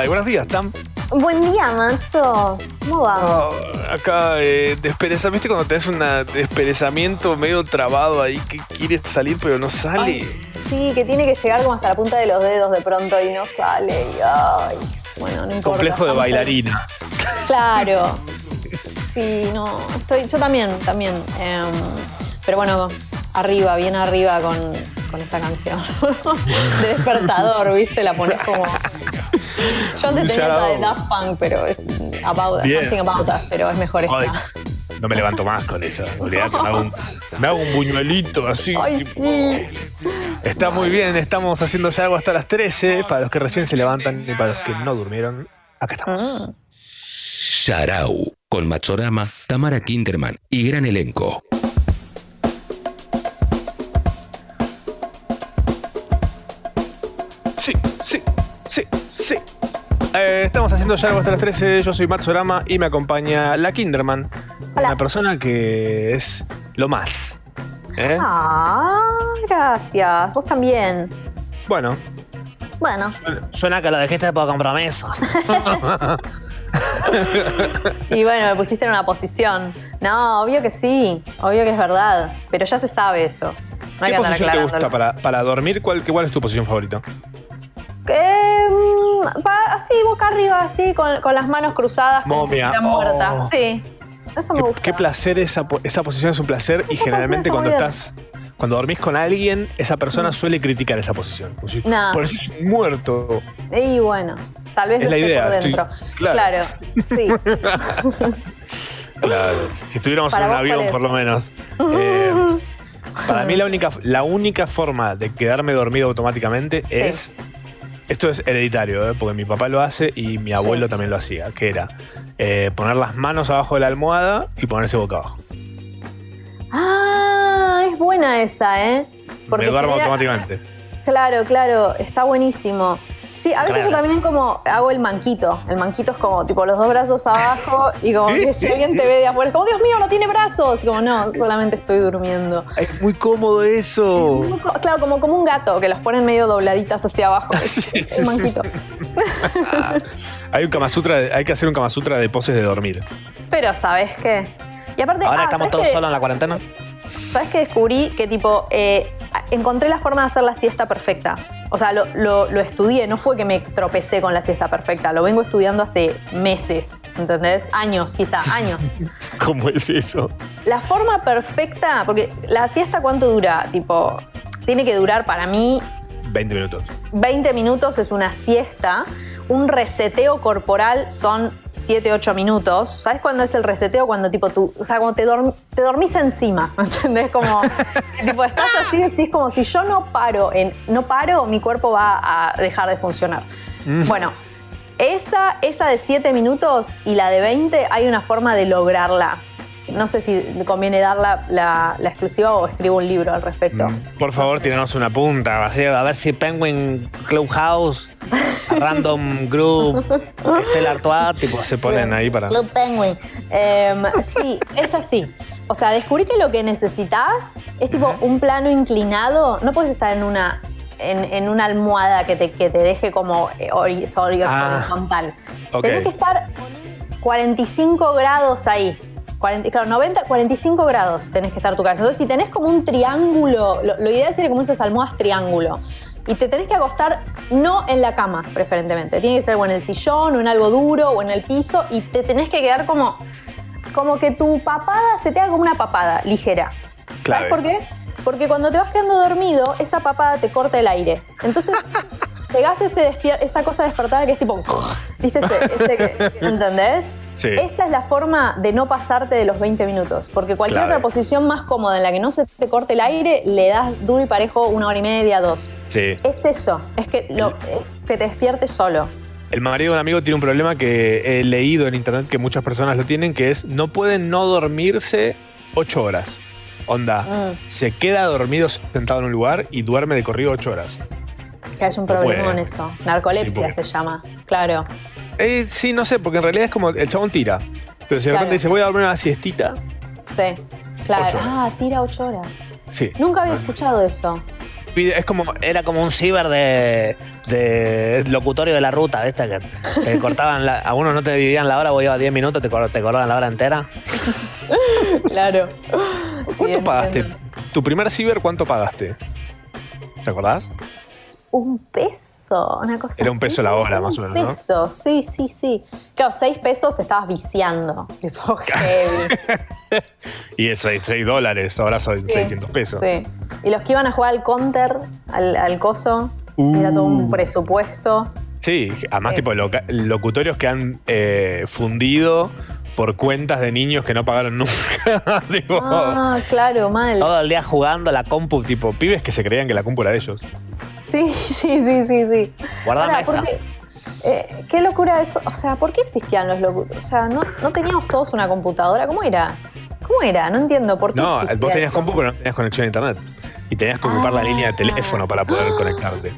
Ay, buenos días, Tam. Buen día, Matzo. ¿Cómo va? Oh, acá, eh, despereza, ¿viste cuando tenés un desperezamiento medio trabado ahí que quieres salir pero no sale? Ay, sí, que tiene que llegar como hasta la punta de los dedos de pronto y no sale. Y, ay, bueno, no importa. Complejo de bailarina. Claro. Sí, no, estoy, yo también, también. em, pero bueno, arriba, bien arriba con, con esa canción. de despertador, ¿viste? La pones como. Yo antes tenía esa de Daft Punk, pero es about, Bien. something about us, pero es mejor Ay, esta. no me levanto más con eso. Olvídate, me hago un, me hago un buñuelito así. Ay, tipo, sí. Está muy bien, estamos haciendo ya algo hasta las 13. Para los que recién se levantan y para los que no durmieron, acá estamos. Mm. Sharau, con Machorama, Tamara Kinderman y gran elenco. Eh, estamos haciendo ya algo hasta las 13. Yo soy Matsorama y me acompaña la Kinderman. Hola. Una persona que es lo más. ¿eh? Ah, gracias. Vos también. Bueno, Bueno, suena que lo dijiste por compromiso. y bueno, me pusiste en una posición. No, obvio que sí, obvio que es verdad, pero ya se sabe eso. No hay ¿Qué que posición te gusta para, para dormir? ¿Cuál, ¿Cuál es tu posición favorita? Em, para- así, boca arriba, así, con, con las manos cruzadas, como si muerta. Oh. Sí, eso me Qué, gusta. qué placer esa, esa posición es un placer y generalmente cuando está estás cuando dormís con alguien esa persona suele criticar esa posición. Si, No. Por eso es muerto. Y bueno, tal vez Es lo la esté idea, por estoy- dentro. claro. claro, sí. Claro, si estuviéramos en un avión por lo menos. Eh, para mí la única, la única forma de quedarme dormido automáticamente es... Esto es hereditario, ¿eh? porque mi papá lo hace y mi abuelo Sí. también lo hacía, que era eh, poner las manos abajo de la almohada y ponerse boca abajo. Ah, es buena esa, ¿eh? Me duermo genera- automáticamente. Claro, claro, está buenísimo. Sí, a veces Claro. yo también como hago el manquito. El manquito es como tipo los dos brazos abajo y como que si alguien te ve de afuera es como, Dios mío, no tiene brazos. Y como, no, solamente estoy durmiendo. Es muy cómodo eso. Claro, como, como un gato que los ponen medio dobladitas hacia abajo. El manquito. Hay un Kama Sutra hay que hacer un Kama Sutra de poses de dormir. Pero, ¿sabes qué? Y aparte, Ahora ah, estamos ¿sabes todos solos en la cuarentena. ¿Sabes qué descubrí? Que tipo, eh, encontré la forma de hacer la siesta perfecta. O sea, lo, lo- lo estudié, no fue que me tropecé con la siesta perfecta, lo vengo estudiando hace meses, ¿entendés? Años, quizá, años. ¿Cómo es eso? La forma perfecta, porque la siesta cuánto dura? Tipo, tiene que durar para mí 20 minutos. 20 minutos es una siesta. Un reseteo corporal son 7, 8 minutos. ¿Sabes cuándo es el reseteo? Cuando tipo tú, o sea, cuando te, dorm- te dormís encima, ¿entendés? Como, tipo, estás así, decís como si yo no paro, en, no paro, mi cuerpo va a dejar de funcionar. Bueno, esa, esa de 7 minutos y la de 20 hay una forma de lograrla. No sé si conviene dar la, la- la exclusiva o escribo un libro al respecto. Por favor, tíranos una punta. así, A ver si Penguin Clubhouse, Random Group, Stella Artois, tipo, se ponen ahí para. Club Penguin. Em, sí, es así. O sea, descubrí que lo que necesitas es tipo un plano inclinado. No puedes estar en una, en, en una almohada que te, que te deje como eh, hori- hori- Ah, horizontal. Tenés que estar 45 grados ahí. 40, claro, 90, 45 grados tenés que estar tu cabeza. Entonces, si tenés como un triángulo, lo, lo ideal sería como esas almohadas triángulo. Y te tenés que acostar no en la cama, preferentemente. Tiene que ser o en el sillón, o en algo duro, o en el piso. Y te tenés que quedar como, como que tu papada se te haga como una papada ligera. Clave. ¿Sabes por qué? Porque cuando te vas quedando dormido, esa papada te corta el aire. Entonces, pegás ese esa cosa despertada que es tipo. ¿Viste ese, ese que- ¿Entendés? Sí. Esa es la forma de no pasarte de los 20 minutos. Porque cualquier Clave. otra posición más cómoda en la que no se te corte el aire, le das duro y parejo una hora y media, dos. Sí. Es eso. Es que, lo, es que te despiertes solo. El marido de un amigo tiene un problema que he leído en internet que muchas personas lo tienen, que es no pueden no dormirse 8 horas. Onda, Mm. se queda dormido sentado en un lugar y duerme de corrido 8 horas. Que es un No puede. con eso. Narcolepsia Sí, se llama. Claro. Eh, sí, no sé, porque en realidad es como el chabón tira. Pero si de Claro. repente dice voy a dormir una siestita, Sí. Claro. Ah, tira ocho horas. sí. Nunca había escuchado eso. es como. Era como un ciber de, de locutorio de la ruta, ¿viste? Que te cortaban la, a uno no te dividían la hora, vos ibas 10 minutos, te, te cortaban la hora entera. Claro. Sí, ¿Cuánto pagaste? ¿Tu primer ciber cuánto pagaste? ¿Te acordás? Un peso, una cosa Era un así. peso la hora, más o menos, Un ¿no? peso, sí, sí, sí. Claro, seis pesos estabas viciando. Tipo, heavy. Y es 6, dólares, ahora son Sí, 600 pesos. Sí. Y los que iban a jugar al counter, al, al coso, era todo un Uh. presupuesto. Sí, además, Sí. tipo, locutorios que han eh, fundido por cuentas de niños que no pagaron nunca. tipo, Ah, claro, mal. Todo el día jugando la compu. tipo, pibes que se creían que la compu era de ellos. Sí, sí, sí, sí, sí. Guardame Ahora, esta. ¿por qué? Eh, qué locura eso. O sea, ¿por qué existían los locutores? O sea, ¿no, no teníamos todos una computadora. ¿Cómo era? ¿Cómo era? No entiendo por qué. No, existía vos tenías eso. compu, pero no tenías conexión a internet. Y tenías que ocupar la Ah. línea de teléfono para poder conectarte.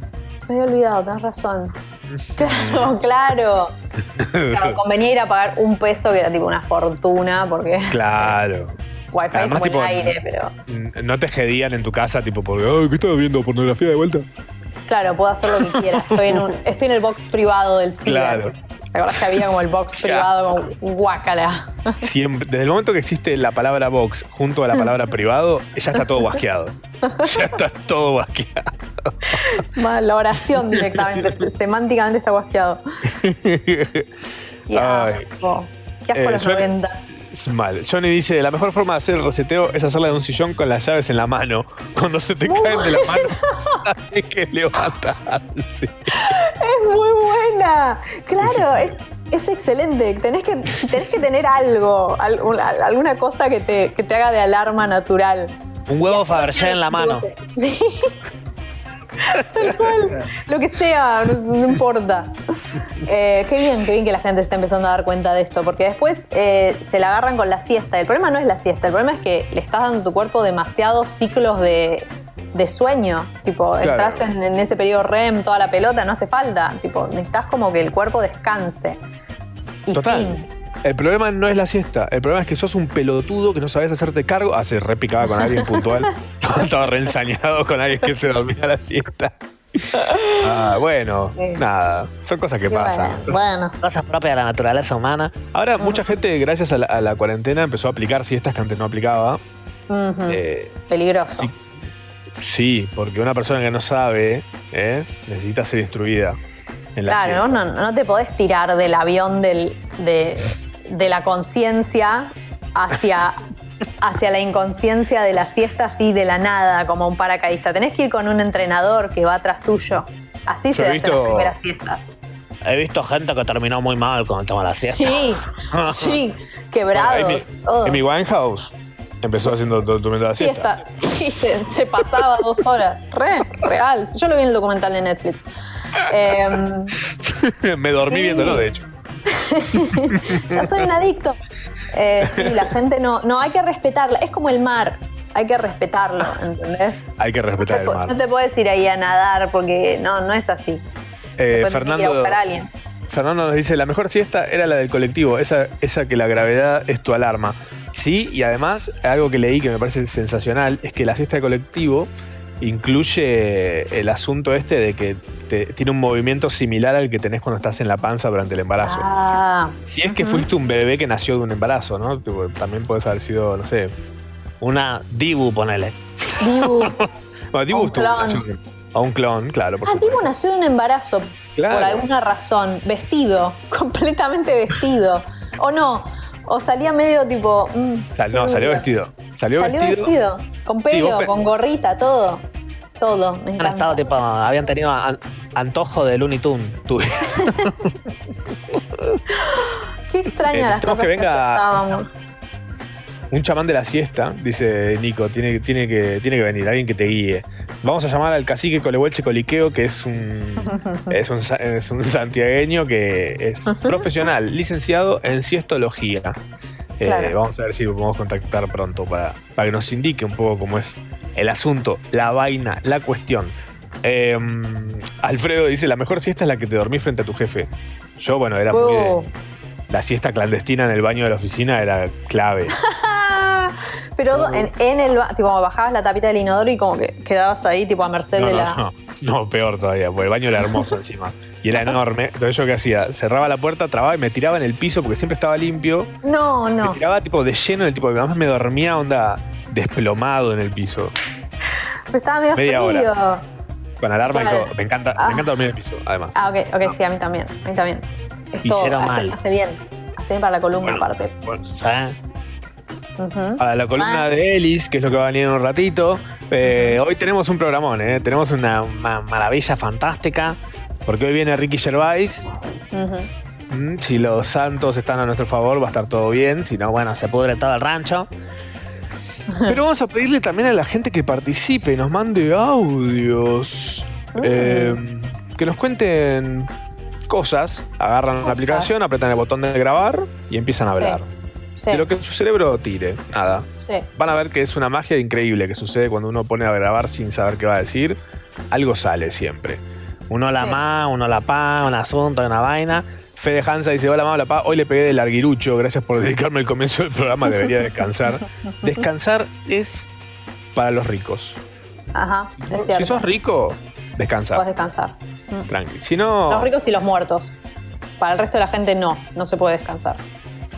Me había olvidado, tenés razón. Claro, claro. Claro, convenía ir a pagar un peso que era tipo una fortuna porque Claro. Wi-Fi Además, como tipo, el aire, pero No te jedían en tu casa, tipo, porque, ay, ¿qué estás viendo? ¿Pornografía de vuelta? claro, puedo hacer lo que quiera. Estoy en, un, estoy en el box privado del ciber. Claro. ¿Te acuerdas que había como el box privado con guácala? Siempre, desde el momento que existe la palabra box junto a la palabra privado, ya está todo guasqueado. Ya está todo guasqueado. La oración directamente, se- semánticamente está guasqueado. Qué Ay. asco. Qué asco Eh, los suena- 90. Es mal. Johnny dice, la mejor forma de hacer el reseteo es hacerla de un sillón con las llaves en la mano. Cuando se te caen de la mano, hay que levantarse. Es muy buena. Claro, es, es excelente. Tenés que, tenés que tener algo, al- una- alguna cosa que te, que te haga de alarma natural. Un huevo Fabergé en la mano. Sí. Tal cual. Lo que sea, no, no importa. Eh, qué bien, qué bien que la gente está empezando a dar cuenta de esto, porque después eh, se la agarran con la siesta. El problema no es la siesta, el problema es que le estás dando a tu cuerpo demasiados ciclos de, de sueño. Tipo, Claro. entras en, en ese periodo REM, toda la pelota, no hace falta. Tipo, necesitas como que el cuerpo descanse. Y Total. fin. El problema no es la siesta. El problema es que sos un pelotudo que no sabes hacerte cargo. Ah, se repicaba con alguien puntual. Estaba reensañado con alguien que se dormía a la siesta. Ah, bueno, Sí. nada. Son cosas que pasan. bueno. Cosas propias de la naturaleza humana. Ahora, mucha gente, gracias a la, a la cuarentena, empezó a aplicar siestas que antes no aplicaba. Eh, Peligroso. sí. Sí, porque una persona que no sabe ¿eh? necesita ser instruida en la Claro, siesta. no, no te podés tirar del avión del- de, de la conciencia hacia, hacia la inconsciencia de la siesta así de la nada, como un paracaidista. Tenés que ir con un entrenador que va atrás tuyo. Así Yo se hacen visto- las primeras siestas. He visto gente que terminó muy mal con el tema de la siesta. Sí, sí, Bueno, quebrados, Amy, todo. Amy Winehouse empezó haciendo do- durante la siesta. Siesta. Sí, se, se pasaba dos horas. Re, real. Yo lo vi en el documental de Netflix. Em, Me dormí Sí. viéndolo, de hecho. ya soy un adicto. Eh, sí, la gente no, no, hay que respetarla. Es como el mar, hay que respetarlo, ¿entendés? Hay que respetar el No mar. te puedes ir ahí a nadar porque no, no es así. Eh, Fernando, buscar a alguien. Fernando nos dice, la mejor siesta era la del colectivo, esa, esa que la gravedad es tu alarma. Sí, y además, algo que leí que me parece sensacional, es que la siesta de colectivo incluye el asunto este de que te- tiene un movimiento similar al que tenés cuando estás en la panza durante el embarazo. Ah, Si es que fuiste un bebé que nació de un embarazo, ¿no? También puedes haber sido, no sé. Una Dibu, ponele. Dibu. Bueno, Dibu Un estuvo- O un clon, claro, por Ah, supuesto. Dibu nació de un embarazo Claro. por alguna razón, vestido, completamente vestido. O no, o salía medio tipo. mm, Sal- no, salió duro. vestido. Salió, Salió vestido. vestido, con pelo, con gorrita, todo. Todo, me Han estado tipo, habían tenido an- antojo de Looney Tunes. Tu- Qué extraña Eh, las cosas que que, venga- aceptábamos. un chamán de la siesta, dice Nico, tiene, tiene, que, tiene que venir, alguien que te guíe. Vamos a llamar al cacique Colehuelche Coliqueo, que es un, es un, sa- es un santiagueño que es profesional, licenciado en siestología. Eh. Vamos a ver si lo podemos contactar pronto para, para que nos indique un poco cómo es el asunto, la vaina, la cuestión. Eh, Alfredo dice, la mejor siesta es la que te dormís frente a tu jefe. Yo, bueno, era muy... de- Uh. la siesta clandestina en el baño de la oficina era clave. Ah, Pero en, en el tipo bajabas la tapita del inodoro y como que quedabas ahí tipo a merced No, de no, la. no, no, peor todavía, porque el baño era hermoso encima. Y era enorme. Entonces yo qué hacía, cerraba la puerta, trababa y me tiraba en el piso porque siempre estaba limpio. No, Me no. tiraba tipo de lleno en el tipo, además me dormía onda desplomado en el piso. Pero estaba medio Media frío. Con alarma Claro. y todo. Me encanta, Ah. me encanta dormir en el piso, además. Ah, ok, ok, sí, a mí también. A mí también. Esto hace, bien. Hace bien para la columna, Bueno, aparte. bueno, ¿sabes? Para la columna de Ellis, que es lo que va a venir en un ratito. eh, hoy tenemos un programón, ¿eh? Tenemos una, una maravilla fantástica. Porque hoy viene Ricky Gervais. Mm, Si los santos están a nuestro favor, va a estar todo bien. Si no, bueno, se pudre todo el rancho. Pero vamos a pedirle también a la gente que participe, nos mande audios. eh, que nos cuenten cosas. Agarran la aplicación, apretan el botón de grabar y empiezan a hablar. Sí, De lo que su cerebro tire. Nada. sí. Van a ver que es una magia increíble que sucede cuando uno pone a grabar sin saber qué va a decir. Algo sale siempre. Uno la Sí. ma, uno la pa, un asunto, una vaina. Fede Hansa dice, hola mamá, hola pa, hoy le pegué del larguirucho, gracias por dedicarme al comienzo del programa, debería descansar. Descansar es para los ricos. Ajá, es Si sos rico, Puedes descansa. descansar. Tranqui. Si no, Los ricos y los muertos. Para el resto de la gente no, no se puede descansar.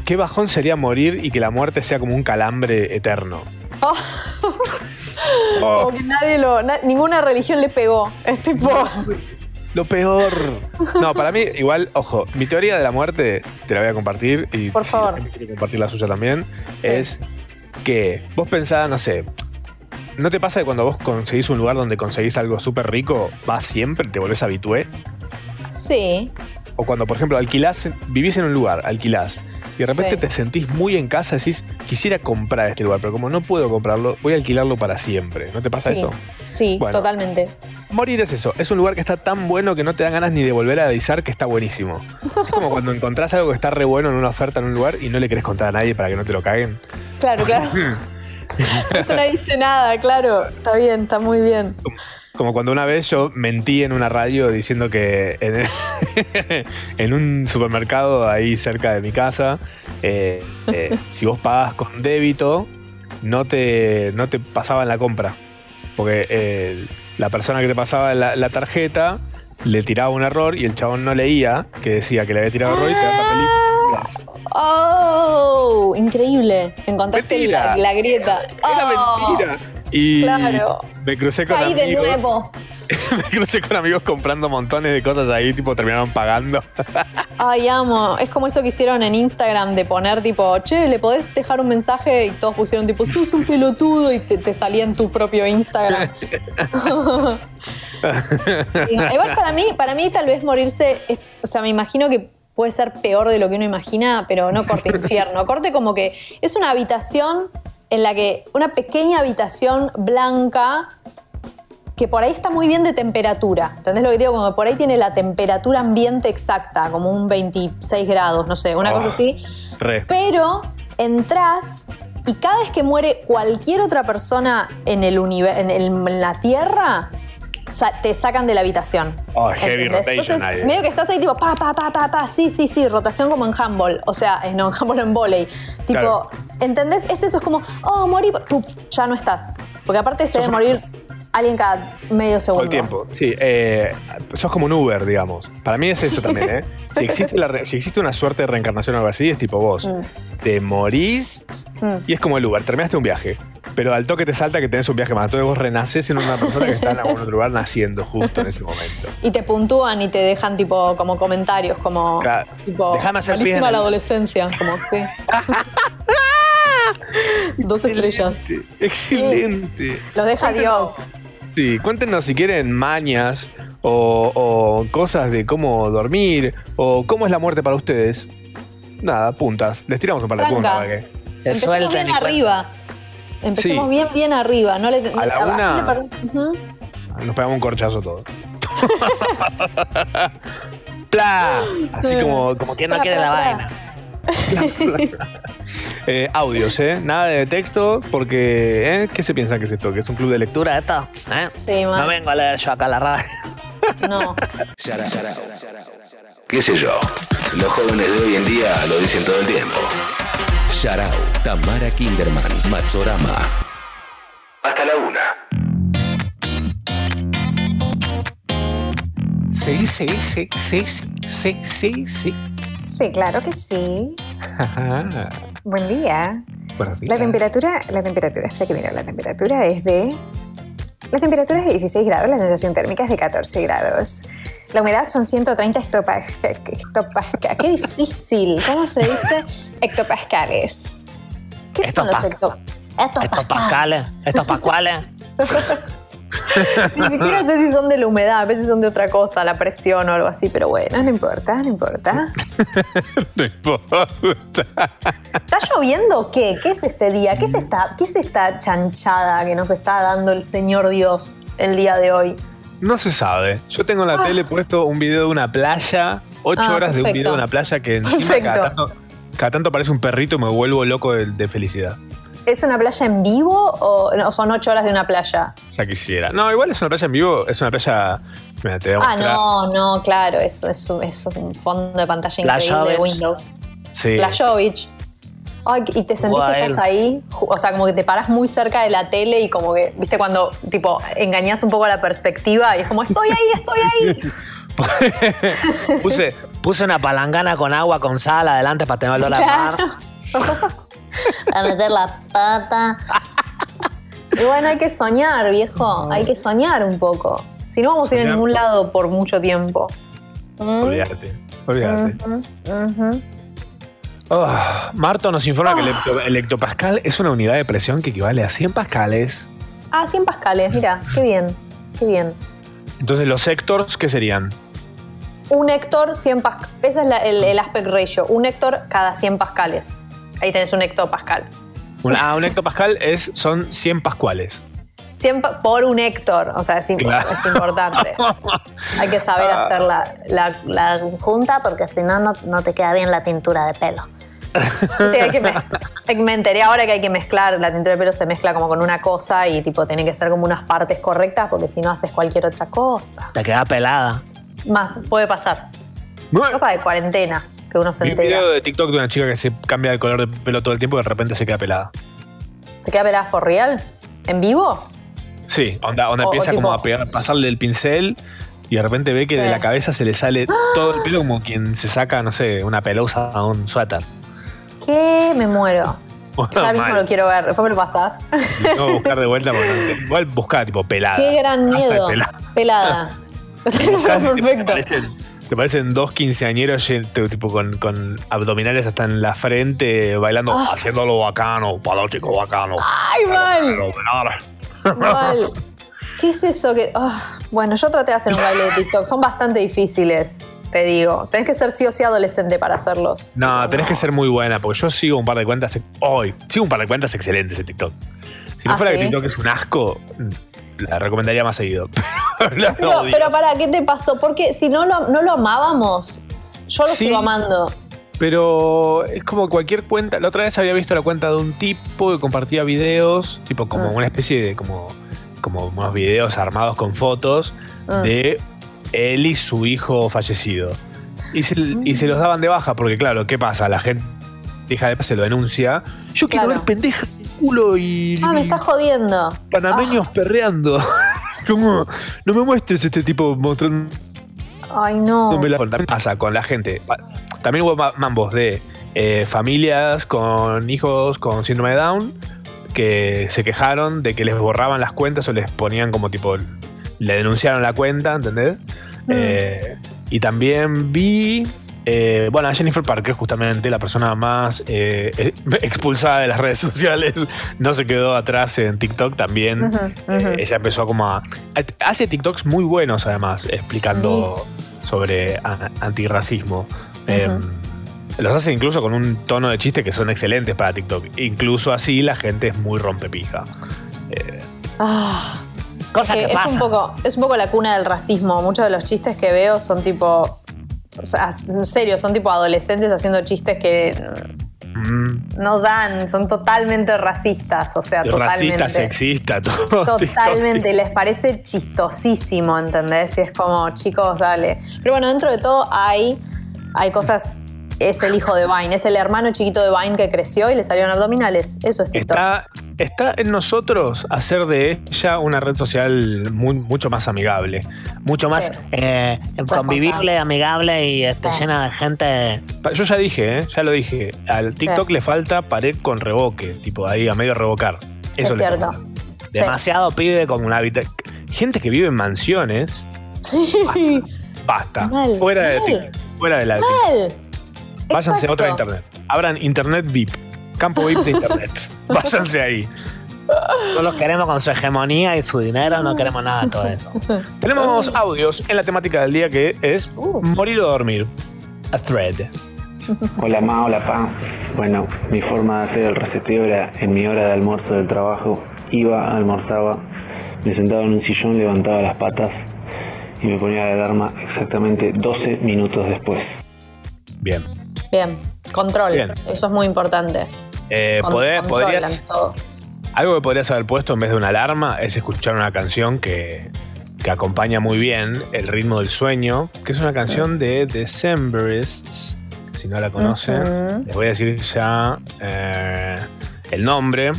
Qué bajón sería morir y que la muerte sea como un calambre eterno. Oh, Como que nadie lo. na- ninguna religión le pegó. Es tipo. lo peor. No, para mí, igual, ojo, mi teoría de la muerte te la voy a compartir y Por si favor. quiere compartir la suya también. Sí. Es que vos pensás, no sé, ¿no te pasa que cuando vos conseguís un lugar donde conseguís algo súper rico, vas siempre, te volvés habitué? Sí. O cuando, por ejemplo, alquilás, vivís en un lugar, alquilás, y de repente Sí. te sentís muy en casa, decís, quisiera comprar este lugar, pero como no puedo comprarlo, voy a alquilarlo para siempre. ¿No te pasa sí. eso? Sí, Bueno. totalmente. Morir es eso, es un lugar que está tan bueno que no te dan ganas ni de volver a avisar que está buenísimo. Es como cuando encontrás algo que está re bueno en una oferta en un lugar y no le querés contar a nadie para que no te lo caguen. Claro, claro. Eso no dice nada, claro. Está bien, está muy bien. Como cuando una vez yo mentí en una radio diciendo que en, en un supermercado ahí cerca de mi casa, eh, eh, si vos pagabas con débito, no te, no te pasaban la compra. Porque eh, la persona que te pasaba la, la tarjeta le tiraba un error y el chabón no leía que decía que le había tirado error y te daba. ¡Oh! Increíble. Encontraste la, la grieta. Era ¡Oh! mentira. Y Claro. me crucé con de amigos. nuevo. me crucé con amigos comprando montones de cosas ahí, tipo terminaron pagando. Ay, amo. Es como eso que hicieron en Instagram de poner tipo, che, ¿le podés dejar un mensaje? Y todos pusieron tipo, sos un pelotudo y te, te salía en tu propio Instagram. Sí, Igual para mí, para mí tal vez morirse, es- o sea, me imagino que puede ser peor de lo que uno imagina, pero no corte infierno. Corte como que es una habitación en la que, una pequeña habitación blanca que por ahí está muy bien de temperatura. ¿Entendés lo que digo? Como que por ahí tiene la temperatura ambiente exacta, como un 26 grados, no sé, una Oh. cosa así. Re. Pero entras y cada vez que muere cualquier otra persona en, el en, el- en la Tierra, sa- te sacan de la habitación. Oh, heavy ¿Entendés? rotation Entonces, ahí. medio que estás ahí tipo, pa, pa, pa, pa, pa, sí, sí, sí, rotación como en handball. O sea, eh, no, en handball en volei. Tipo, Claro. ¿entendés? Es eso, es como, oh, morí, puf, ya no estás. Porque aparte se debe morir alguien cada medio Todo segundo. el tiempo. Sí, eh, sos como un Uber, digamos. Para mí es eso también, ¿eh? Si existe, la si existe una suerte de reencarnación o algo así, es tipo vos. Mm. Te morís Mm. y es como el Uber. Terminaste un viaje, pero al toque te salta que tenés un viaje más. Entonces vos renaces en una persona que está en algún otro lugar naciendo justo en ese momento. Y te puntúan y te dejan tipo como comentarios, como Claro. tipo Déjame hacer pis en malísima el- la adolescencia, como sí. Dos estrellas. Excelente. Los deja Dios. Sí, cuéntenos si quieren mañas o, o cosas de cómo dormir o cómo es la muerte para ustedes. Nada, puntas. Les tiramos un par de Tranca. puntas. Empecemos sueltan bien cuentan. Empecemos Sí. bien, bien arriba. No le, A la una. le Ujú. Nos pegamos un corchazo todo. ¡Pla! Así como, como ¿Quién no quiere la vaina? eh, audios, ¿eh? Nada de texto, porque ¿eh? ¿qué se piensa que es esto? ¿Que es un club de lectura? ¿Lectura esto? ¿Eh? Sí, man. No vengo a leer yo acá a la radio. No. ¿Qué sé yo? Los jóvenes de hoy en día lo dicen todo el tiempo. Sharau, Tamara Kinderman, Machorama. Hasta la una. Sí, sí, sí, sí, sí, sí, sí. Sí, claro que sí. Ajá. Buen día. Buenos La días. temperatura, la temperatura, espera que mira, la temperatura es de. La temperatura es de 16 grados, la sensación térmica es de 14 grados. La humedad son 130 hectopascales. Qué difícil. ¿Cómo se dice? Hectopascales. ¿Qué son los Hectopa- hectopascales? Estos pascales, estos pascuales. Ni siquiera sé si son de la humedad, a veces son de otra cosa, la presión o algo así, pero bueno, no importa, no importa. No importa. ¿Está lloviendo o qué? ¿Qué es este día? ¿Qué es esta, qué es esta chanchada que nos está dando el Señor Dios el día de hoy? No se sabe. Yo tengo en la tele puesto un video de una playa, ocho Ah, horas de un video de una playa que encima cada tanto, cada tanto aparece un perrito y me vuelvo loco de, de felicidad. ¿Es una playa en vivo o no, son ocho horas de una playa? Ya quisiera. No, igual es una playa en vivo, es una playa. Mira, te voy a Ah, no, no, claro, eso es, un- es un fondo de pantalla increíble de. Windows. Sí. Playovich. Ay, y te sentís que estás ahí, o sea, como que te paras muy cerca de la tele y como que, viste, cuando tipo engañas un poco la perspectiva y es como, estoy ahí, estoy ahí. Puse, puse una palangana con agua con sal adelante para tener olor a mar. A meter la pata. Y bueno, hay que soñar, viejo. Hay que soñar un poco. Si no, vamos a ir a ningún lado por mucho tiempo. ¿Mm? Olvídate. Olvídate. Oh, Marto nos informa que el, hecto- el hectopascal es una unidad de presión que equivale a 100 pascales. Ah, 100 pascales, mira, qué bien, qué bien. Entonces, los sectors, ¿qué serían? Un Héctor, 100 pascales. Ese es la- el, el aspect ratio. Un Héctor cada 100 pascales. Ahí tenés un hectopascal. Un, ah, un hectopascal es, son 100 pascuales. 100 pa- por un Héctor, o sea, es, imp- Claro. es importante. Hay que saber Ah. hacer la, la- la junta porque si no, no, no te queda bien la tintura de pelo. Hay que me, me enteré ahora que hay que mezclar, la tintura de pelo se mezcla como con una cosa y tipo tiene que ser como unas partes correctas porque si no haces cualquier otra cosa. Te queda pelada. Más, puede pasar. Cosa de cuarentena que uno se Vi un entera. video de TikTok de una chica que se cambia de color de pelo todo el tiempo y de repente se queda pelada. ¿Se queda pelada for real? ¿En vivo? Sí, onda, onda O- o empieza tipo- como a pegar, pasarle el pincel y de repente ve que Sí. de la cabeza se le sale todo el pelo como quien se saca, no sé, una pelusa a un suéter. ¿Qué? Me muero. Ya mismo Mal. lo quiero ver. Después me lo pasás. Tengo que buscar de vuelta porque igual buscaba tipo pelada. Qué gran miedo. pelada. Pelada. Buscás Perfecto. Te parecen dos quinceañeros tipo con, con abdominales hasta en la frente, bailando, Ah. haciéndolo bacano, palótico bacano. ¡Ay, mal! Mal. ¿Qué es eso que.? ah, bueno, yo traté de hacer un baile de TikTok. Son bastante difíciles, te digo. Tenés que ser sí o sí adolescente para hacerlos. No, tenés que ser muy buena, porque yo sigo un par de cuentas hoy. Sigo un par de cuentas excelentes en TikTok. Si no ¿Ah, fuera sí? que TikTok es un asco, la recomendaría más seguido. Pero la Pero, odio. pero para, ¿qué te pasó? Porque si no lo, no lo amábamos, yo lo Sí. sigo amando. Pero es como cualquier cuenta. La otra vez había visto la cuenta de un tipo que compartía videos, tipo como Ah. una especie de como, como unos videos armados con fotos Ah. de él y su hijo fallecido. Y se, y se los daban de baja, porque claro, ¿qué pasa? La gente hija de se lo denuncia. Yo quiero Claro. ver pendejas de culo y, Ah, me estás jodiendo. panameños perreando. como, no me muestres este tipo mostrando Ay, no. no me la pasa con la gente. También hubo ma- mambos de eh, familias con hijos con síndrome de Down que se quejaron de que les borraban las cuentas o les ponían como tipo. Le denunciaron la cuenta, ¿entendés? Mm. Eh, y también vi. Eh, bueno, a Jennifer Parker, justamente la persona más eh, eh, expulsada de las redes sociales, no se quedó atrás en TikTok también. Eh, ella empezó como a. Hace TikToks muy buenos, además, explicando sobre a- antirracismo. Eh, los hace incluso con un tono de chiste que son excelentes para TikTok. Incluso así la gente es muy rompepija. Ah. Cosa que, es, pasa. un poco, es un poco la cuna del racismo. Muchos de los chistes que veo son tipo. O sea, en serio, son tipo adolescentes haciendo chistes que Mm, no dan, son totalmente racistas. O sea, totalmente. racista, sexista, todo. Totalmente, les parece chistosísimo, ¿entendés? Y es como, chicos, dale. Pero bueno, dentro de todo hay, hay cosas es el hijo de Vine, es el hermano chiquito de Vine que creció y le salieron abdominales. Eso es TikTok. Está, está en nosotros hacer de ella una red social muy- mucho más amigable. Mucho más Sí. eh, convivible, amigable y este, Sí. llena de gente. Yo ya dije, ¿eh? ya lo dije. Al TikTok Sí. le falta pared con revoque, tipo ahí a medio revocar. Eso es le cierto. falta. Demasiado pibe con una Habita- Gente que vive en mansiones, Sí. basta. Mal, fuera de mal. TikTok. Fuera de la Mal. Váyanse a otra internet. Abran internet VIP. Campo VIP de internet. Váyanse ahí. No los queremos con su hegemonía y su dinero, no queremos nada de todo eso. Tenemos audios en la temática del día que es Uh. morir o dormir. A thread. Hola ma, hola pa. Bueno, mi forma de hacer el reseteo era en mi hora de almuerzo del trabajo. Iba, almorzaba, me sentaba en un sillón, levantaba las patas y me ponía la alarma exactamente 12 minutos después. Bien. Bien. Control. Bien. Eso es muy importante. Eh, Con- podés- control podrías, todo. algo que podrías haber puesto en vez de una alarma es escuchar una canción que, que acompaña muy bien el ritmo del sueño, que es una canción de Decemberists. Si no la conocen, les voy a decir ya eh, el nombre.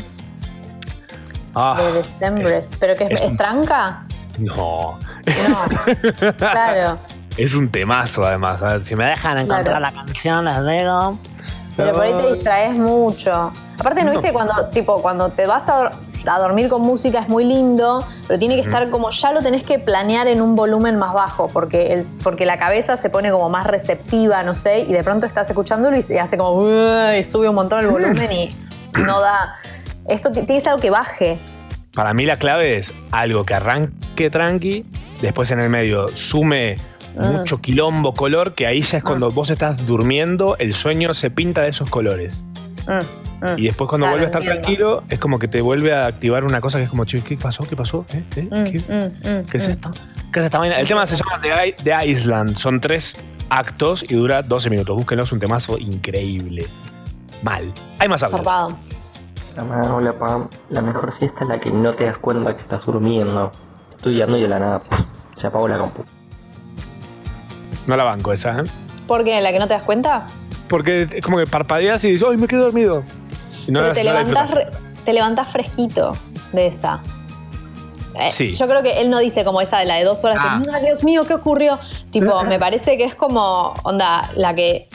Ah, De Decembers. ¿Pero que es, es tranca? no. No. claro. Es un temazo además. a ver, Si me dejan encontrar Claro. la canción, les digo. Pero por ahí te distraes mucho. Aparte, ¿no, No. viste cuando, tipo, cuando te vas a, a dormir con música es muy lindo, pero tiene que estar como ya lo tenés que planear en un volumen más bajo, porque, el, porque la cabeza se pone como más receptiva, no sé, y de pronto estás escuchándolo y se hace como y sube un montón el volumen y no da. Esto ti- tiene algo que baje. Para mí la clave es algo que arranque tranqui, después en el medio sume. Mucho quilombo, color, que ahí ya es cuando vos estás durmiendo, el sueño se pinta de esos colores. Mm. Y después cuando Claro, vuelve a estar entiendo. tranquilo, es como que te vuelve a activar una cosa que es como, che, ¿qué pasó? ¿Qué pasó? ¿Eh? ¿Eh? Mm, ¿Qué, mm, mm, qué es mm. esto? ¿Qué es esta vaina? El tema se llama The, Island. Son tres actos y dura 12 minutos. Búsquenlo, es un temazo increíble. Mal. Hay más audios. Hola, hola Pam. La mejor siesta es la que no te das cuenta que estás durmiendo. Estudiando y de la nada se apagó la compu. No la banco esa, ¿eh? ¿Por qué? ¿La que no te das cuenta? Porque es como que parpadeas y dices, ¡ay, me quedo dormido! Y no Pero la- te no la levantás, re- te levantás fresquito de esa. Eh, Sí. Yo creo que él no dice como esa de la de dos horas, Ah. que, "Ah, Dios mío, ¿qué ocurrió? Tipo, me parece que es como, onda, la que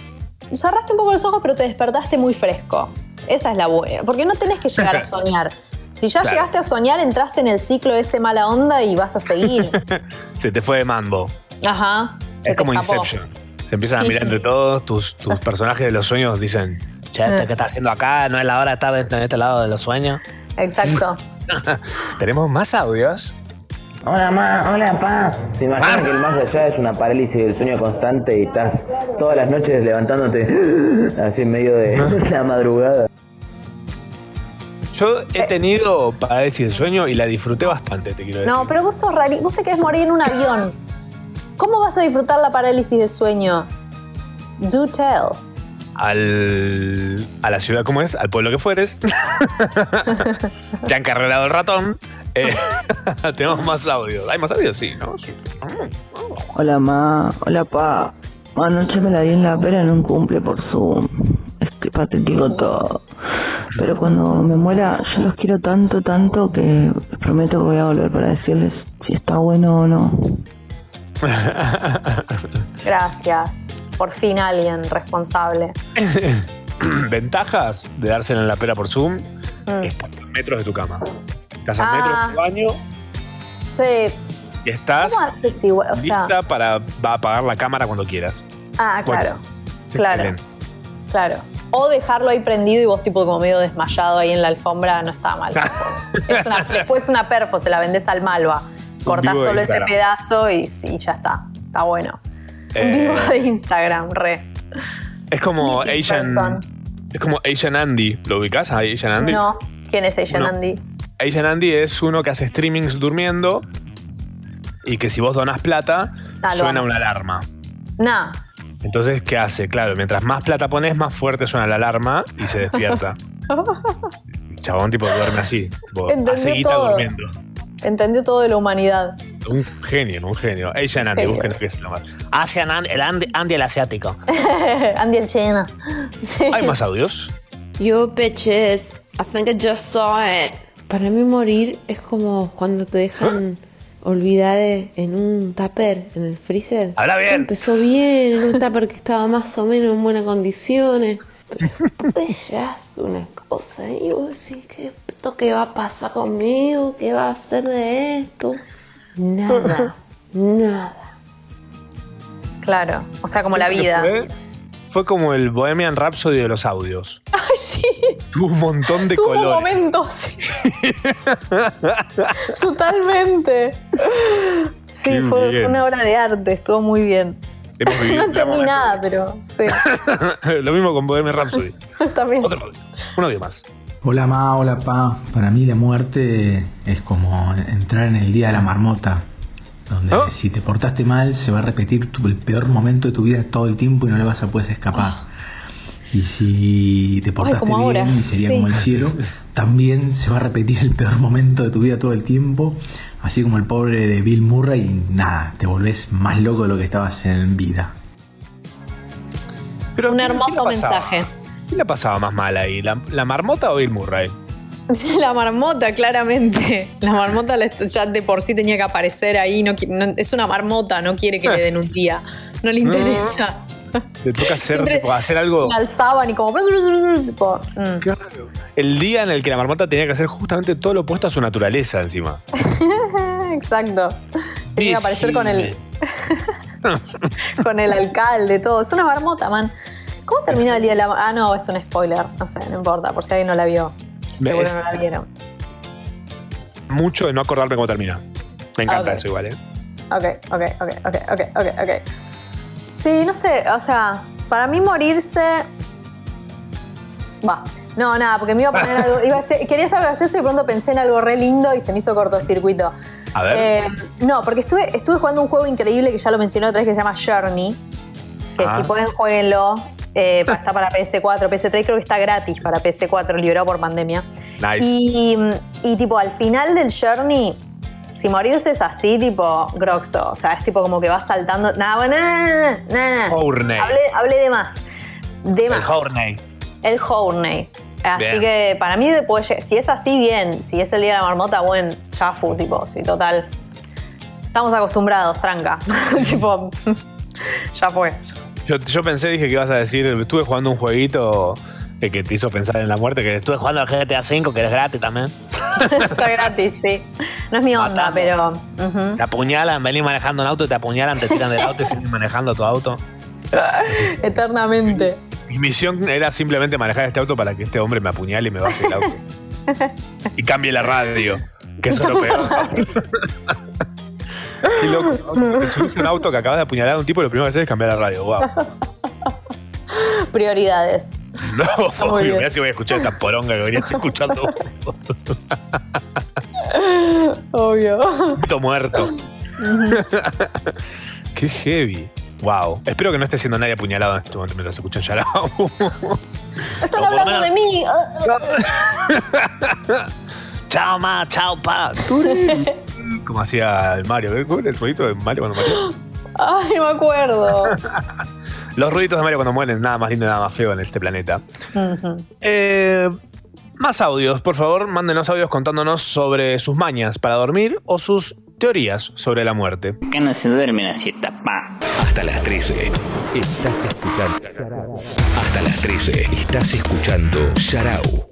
cerraste un poco los ojos, pero te despertaste muy fresco. Esa es la buena. Porque no tenés que llegar a soñar. Si ya Claro. llegaste a soñar, entraste en el ciclo de ese mala onda y vas a seguir. Se te fue de mambo. Ajá. Es como escapó. Inception. Se empiezan a Sí. mirar entre todos, tus, tus personajes de los sueños dicen, Che, este que está haciendo acá, no es la hora de estar en este lado de los sueños. Exacto. ¿tenemos más audios? Hola ma, hola pa. ¿Se imaginan que el más allá es una parálisis del sueño constante y estás todas las noches levantándote así en medio de la madrugada? Yo he tenido parálisis de sueño y la disfruté bastante, te quiero decir. No, pero vos sos rari, vos te querés morir en un avión. ¿Cómo vas a disfrutar la parálisis del sueño? Do tell. Al, a la ciudad, ¿cómo es? Al pueblo que fueres. ya encarrerado el ratón. Eh, tenemos más audios. ¿Hay más audios? Sí, ¿no? Sí. Hola ma, hola pa. Anoche me la di en la pera en un cumple por Zoom. Es que patético todo. Pero cuando me muera, yo los quiero tanto, tanto que les prometo que voy a volver para decirles si está bueno o no. Gracias. Por fin alguien responsable. Ventajas de dársela en la pera por Zoom. Mm. Estás a metros de tu cama. Estás a Ah. metros de tu baño Sí. y estás ¿Cómo haces igual? O sea, lista para va a apagar la cámara cuando quieras. ah, claro. Claro. excelente. Claro. O dejarlo ahí prendido y vos tipo como medio desmayado ahí en la alfombra, no está mal. Es una, después una perfo, se la vendés al malva. Cortás solo ese pedazo y, sí, ya está. Está bueno. Un Eh, vivo de Instagram, re. es como Sleeping Asian. person. Es como Asian Andy. ¿Lo ubicás a Asian Andy? No. ¿Quién es No. Andy? Asian Andy es uno que hace streamings durmiendo y que si vos donás plata, Ah, suena una alarma. Nah. Entonces, ¿qué hace? Claro, mientras más plata pones, más fuerte suena la alarma y se despierta. Chabón tipo duerme así, tipo, hace guita durmiendo. Entendió todo de la humanidad. Un genio, un genio. Asian Andy, Genio. busquen que es lo más. Asian Andy, el Andy, Andy el asiático. Andy el Chena. Sí. ¿Hay más audios? Yo, bitches, I think I just saw it. Para mí morir es como cuando te dejan olvidar en un tupper, en el freezer. Habla bien. Empezó bien, en un tupper que estaba más o menos en buenas condiciones. Pero después ya es una cosa y vos decís, ¿qué, esto qué va a pasar conmigo? ¿Qué va a hacer de esto? Nada, nada. Claro, o sea, como la vida. Fue, fue como el Bohemian Rhapsody de los audios. Ay, sí. Tuvo un montón de Tuvo colores. momentos. sí. Totalmente. Sí, Qué fue, una obra de arte, estuvo muy bien. Hemos No entendí nada, pero sí. Lo mismo con Bohemian Rhapsody. También. Otro audio. Un audio más. Hola Ma, hola Pa. Para mí la muerte es como entrar en el día de la marmota, donde ¿Oh? si te portaste mal se va a repetir tu- el peor momento de tu vida todo el tiempo y no le vas a poder escapar. Y si te portaste como bien ahora, y sería sí. como el cielo, también se va a repetir el peor momento de tu vida todo el tiempo, así como el pobre de Bill Murray y nada, te volvés más loco de lo que estabas en vida. Pero Un ¿quién- hermoso mensaje. ¿Quién la pasaba más mal ahí? ¿La, la marmota o Bill Murray? La marmota, claramente. La marmota ya de por sí tenía que aparecer ahí. No, es una marmota, no quiere que le den un día. No le interesa. Le toca hacer, Siempre tipo, hacer algo. La alzaban y como. tipo, mm. Claro. El día en el que la marmota tenía que hacer justamente todo lo opuesto a su naturaleza encima. Exacto. Tenía que aparecer con el, con el alcalde, todo. Es una marmota, man. ¿Cómo termina el día de la Ah, no, es un spoiler. No sé, no importa, por si alguien no la vio. Seguro Es- no la vieron. Mucho de no acordarme cómo termina. Me encanta eso igual, ¿eh? Ok, ok, ok, ok, ok, ok, ok. Sí, no sé, o sea, para mí morirse. Va. No, nada, porque me iba a poner algo. iba a ser- quería ser gracioso y pronto pensé en algo re lindo y se me hizo cortocircuito. A ver. Eh, no, porque estuve, estuve jugando un juego increíble que ya lo mencioné otra vez que se llama Journey. Que Ah. si pueden, jueguenlo. Eh, está para PS4, PS3, creo que está gratis para PS4, liberado por pandemia. nice. Y, y tipo, al final del Journey, si morirse es así, tipo, groxo. O sea, es tipo como que vas saltando. Nada, bueno, nada, nada. Hablé, hablé de más. De El más. Horney. El Hourney. Así Bien. que para mí, después, si es así, bien. Si es el día de la marmota, bueno, ya fue, tipo, sí, total. Estamos acostumbrados, tranca. tipo, ya fue. Yo, yo pensé, dije que ibas a decir, estuve jugando un jueguito que te hizo pensar en la muerte, que Estuve jugando al GTA V, que es gratis también. Está gratis, sí. No es mi onda, Matando. pero. Te apuñalan, venís manejando un auto, te apuñalan, te tiran del auto y siguen manejando tu auto. Eternamente. mi misión era simplemente manejar este auto para que este hombre me apuñale y me baje el auto. y cambie la radio, que eso es lo peor. Qué loco, ¿no? Te subís a un auto que acabas de apuñalar a un tipo y lo primero que haces es cambiar la radio. Wow. Prioridades. No, bien. mirá si voy a escuchar esta poronga que venías escuchando. Obvio. Puto muerto. Qué heavy. Wow. Espero que no esté siendo nadie apuñalado en este momento mientras escuchan Yarao. Están hablando de mí. Chao, ma, chao, pa. Como hacía el Mario. ¿Cómo era el ruidito de Mario cuando moría? Ay, me acuerdo. Los ruiditos de Mario cuando mueren, nada más lindo y nada más feo en este planeta. Eh, más audios, por favor, mándenos audios contándonos sobre sus mañas para dormir o sus teorías sobre la muerte. Que no se duerme la siesta, pa. Hasta las 13. Estás escuchando. Hasta las 13. Estás escuchando Sharau.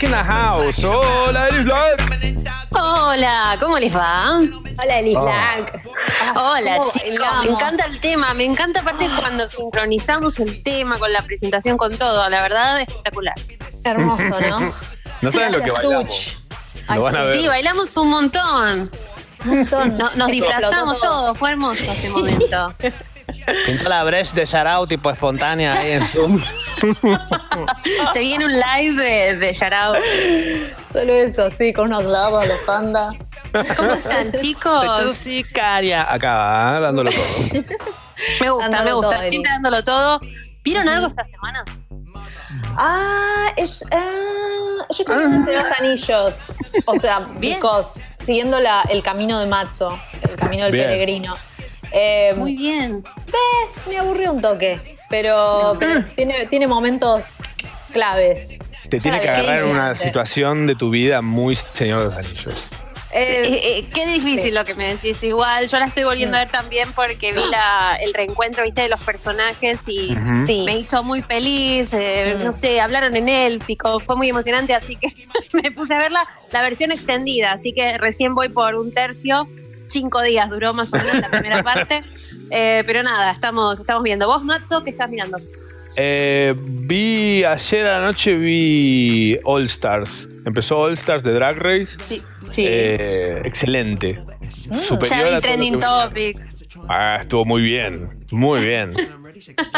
In the house. Hola, Elis Black. Hola, ¿cómo les va? Hola, Eli Black. Hola, ¿Cómo chicos. bailamos? Me encanta el tema. Me encanta aparte cuando sincronizamos el tema con la presentación, con todo. La verdad, espectacular. Hermoso, ¿no? No saben lo que bailamos. Such. Lo Ay, van a sí. ver. Sí, bailamos un montón. Un montón. No- nos disfrazamos todos. Fue hermoso este momento. Pintó la brecha de Sharau tipo espontánea ahí en Zoom. Se viene un live de, de Yarao. Solo eso, sí, con unos lados, los panda. ¿Cómo están, chicos? sicaria. Acá, ¿eh? dándolo todo. Me gusta, Dándolo me gusta. todo. Siempre dándolo todo. ¿Vieron algo esta semana? Ah, es, ah, yo estoy viendo ese dos anillos. O sea, because, siguiendo la- el camino de Matzo, el camino del Bien. peregrino. Eh, Muy bien. ve, me aburrió un toque, pero, pero tiene, tiene momentos claves. Te tiene que agarrar en una situación de tu vida muy Señor de los Anillos. Eh, Eh, eh, qué difícil lo que me decís. Igual, yo la estoy volviendo a ver también porque vi la, el reencuentro, viste, de los personajes y sí. me hizo muy feliz. eh, Mm. No sé, hablaron en élfico, fue muy emocionante, así que me puse a ver la, la versión extendida. Así que recién voy por un tercio. Cinco días duró más o menos la primera parte. Eh, pero nada, estamos, estamos viendo. ¿Vos, Matzo, qué estás mirando? Eh, vi ayer a la noche vi All Stars. Empezó All Stars de Drag Race. Sí. Eh, excelente. Superior ya a vi todo Trending Topics. Ah, estuvo muy bien. Muy bien.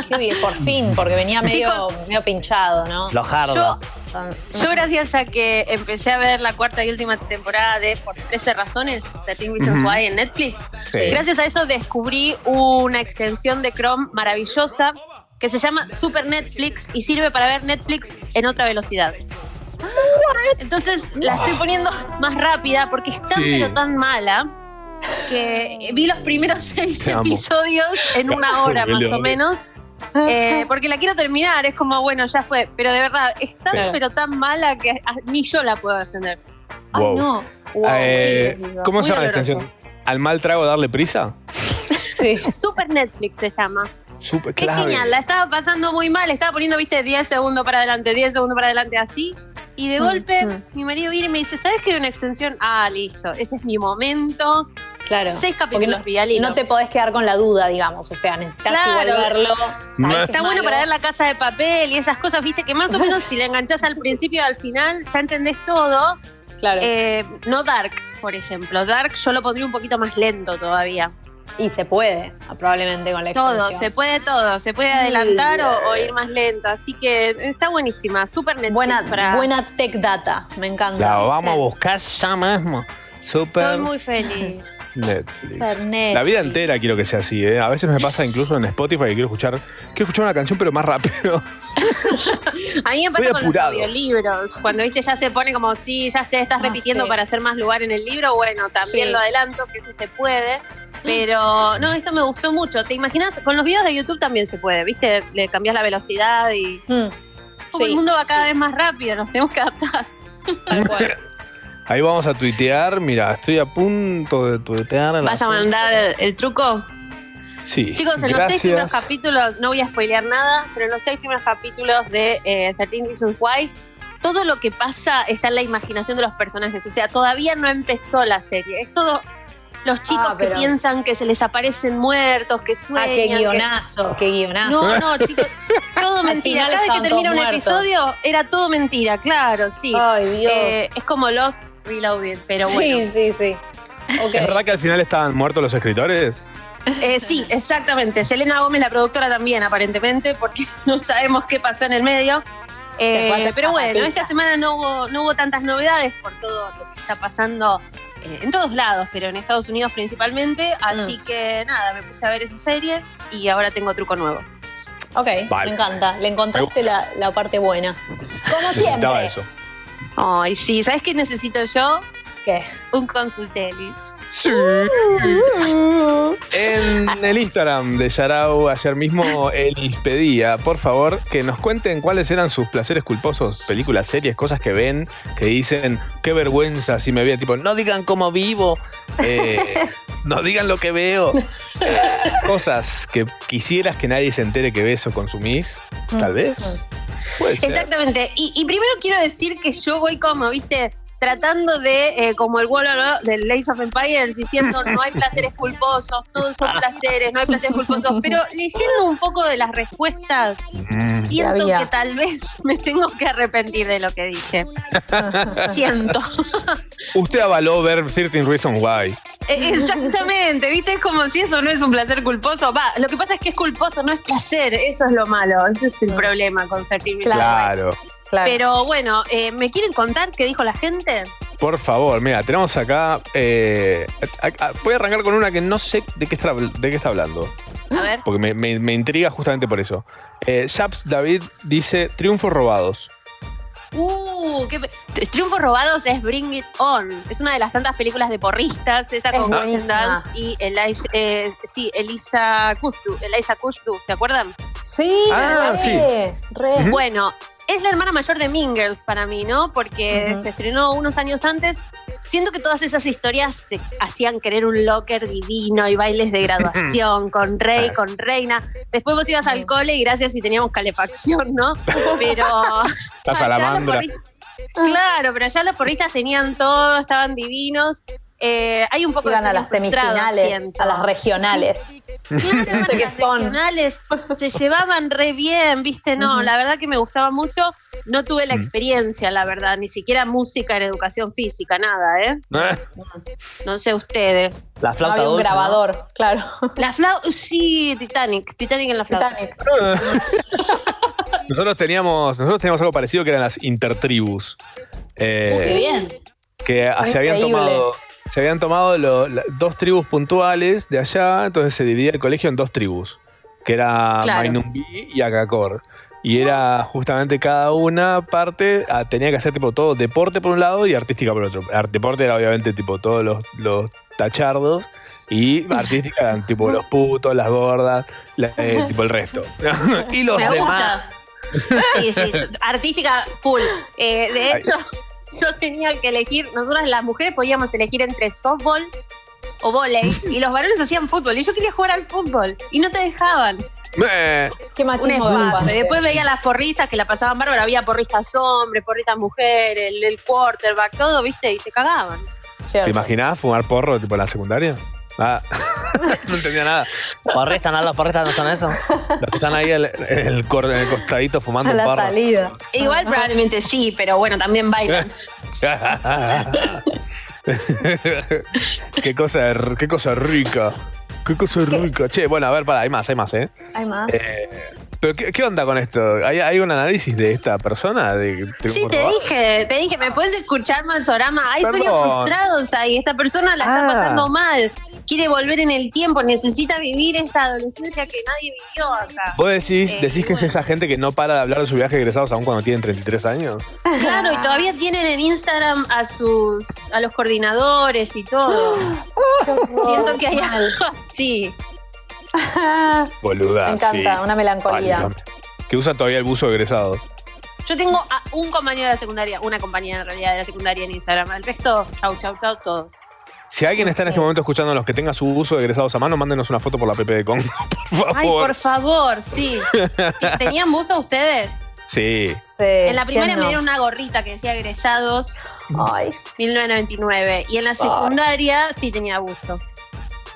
Qué bien, por fin, porque venía medio, Chicos. medio pinchado, ¿no? Los. Yo, Son- yo gracias a que empecé a ver la cuarta y última temporada de Por 13 razones, The Thing Reasons. Why en Netflix, Sí. gracias a eso descubrí una extensión de Chrome maravillosa que se llama Super Netflix y sirve para ver Netflix en otra velocidad. Entonces la estoy poniendo más rápida porque es tan Sí. pero tan mala que vi los primeros seis episodios en una hora más o menos. eh, porque la quiero terminar, es como, bueno, ya fue. Pero de verdad, es tan Sí. pero tan mala que ni yo la puedo defender. Wow. Ay, no. Wow, Eh, sí. ¿Cómo se llama la extensión? ¿Al mal trago darle prisa? Sí. Super Netflix se llama. Es clave. genial, la estaba pasando muy mal, estaba poniendo, viste, 10 segundos para adelante, 10 segundos para adelante, así. Y de Mm, golpe, mm. mi marido viene y me dice, ¿sabes que hay una extensión? Ah, listo, este es mi momento. Claro. Seis Porque capítulos, no, vi al hilo. no te podés quedar con la duda, digamos. O sea, necesitas Claro. igual verlo. No. Está bueno para ver la casa de papel y esas cosas, viste, que más o menos si la enganchás al principio y al final ya entendés todo. Claro. Eh, no Dark, por ejemplo. Dark yo lo pondría un poquito más lento todavía. y se puede, probablemente, con la Todo, extensión. se puede todo. Se puede adelantar o, o ir más lento. Así que está buenísima. Super Netflix Buena, para... buena tech data, me encanta. La vamos a buscar ya mismo. Super Estoy muy feliz. Netflix. Super La vida Netflix. entera quiero que sea así, ¿eh? A veces me pasa incluso en Spotify que quiero escuchar, quiero escuchar una canción pero más rápido. A mí me pasa con los audiolibros. Cuando viste ya se pone como sí, ya sé, estás Ah, repitiendo sí. para hacer más lugar en el libro. Bueno, también Sí. lo adelanto, que eso se puede. Pero no, esto me gustó mucho. ¿Te imaginas? Con los videos de YouTube también se puede, ¿viste? Le cambias la velocidad y Mm, como Sí, el mundo va cada sí. vez más rápido, nos tenemos que adaptar. tal cual. Ahí vamos a tuitear, mira, estoy a punto de tuitear. ¿Vas a mandar el, el truco? Sí. Chicos, en los seis gracias. primeros capítulos, no voy a spoilear nada, pero en los seis primeros capítulos de eh, 13 Reasons Why, todo lo que pasa está en la imaginación de los personajes. O sea, todavía no empezó la serie. Es todo los chicos Ah, que piensan que se les aparecen muertos, que Ah, sueñan. qué que- guionazo, qué guionazo. No, no, chicos, todo mentira. Cada vez que termina un muertos. episodio, era todo mentira, claro, sí. Ay, Dios. Eh, es como Lost Reloaded, pero sí, bueno. sí, sí. Ok. ¿Es verdad que al final estaban muertos los escritores? Eh, sí, exactamente. Selena Gómez, la productora, también, aparentemente, porque no sabemos qué pasó en el medio. Eh, pero bueno, esta semana no hubo, no hubo tantas novedades por todo lo que está pasando eh, en todos lados, pero en Estados Unidos principalmente. Así Mm. que nada, me puse a ver esa serie y ahora tengo truco nuevo. Ok, Vale. me encanta. Le encontraste la, la parte buena. Como Necesitaba siempre. eso. Ay, sí, ¿sabes qué necesito yo? ¿Qué? Un consultelis. Sí. En el Instagram de Yarao ayer mismo Elis pedía, por favor, que nos cuenten cuáles eran sus placeres culposos, películas, series, cosas que ven, que dicen, qué vergüenza si me veía, tipo, no digan cómo vivo, eh, no digan lo que veo. Eh, cosas que quisieras que nadie se entere que ves o consumís, tal vez. Exactamente. Y, y primero quiero decir que yo voy como, viste, tratando de, eh, como el Wall del Age of Empires, diciendo no hay placeres culposos, todos son placeres, no hay placeres culposos. Pero leyendo un poco de las respuestas, Mm. siento Sabía. que tal vez me tengo que arrepentir de lo que dije. siento. Usted avaló ver 13 Reasons Why. Eh, Exactamente, viste, es como si eso no es un placer culposo. Va, lo que pasa es que es culposo, no es placer, eso es lo malo, ese es el problema con 13 Reasons Why. Claro. Pero bueno, eh, ¿me quieren contar qué dijo la gente? Por favor, mira, tenemos acá. eh, a- a- voy a arrancar con una que no sé de qué está, de qué está hablando. A ver. Porque me, me- me intriga justamente por eso. Eh, Shaps David dice: Triunfos robados. Uh, qué pe- Triunfos robados es Bring It On. Es una de las tantas películas de porristas, esa Es con. Dunst y Elisa, eh, sí, Elisa Kushtu, Elisa Kushtu, ¿se acuerdan? Sí, Ah, re, sí. re. Bueno, es la hermana mayor de Mean Girls para mí, ¿no? Porque se estrenó unos años antes. Siento que todas esas historias te hacían querer un locker divino y bailes de graduación con rey, con reina. Después vos ibas al cole y gracias si teníamos calefacción, ¿no? Pero La salamandra. los porristas- Claro, pero allá los porristas tenían todo, estaban divinos. Eh, hay un poco Iban de a las semifinales, siento. a las regionales. Claro, No sé qué las son. regionales se llevaban re bien, ¿viste? No, la verdad que me gustaba mucho. No tuve Mm. la experiencia, la verdad, ni siquiera música en educación física, nada, ¿eh? No sé ustedes. La No flauta había un dulce, ¿no? grabador, claro. La flauta, sí, Titanic, Titanic en la flauta. Titanic. Nosotros teníamos, nosotros teníamos algo parecido que eran las intertribus. Eh, qué bien. que se habían tomado, se habían tomado lo- la- dos tribus puntuales de allá, entonces se dividía el colegio en dos tribus, que era Claro. Mainumbi y Akakor. Y era justamente cada una parte, ah, tenía que hacer tipo todo deporte por un lado y artística por otro. Deporte era obviamente tipo todos los, los tachardos y artística eran tipo los putos, las gordas, la- eh, tipo el resto. y los Me demás. gusta. Sí, sí, artística full. Eh, de hecho, yo tenía que elegir, nosotras las mujeres podíamos elegir entre softball o volei y los varones hacían fútbol y yo quería jugar al fútbol y no te dejaban. Eh, Qué machismo después veía las porristas que la pasaban bárbaro, había porristas hombres, porristas mujeres, el, el quarterback, todo, ¿viste? Y te cagaban. ¿Te imaginabas fumar porro tipo en la secundaria? Ah, no entendía nada. Porristas, los porristas no son eso. Los que están ahí en el, el el costadito fumando A un la porro. salida. Igual probablemente sí, pero bueno, también bailan. qué cosa, qué cosa rica. Qué cosa rica. Che, bueno, a ver, para, hay más, hay más, ¿eh? Hay más. Eh, pero ¿qué, qué onda con esto? ¿Hay, hay un análisis de esta persona? De, de Sí, te dije, te dije, ¿me puedes escuchar, Mansorama? Hay Perdón. sueños frustrados ahí, esta persona la está Ah. pasando mal, quiere volver en el tiempo, necesita vivir esta adolescencia que nadie vivió acá. ¿Vos decís, Eh, decís que es esa gente que no para de hablar de su viaje de egresados aún cuando tienen 33 años? Claro, y todavía tienen en Instagram a sus a los coordinadores y todo. Siento que hay algo así. Boluda. Me encanta, sí. una melancolía. Que usa todavía el buzo de egresados. Yo tengo a un compañero de la secundaria, una compañera en realidad de la secundaria en Instagram. El resto, chau, chau, chau, todos. Si alguien está en este momento escuchando los que tenga su uso de egresados a mano, mándenos una foto por la PP de Congo, por favor. Ay, por favor, sí. ¿Tenían buzo ustedes? Sí. Sí, En la primaria ¿quién me no? dieron una gorrita que decía egresados Ay, 1999. Y en la secundaria sí tenía buzo.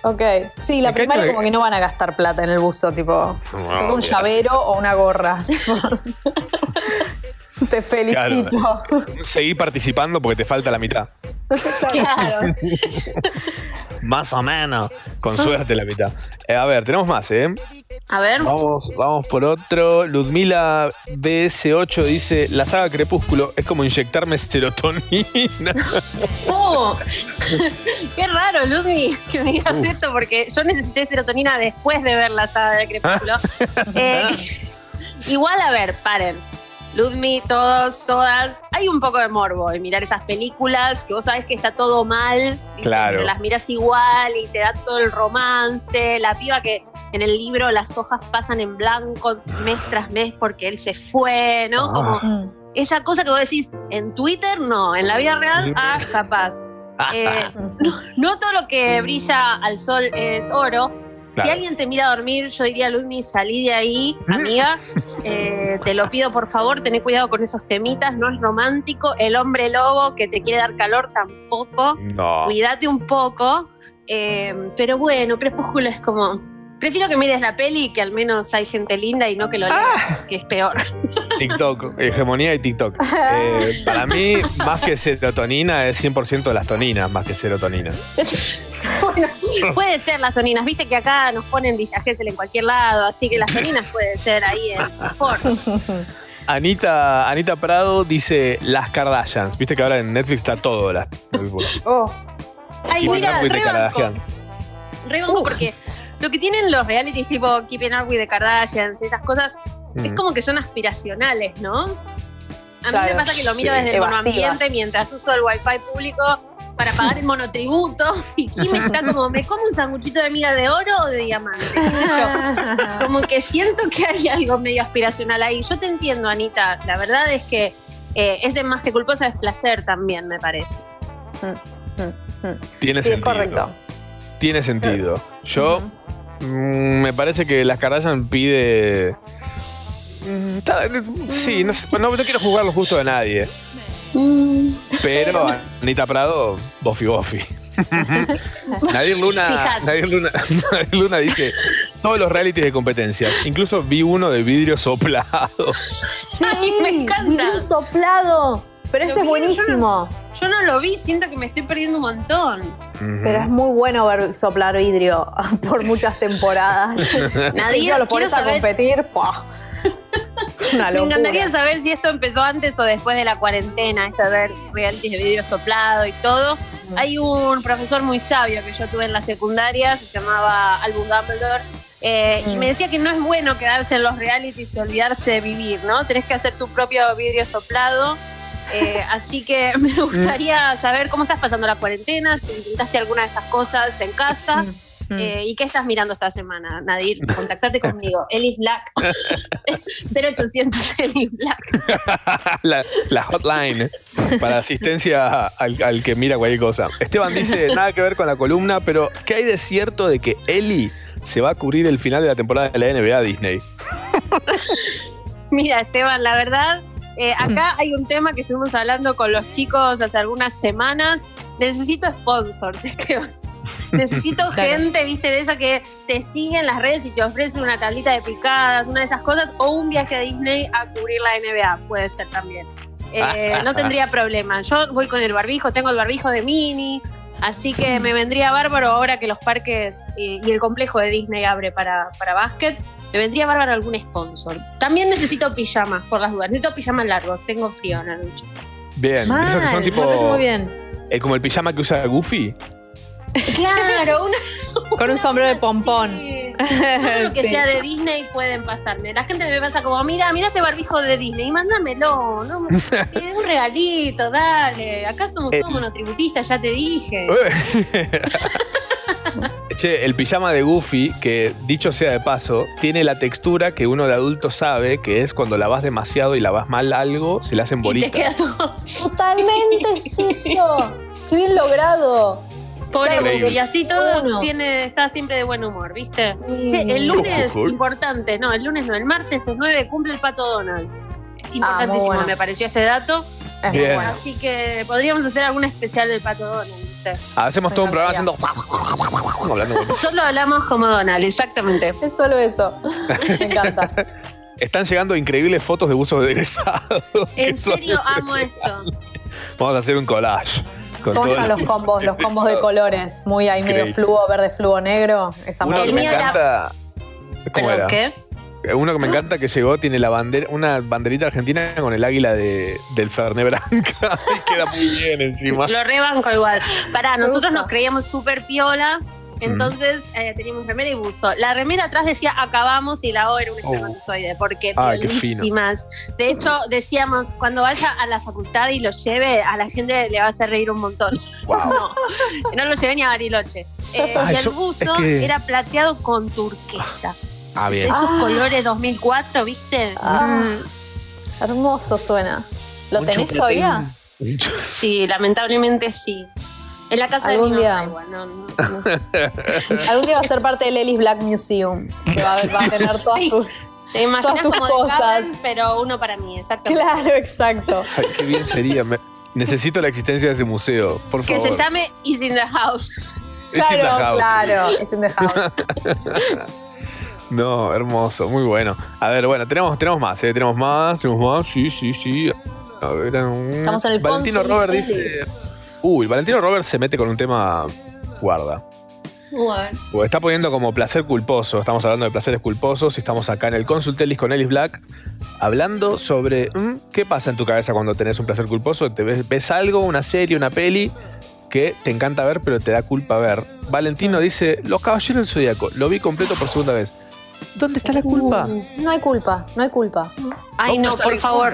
Ok. Sí, la ¿En qué primaria año- como que no van a gastar plata en el buzo, tipo, No, tengo un llavero o una gorra. Te felicito. Seguí participando porque te falta la mitad. Claro. Más o menos. Con suerte la mitad. Eh, a ver, tenemos más, ¿eh? A ver. Vamos, vamos por otro. Ludmila BS8 dice: La saga Crepúsculo es como inyectarme serotonina. ¡Oh! Qué raro, Ludwig, que me digas esto, porque yo necesité serotonina después de ver la saga de Crepúsculo. Eh, igual, a ver, paren. Ludmi, todos, todas. Hay un poco de morbo en mirar esas películas que vos sabés que está todo mal. ¿viste? Claro. Pero las miras igual y te da todo el romance. La piba que en el libro las hojas pasan en blanco mes tras mes porque él se fue, ¿no? Ah. Como Mm. esa cosa que vos decís, en Twitter no, en la vida real, ah, capaz. Eh, no, no todo lo que brilla al sol es oro. Si alguien te mira a dormir, yo diría, Ludmi, salí de ahí, amiga. Eh, te lo pido, por favor, tené cuidado con esos temitas, no es romántico. El hombre lobo que te quiere dar calor tampoco. No. Cuídate un poco. Eh, pero bueno, Crepúsculo es como... Prefiero que mires la peli y que al menos hay gente linda y no que lo leas, que es peor. TikTok, hegemonía y TikTok. Eh, para mí, más que serotonina, es 100% de las toninas, más que serotonina. bueno, puede ser las toninas. Viste que acá nos ponen Villa Gesell en cualquier lado, así que las toninas pueden ser ahí en mejor. Anita, Anita Prado dice las Kardashians. Viste que ahora en Netflix está todo. Las, Oh, Ay, mira, rebanco. Kardashians. Rebanco porque lo que tienen los realities tipo Keeping Up with the Kardashians y esas cosas es Mm. como que son aspiracionales, ¿no? A Claro. mí me pasa que lo miro Sí. desde el Evasivas. monoambiente mientras uso el wifi público para pagar el monotributo. Y Kim está como, ¿me como un sanguchito de miga de oro o de diamante? ¿Qué sé yo? Como que siento que hay algo medio aspiracional ahí. Yo te entiendo, Anita. La verdad es que eh, ese más que culposo es placer también, me parece. Tiene Sí, es sentido. correcto. Tiene sentido. Yo mm, me parece que las Kardashian pide. Mm, Sí, no, sé, no, no quiero jugar los gustos de nadie. Pero Anita Prado, bofi bofi. Nadir Luna, Fíjate. Nadir Luna, Nadir Luna dice todos los realities de competencias. Incluso vi uno de vidrio soplado. Sí, Ay, me encanta. video soplado. Pero Lo ese es vi, yo buenísimo. Yo no lo vi, siento que me estoy perdiendo un montón. Pero es muy bueno ver soplar vidrio por muchas temporadas. Nadie Si yo lo pones a saber- competir, ¡pua! Me encantaría saber si esto empezó antes o después de la cuarentena, esto de ver realities de vidrio soplado y todo. Hay un profesor muy sabio que yo tuve en la secundaria, se llamaba Albus Dumbledore, eh, y me decía que no es bueno quedarse en los realities y olvidarse de vivir, ¿no? Tenés que hacer tu propio vidrio soplado. Eh, así que me gustaría saber cómo estás pasando la cuarentena, si intentaste alguna de estas cosas en casa. Mm. Eh, ¿Y qué estás mirando esta semana, Nadir? Contactate conmigo, Elis Black. 0800 Elis Black. la, la hotline para asistencia al, al que mira cualquier cosa. Esteban dice, nada que ver con la columna, pero ¿qué hay de cierto de que Eli se va a cubrir el final de la temporada de la NBA Disney? Mira, Esteban, la verdad, eh, acá hay un tema que estuvimos hablando con los chicos hace algunas semanas. Necesito sponsors, Esteban. Necesito Claro. gente, viste, de esa que te sigue en las redes y te ofrece una tablita de picadas, una de esas cosas, o un viaje a Disney a cubrir la NBA, puede ser también. Eh, no tendría problema. Yo voy con el barbijo, tengo el barbijo de Mini, así que me vendría bárbaro ahora que los parques y, y el complejo de Disney abre para, para básquet. Me vendría bárbaro algún sponsor. También necesito pijamas, por las dudas. Necesito pijamas largos, tengo frío en la noche. Bien, Mal, esos que son me tipo. parece muy bien. eh, como el pijama que usa Goofy. Claro, una, Con un sombrero de pompón. Sí. Todo lo que Sí. sea de Disney pueden pasarme. La gente me pasa como, mira, mira este barbijo de Disney, mándamelo, ¿no? Un regalito, dale. Acá somos Eh. todos monotributistas, ya te dije. che, el pijama de Goofy, que dicho sea de paso, tiene la textura que uno de adulto sabe que es cuando lavas demasiado y lavas mal algo, se le hacen Y te bolitas. queda todo. Totalmente es eso. Qué bien logrado. Pobre y así todo Uno. tiene, está siempre de buen humor, ¿viste? Sí. Che, el lunes, Ojo. importante, no, el lunes no, el martes es 9, cumple el pato Donald. Importantísimo, bueno. me pareció este dato. Es muy Bien. bueno. Así que podríamos hacer algún especial del pato Donald, no sé. Hacemos todo un programa haciendo. hablando. Solo hablamos como Donald, exactamente. Es solo eso. Me encanta. Están llegando increíbles fotos de buzos de egresados. En serio, amo esto. Vamos a hacer un collage. Con ¿Cómo están los combos? Los combos de colores. Muy ahí medio fluo, verde, fluo, negro. Esa Uno que me encanta. ¿Cómo era? ¿qué? Uno que me encanta que llegó tiene la bandera, una banderita argentina con el águila de, del Ferné Branca y queda muy bien encima. Lo rebanco igual. Pará, nosotros nos creíamos súper piola. Entonces eh, teníamos remera y buzo. La remera atrás decía acabamos y la O era un Oh. espermatozoide, porque piolísimas. De hecho, decíamos, cuando vaya a la facultad y lo lleve, a la gente le va a hacer reír un montón. Wow. No, no lo llevé ni a Bariloche. Eh, Ah, y el buzo es que- era plateado con turquesa. Ah, bien. Esos Ah. colores 2004, ¿viste? Ah. Mm. Hermoso suena. ¿Lo Mucho tenés platín. todavía? Sí, lamentablemente sí. En la casa Algún de mi mamá día. igual, no, no, no. Algún día va a ser parte del Ellis Black Museum. Que va, va a tener todas Sí. tus. Te imaginas Todas tus como de cosas. Carmen, pero uno para mí, exactamente. Claro, exacto. Ay, qué bien sería. Me- necesito la existencia de ese museo, por Que favor. se llame Is in the House. Es in the Claro, house. claro. Es in the house. No, hermoso, muy bueno. A ver, bueno, tenemos, tenemos más, ¿eh? Tenemos más, tenemos más, sí, sí, sí. A ver, um, Estamos en el Valentino Robert Ellis. dice. Uy, Valentino Robert se mete con un tema. Guarda. Bueno. O está poniendo como placer culposo. Estamos hablando de placeres culposos y estamos acá en el Consultelis con Ellis Black hablando sobre mm, qué pasa en tu cabeza cuando tenés un placer culposo. Te ves, ves algo, una serie, una peli que te encanta ver pero te da culpa ver. Valentino dice, Los Caballeros del Zodíaco, lo vi completo por segunda vez. ¿Dónde está la culpa? No hay culpa, no hay culpa. Ay, ¿Dónde no, por favor.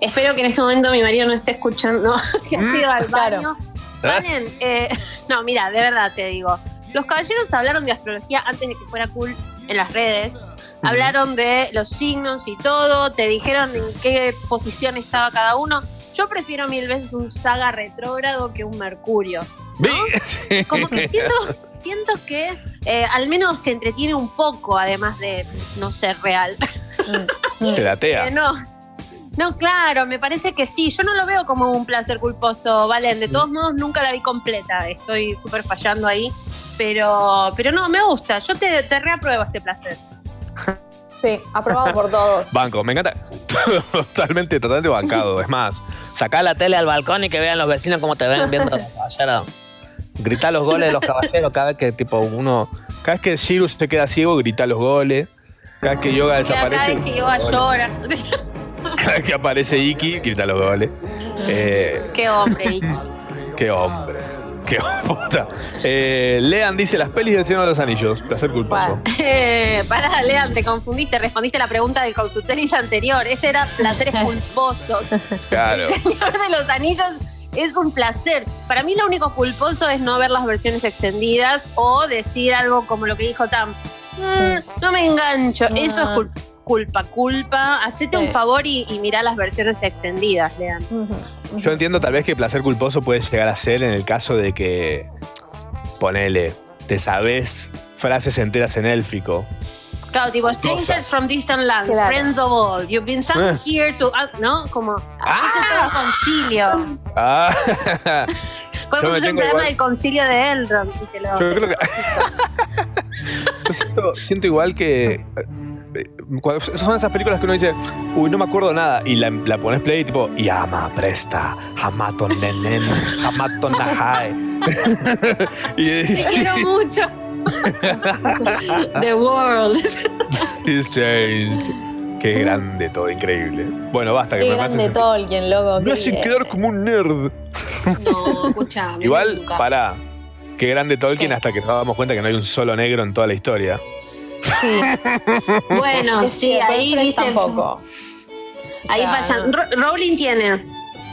Espero que en este momento mi marido no esté escuchando, que ha ido al Claro. baño. Valen, eh, no, mira, de verdad te digo. Los caballeros hablaron de astrología antes de que fuera cool en las redes. Hablaron de los signos y todo. Te dijeron en qué posición estaba cada uno. Yo prefiero mil veces un saga retrógrado que un Mercurio. Vi- Como que siento, siento que eh, al menos te entretiene un poco, además de no ser real. Te latea. Eh, no. No, claro, me parece que sí. Yo no lo veo como un placer culposo, Valen. De todos modos, nunca la vi completa. Estoy súper fallando ahí. Pero, pero no, me gusta. Yo te, te reapruebo este placer. Sí, aprobado por todos. Banco, me encanta. Totalmente, totalmente bancado. Es más, Sacá la tele al balcón y que vean los vecinos cómo te ven viendo a los caballeros. Grita los goles de los caballeros cada vez que tipo uno. cada vez que Shirus se queda ciego, grita los goles. Cada vez que Yoga Ya cada desaparece. vez que Yoga llora. Cada vez que aparece Iki, grita los goles. Eh, Qué hombre, Iki. qué hombre. Qué puta. Eh, Lean dice las pelis del Señor de los Anillos. Placer culposo. Eh, pará, Lean, te confundiste. Respondiste la pregunta del consultoris anterior. Este era placeres culposos. Claro. El Señor de los Anillos es un placer. Para mí lo único culposo es no ver las versiones extendidas o decir algo como lo que dijo Tam. "Mm, no me engancho. Eso es cul- culpa, culpa. Hacete Sí. un favor y, y mirá las versiones extendidas, Lean. Yo entiendo tal vez que placer culposo puede llegar a ser en el caso de que, ponele, te sabes frases enteras en élfico. Claro, tipo, strangers from distant lands, Claro. friends of all. You've been sent Eh. here to. ah, ¿No? Como. Ese es todo concilio. Ah, Podemos hacer un programa igual- del concilio de Elrond y te lo. Yo creo que. Yo siento, siento igual que. Eh, cuando- esas son esas películas que uno dice, uy, no me acuerdo nada, y la, la pones play y tipo, Yama, presta, Hamaton nenen, Hamaton nahai. y Te quiero mucho. The world. It's changed. Qué grande todo, increíble. Bueno, basta, que Qué me grande Tolkien, loco. Me hacen quedar como un nerd. No, escuchame. Igual, nunca. pará. Qué grande Tolkien ¿Qué? hasta que nos damos cuenta que no hay un solo negro en toda la historia. Sí. Bueno, sí, ahí viste. tampoco. Ahí O sea. Ro- Rowling tiene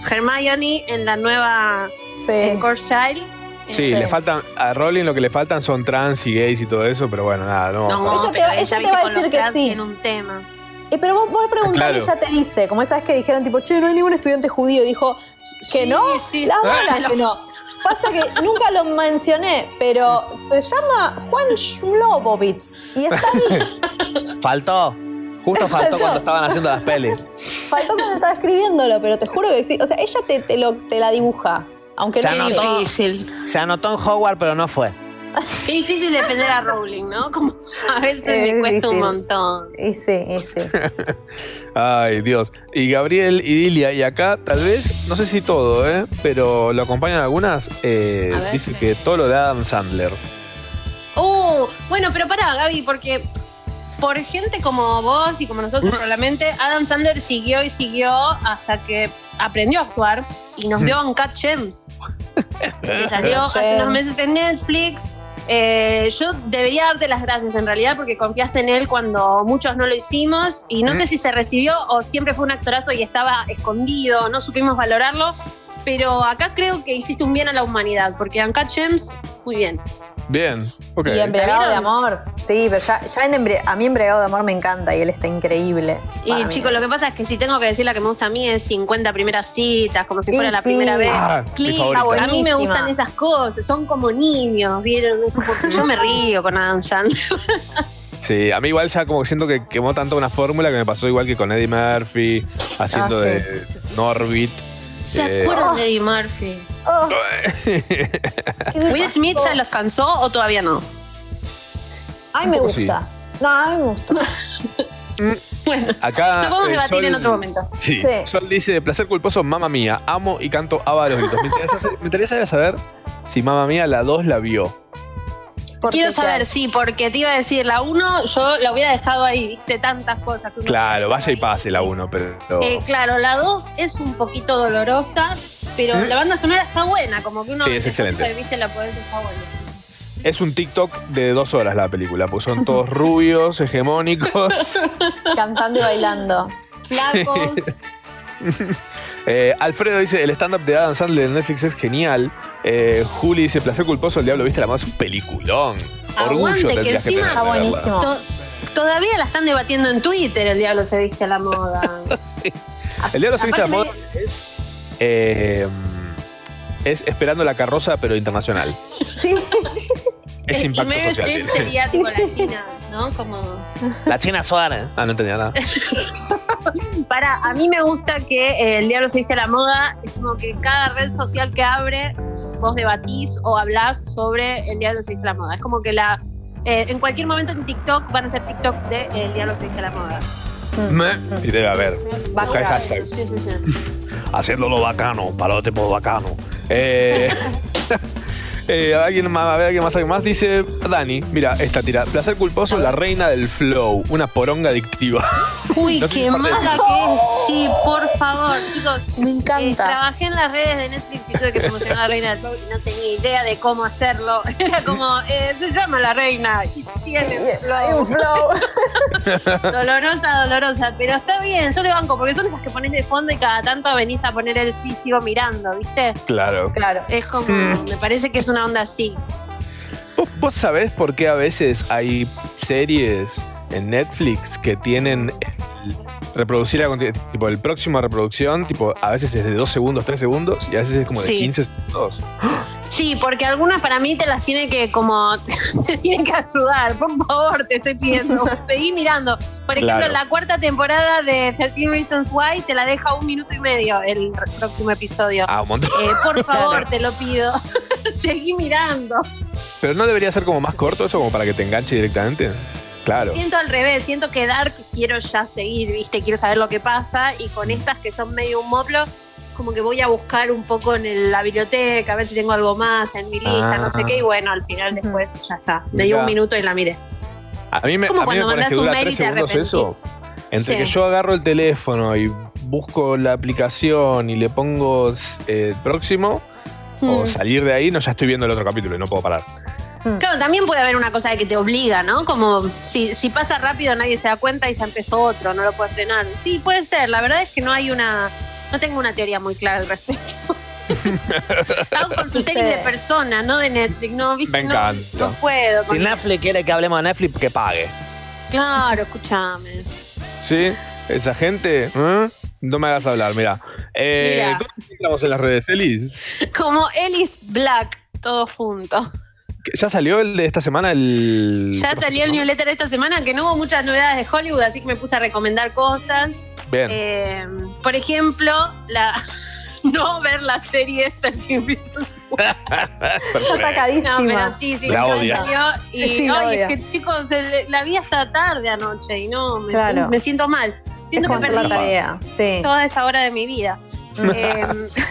Hermione en la nueva Sí. en Course Child. Sí, le faltan, a Rowling lo que le faltan son trans y gays y todo eso, pero bueno, nada, no. No, Ella te va- ella te va a decir que sí. Tiene un tema. Eh, pero vos, vos preguntás Claro. y ella te dice, como esa vez que dijeron, tipo, che, no hay ningún estudiante judío. Dijo, ¿que Sí, no? sí. La bola Ah, que no. Pasa que nunca lo mencioné, pero se llama Juan Shmlobovitz. Y está ahí. Faltó. Justo faltó Faltó. cuando estaban haciendo las pelis. Faltó cuando estaba escribiéndolo, pero te juro que sí. O sea, ella te, te lo, te la dibuja. Aunque Se no anotó. difícil. Se anotó en Hogwarts, pero no fue. Qué difícil defender a Rowling, ¿no? Como a veces Es me cuesta un montón. Y sí, y sí. Ay, Dios. Y Gabriel y Dilia, y acá tal vez, no sé si todo, ¿eh? pero lo acompañan algunas, eh, ver. dice que todo lo de Adam Sandler. Uh, bueno, pero pará, Gaby, porque por gente como vos y como nosotros probablemente, Adam Sandler siguió y siguió hasta que aprendió a actuar y nos dio un Cat Gems. que salió hace unos meses en Netflix. Eh, yo debería darte las gracias en realidad porque confiaste en él cuando muchos no lo hicimos. Y no sé si se recibió o siempre fue un actorazo y estaba escondido, no supimos valorarlo, pero acá creo que hiciste un bien a la humanidad porque Uncut Gems, muy bien. Bien, ok. Y embriagado ¿La de amor. Sí, pero ya, ya en embri- a mí embriagado de amor me encanta y él está increíble. Y chicos, lo que pasa es que si tengo que decir la que me gusta a mí es 50 primeras citas, como si fuera la sí. primera vez. Ah, Click. a mí me gustan esas cosas, son como niños, ¿vieron? Porque yo me río con Adam Sandler. Sí, a mí igual ya como siento que quemó tanto una fórmula que me pasó igual que con Eddie Murphy, haciendo Ah, sí. de Norbit. ¿Se Eh, acuerdan de Eddie Murphy? Oh, ¿qué me ¿Will Smith ya los cansó o todavía no? Ay, me gusta. No, a mí me gusta. Bueno, Acá. lo podemos eh, debatir Sol- en otro momento. Sí. Sí. Sol dice, placer culposo, mamá mía. Amo y canto a los gritos. Me interesa, me interesa saber si mamá mía la 2 la vio. Porque Quiero saber, claro, sí, porque te iba a decir, la 1 yo la hubiera dejado ahí, viste, tantas cosas. que Claro, vaya y pase la 1, pero. Eh, claro, la 2 es un poquito dolorosa, pero ¿Mm? la banda sonora está buena, como que uno Sí, es excelente. vista la podés está bueno. Es un TikTok de dos horas la película, pues son todos rubios, hegemónicos. Cantando y bailando. Flacos, Eh, Alfredo dice, el stand-up de Adam Sandler en Netflix es genial. Eh, Juli dice, placer culposo, el diablo viste la moda, es un peliculón. Orgullo Aguante, que encima de verla. To- Todavía la están debatiendo en Twitter, el diablo se viste a la moda. El diablo se viste la moda es, eh, es esperando la carroza, pero internacional. Sí. Es y impacto Meryl social. Streep tiene. sería tipo la China, ¿no? Como... La China Suárez. Ah, no entendía nada. Para, a mí me gusta que eh, el diablo se viste a la moda, es como que cada red social que abre, vos debatís o hablás sobre el diablo se viste a la moda. Es como que la eh, en cualquier momento en TikTok van a ser TikToks de el diablo se viste a la moda. Me- Y debe haber. Va a Busca el llegar. hashtag. Sí, sí, sí. Haciéndolo bacano, palote por bacano. Eh, eh, alguien más, a ver, alguien más, alguien más. Dice Dani, mira, esta tira. Placer culposo, la reina del flow. Una poronga adictiva. Uy, No sé si qué de- mala que es. Sí, por favor, chicos. Me encanta. trabajé en las redes de Netflix y tuve que promocionar a la Reina del Flow y no tenía idea de cómo hacerlo. Era como, eh, se llama la Reina y tiene Hay un flow. dolorosa, dolorosa. Pero está bien, yo te banco porque son esas que pones de fondo y cada tanto venís a poner el sí, sigo mirando, ¿viste? Claro. Claro. Es como, Mm. me parece que es una onda así. ¿Vos, vos sabés por qué a veces hay series en Netflix que tienen el reproducir a conti- tipo el próximo reproducción, tipo a veces es de 2 segundos, 3 segundos y a veces es como de Sí. 15 segundos. Sí, porque algunas para mí te las tiene que como te tienen que ayudar. Por favor, te estoy pidiendo. Seguí mirando. Por ejemplo, Claro. la cuarta temporada de 13 Reasons Why te la deja un minuto y medio el próximo episodio. Ah, un montón. Eh, por favor, te lo pido. Seguí mirando. Pero no debería ser como más corto eso como para que te enganche directamente. Claro. Siento al revés, siento que Dark quiero ya seguir, ¿viste? Quiero saber lo que pasa. Y con estas que son medio un moplo, como que voy a buscar un poco en el- la biblioteca, a ver si tengo algo más en mi lista, no sé Ah. qué. Y bueno, al final después ya está. Me dio Mirá. un minuto y la miré. A mí me, Como a mí me cuando mandás que un dura mail 3 y te segundos eso. Entre Sí. que yo agarro el teléfono y busco la aplicación y le pongo eh, próximo o Mm. salir de ahí, no, ya estoy viendo el otro capítulo y no puedo parar. Claro, también puede haber una cosa de que te obliga, ¿no? Como si, si pasa rápido nadie se da cuenta y ya empezó otro, no lo puedes frenar. Sí, puede ser. La verdad es que no hay una. No tengo una teoría muy clara al respecto. Hago consultorio de persona, no de Netflix. No, ¿viste? Me No- encanta. No, puedo. Si Netflix quiere que hablemos de Netflix, que pague. Claro, escúchame. ¿Sí? Esa gente, ¿eh? no me hagas hablar, mira. Eh, Mira. ¿Cómo nos encontramos en las redes, Elis? Como Ellis Black, todo junto. ¿Ya salió el de esta semana? El Ya salió el newsletter esta semana que no hubo muchas novedades de Hollywood, así que me puse a recomendar cosas. Bien. Eh, por ejemplo, la no ver la serie de 13 Reasons Why. Perfecto. atacadísima. No, pero sí, sí, La odia. Y Sí, la ay, odia. es que chicos, el- la vi hasta tarde anoche y no, me, Claro. siento, me siento mal. Siento es que la perdí tarea. Sí. toda esa hora de mi vida. Eh,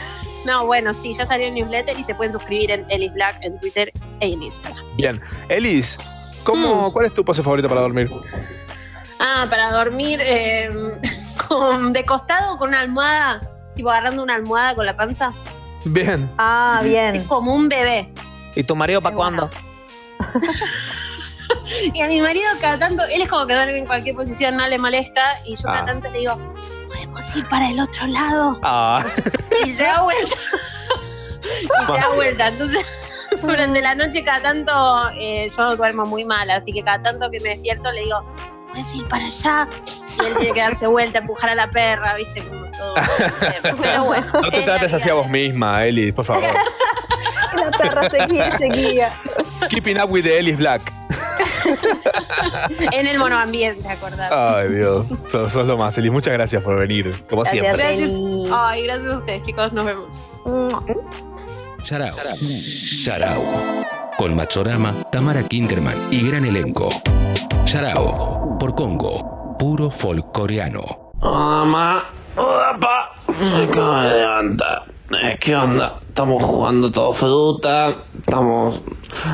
no, bueno, sí, ya salió el newsletter y se pueden suscribir en Ellis Black en Twitter e en Instagram. Bien. Elis, ¿cómo, Mm. ¿cuál es tu pose favorita para dormir? Ah, para dormir eh, con, de costado con una almohada, tipo agarrando una almohada con la panza. Bien. Ah, Es bien. como un bebé. ¿Y tu marido para cuándo? Y a mi marido cada tanto, él es como que duerme en cualquier posición, no le molesta. Y yo Ah. cada tanto le digo, podemos ir para el otro lado. Ah, Y se da vuelta. y se da vuelta. Entonces, durante la noche cada tanto eh, yo duermo muy mal, así que cada tanto que me despierto le digo, puedes ir para allá. Y él tiene que darse vuelta, empujar a la perra, viste, como todo. Pero bueno. no te trates así a vos misma, Elis, por favor. La perra seguía, seguía. Keeping up with the Elis Black. En el monoambiente, acordate. Ay, Dios. Sos, sos lo más, Elis. Muchas gracias por venir, como Gracias, siempre. Gracias. Ay, gracias a ustedes, chicos. Nos vemos. Yarao. Yarao. Con Machorama, Tamara Kinderman y gran elenco. Yarao. Por Congo. Puro folk coreano. Mamá, papá, me acabo de levantar. ¿Qué onda? Estamos jugando todo fruta, estamos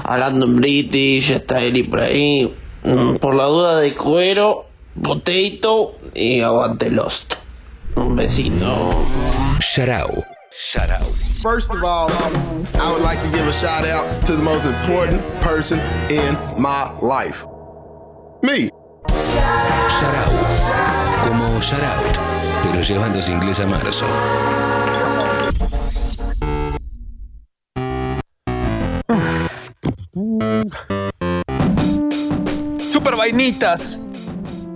hablando en British, está Eli por ahí. Mm, Por la duda de cuero, potato y aguante Lost. Un besito. Yarao. Yarao. First of all, I would like to give a shout out to the most important person in my life. Me. Yarao. Como Shoutout, pero llevándose inglés a marzo. Super vainitas.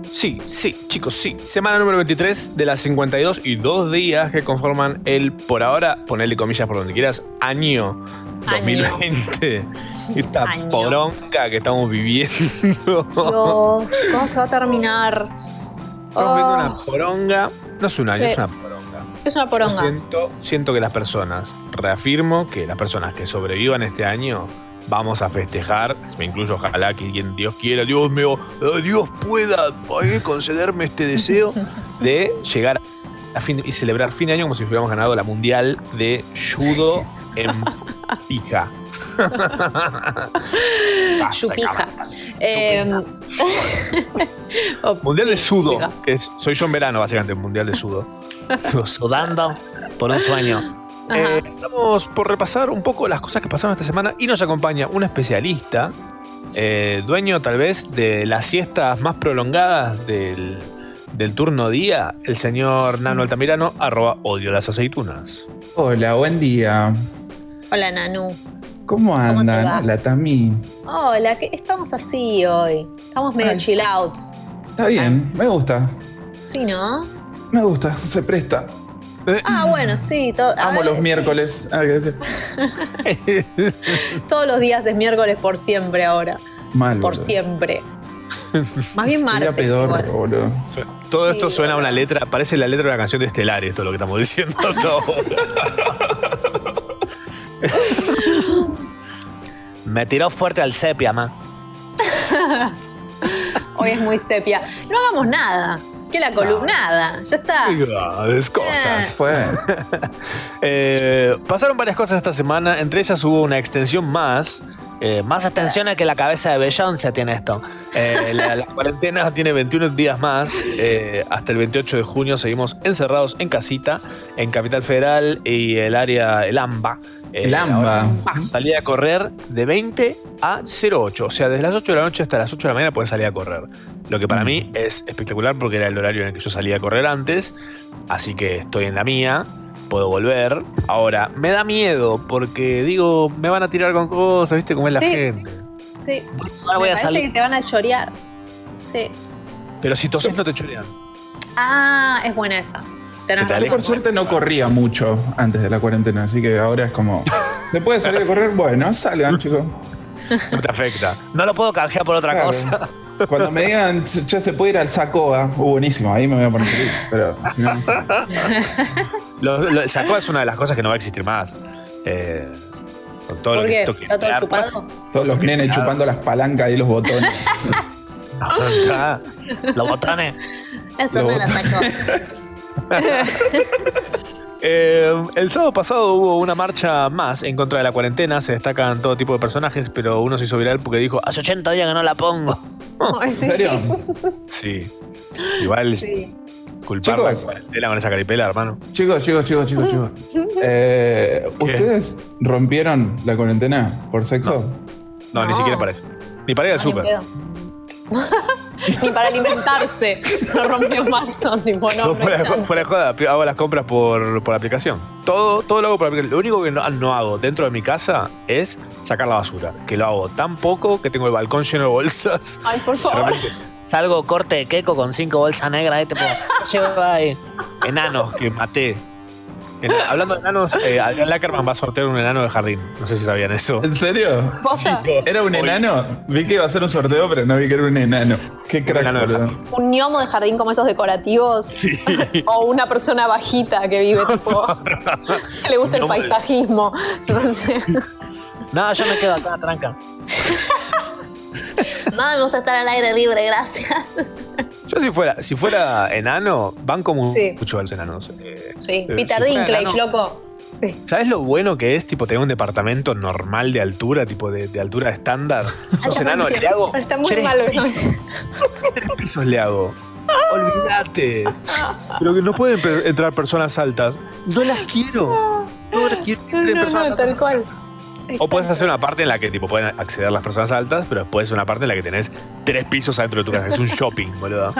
Sí, sí, chicos, sí. Semana número 23 de las 52 y dos días que conforman el, por ahora, ponerle comillas por donde quieras, año 2020. Esta Año. poronga que estamos viviendo. Dios, ¿cómo se va a terminar? Estamos Oh, una poronga. No es un año, Sí. es una poronga. es una poronga. Siento, siento que las personas, reafirmo que las personas que sobrevivan este año, vamos a festejar, me incluyo, ojalá que quien Dios quiera, Dios mío, eh, Dios pueda eh, concederme este deseo de llegar a fin y celebrar fin de año como si hubiéramos ganado la mundial de judo en pija. Chupija. Eh, oh, Mundial de sudo, que es- soy yo en verano, básicamente, mundial de sudo. Sudando por un sueño. Eh, estamos por repasar un poco las cosas que pasaron esta semana y nos acompaña un especialista, eh, dueño tal vez de las siestas más prolongadas del, del turno día, el señor Nano Altamirano, arroba odio las aceitunas. Hola, buen día. Hola, Nanu. ¿Cómo andan? va? Hola, Tami. Hola, estamos así hoy. Estamos medio Ay, chill out. Está bien, me gusta. Sí, ¿no? Me gusta, se presta. Ah, bueno, sí. Amo ver, los sí. miércoles. Ah, ¿qué decir? Todos los días es miércoles por siempre ahora. Mal. Por siempre. Más bien martes. igual. boludo. Todo esto suena a una letra, parece la letra de una canción de Estelar, esto es lo que estamos diciendo. todo. Me tiró fuerte al sepia, ma. Hoy es muy sepia. No hagamos nada. Que la columnada. Ya está. Grandes cosas. Fue. Eh, pasaron varias cosas esta semana, entre ellas hubo una extensión más. Eh, más extensiones que la cabeza de Beyoncé tiene esto. Eh, la, la cuarentena tiene 21 días más. eh, hasta el 28 de junio seguimos encerrados en casita, en Capital Federal y el área, el AMBA. El AMBA. Salía a correr de 20 a 08. O sea, desde las 8 de la noche hasta las 8 de la mañana puedes salir a correr. Lo que para mí es espectacular porque era el horario en el que yo salía a correr antes. Así que estoy en la mía. Puedo volver. Ahora, me da miedo porque digo, me van a tirar con cosas, ¿viste cómo es la Sí. gente? Sí. Ahora voy Me a parece salir. que te van a chorear. Sí. Pero si toses no te chorean. Ah, es buena esa. Tenés Yo por suerte no corría mucho antes de la cuarentena, así que ahora es como. ¿Le puede salir a correr? Bueno, salgan, chicos. No te afecta. No lo puedo canjear por otra Claro. cosa. Cuando me digan, ya se puede ir al Sacoa, uh, buenísimo, ahí me voy a poner feliz. Pero no, Lo, lo- Sacoa es una de las cosas que no va a existir más. Eh, con todo lo ¿Por que qué? toque. ¿Está todo chupado? todos los nenes chupando las palancas y los botones. ah, Los botones. Esto Lo me la botan. sacó. eh, el sábado pasado hubo una marcha más en contra de la cuarentena. Se destacan todo tipo de personajes, pero uno se hizo viral porque dijo: Hace 80 días que no la pongo. Ay, ¿En serio? Sí. Igual Sí. culpar la cuarentena con esa caripela, hermano. Chicos, chicos, chicos, chicos, chicos. Eh, ¿Ustedes rompieron la cuarentena por sexo? No, ni No. siquiera para eso. Ni para ir al súper. Ni para alimentarse. No rompió. Son tipo, no, No, fuera, fuera de joda, hago las compras por, por aplicación. Todo, todo lo hago por aplicación. Lo único que no, no hago dentro de mi casa es sacar la basura. Que lo hago tan poco que tengo el balcón lleno de bolsas. Ay, por favor. Realmente, Salgo corte de queco con cinco bolsas negras. Ahí te pongo. Lleva ahí. enanos que maté. En- hablando de enanos, eh, Adrián Lackerman va a sortear un enano de jardín. No sé si sabían eso. ¿En serio? ¿Era un enano? Vi que iba a ser un sorteo, pero no vi que era un enano. Qué crack, enano boludo. Un gnomo de jardín como esos decorativos. Sí. O una persona bajita que vive, tipo. que le gusta el paisajismo. No sé. No, yo me quedo acá, tranca. No, me gusta estar al aire libre, gracias. Yo si fuera, si fuera enano, van como Sí. mucho a los enanos. Eh, Sí, eh, Peter si Dinklage, enano- loco. Sí. ¿Sabes lo bueno que es, tipo, tener un departamento normal de altura, tipo de, de altura estándar? Sos enano, le hago Pero está muy tres malo. pisos, tres pisos le hago. Olvídate. Pero que no pueden entrar personas altas. No las quiero. No las quiero que entren No, personas no, altas. tal cual. O puedes hacer una parte en la que tipo pueden acceder las personas altas, pero después una parte en la que tenés tres pisos adentro de tu casa. Es un shopping, boludo.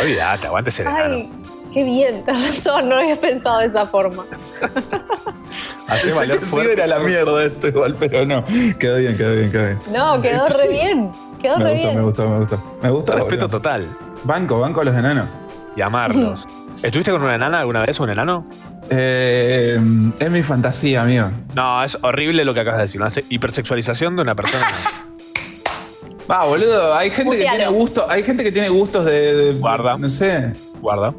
Olvídate, aguante ser enano. Ay, qué bien, tenés razón, no lo había pensado de esa forma. Hace valer que sí fuerte. era la mierda esto igual, pero no. Quedó bien, quedó bien, quedó bien. No, quedó re bien, quedó Me re gustó, me bien. gustó, me gustó. Me gustó. Respeto boludo. total. Banco, banco a los enanos. Y amarlos. ¿Estuviste con una enana alguna vez, un enano? Eh, es mi fantasía, amigo. No, es horrible lo que acabas de decir. Una se- hipersexualización de una persona. Va, boludo, hay gente que tiene gusto, hay gente que tiene gustos de, de- Guarda. no sé. Guarda.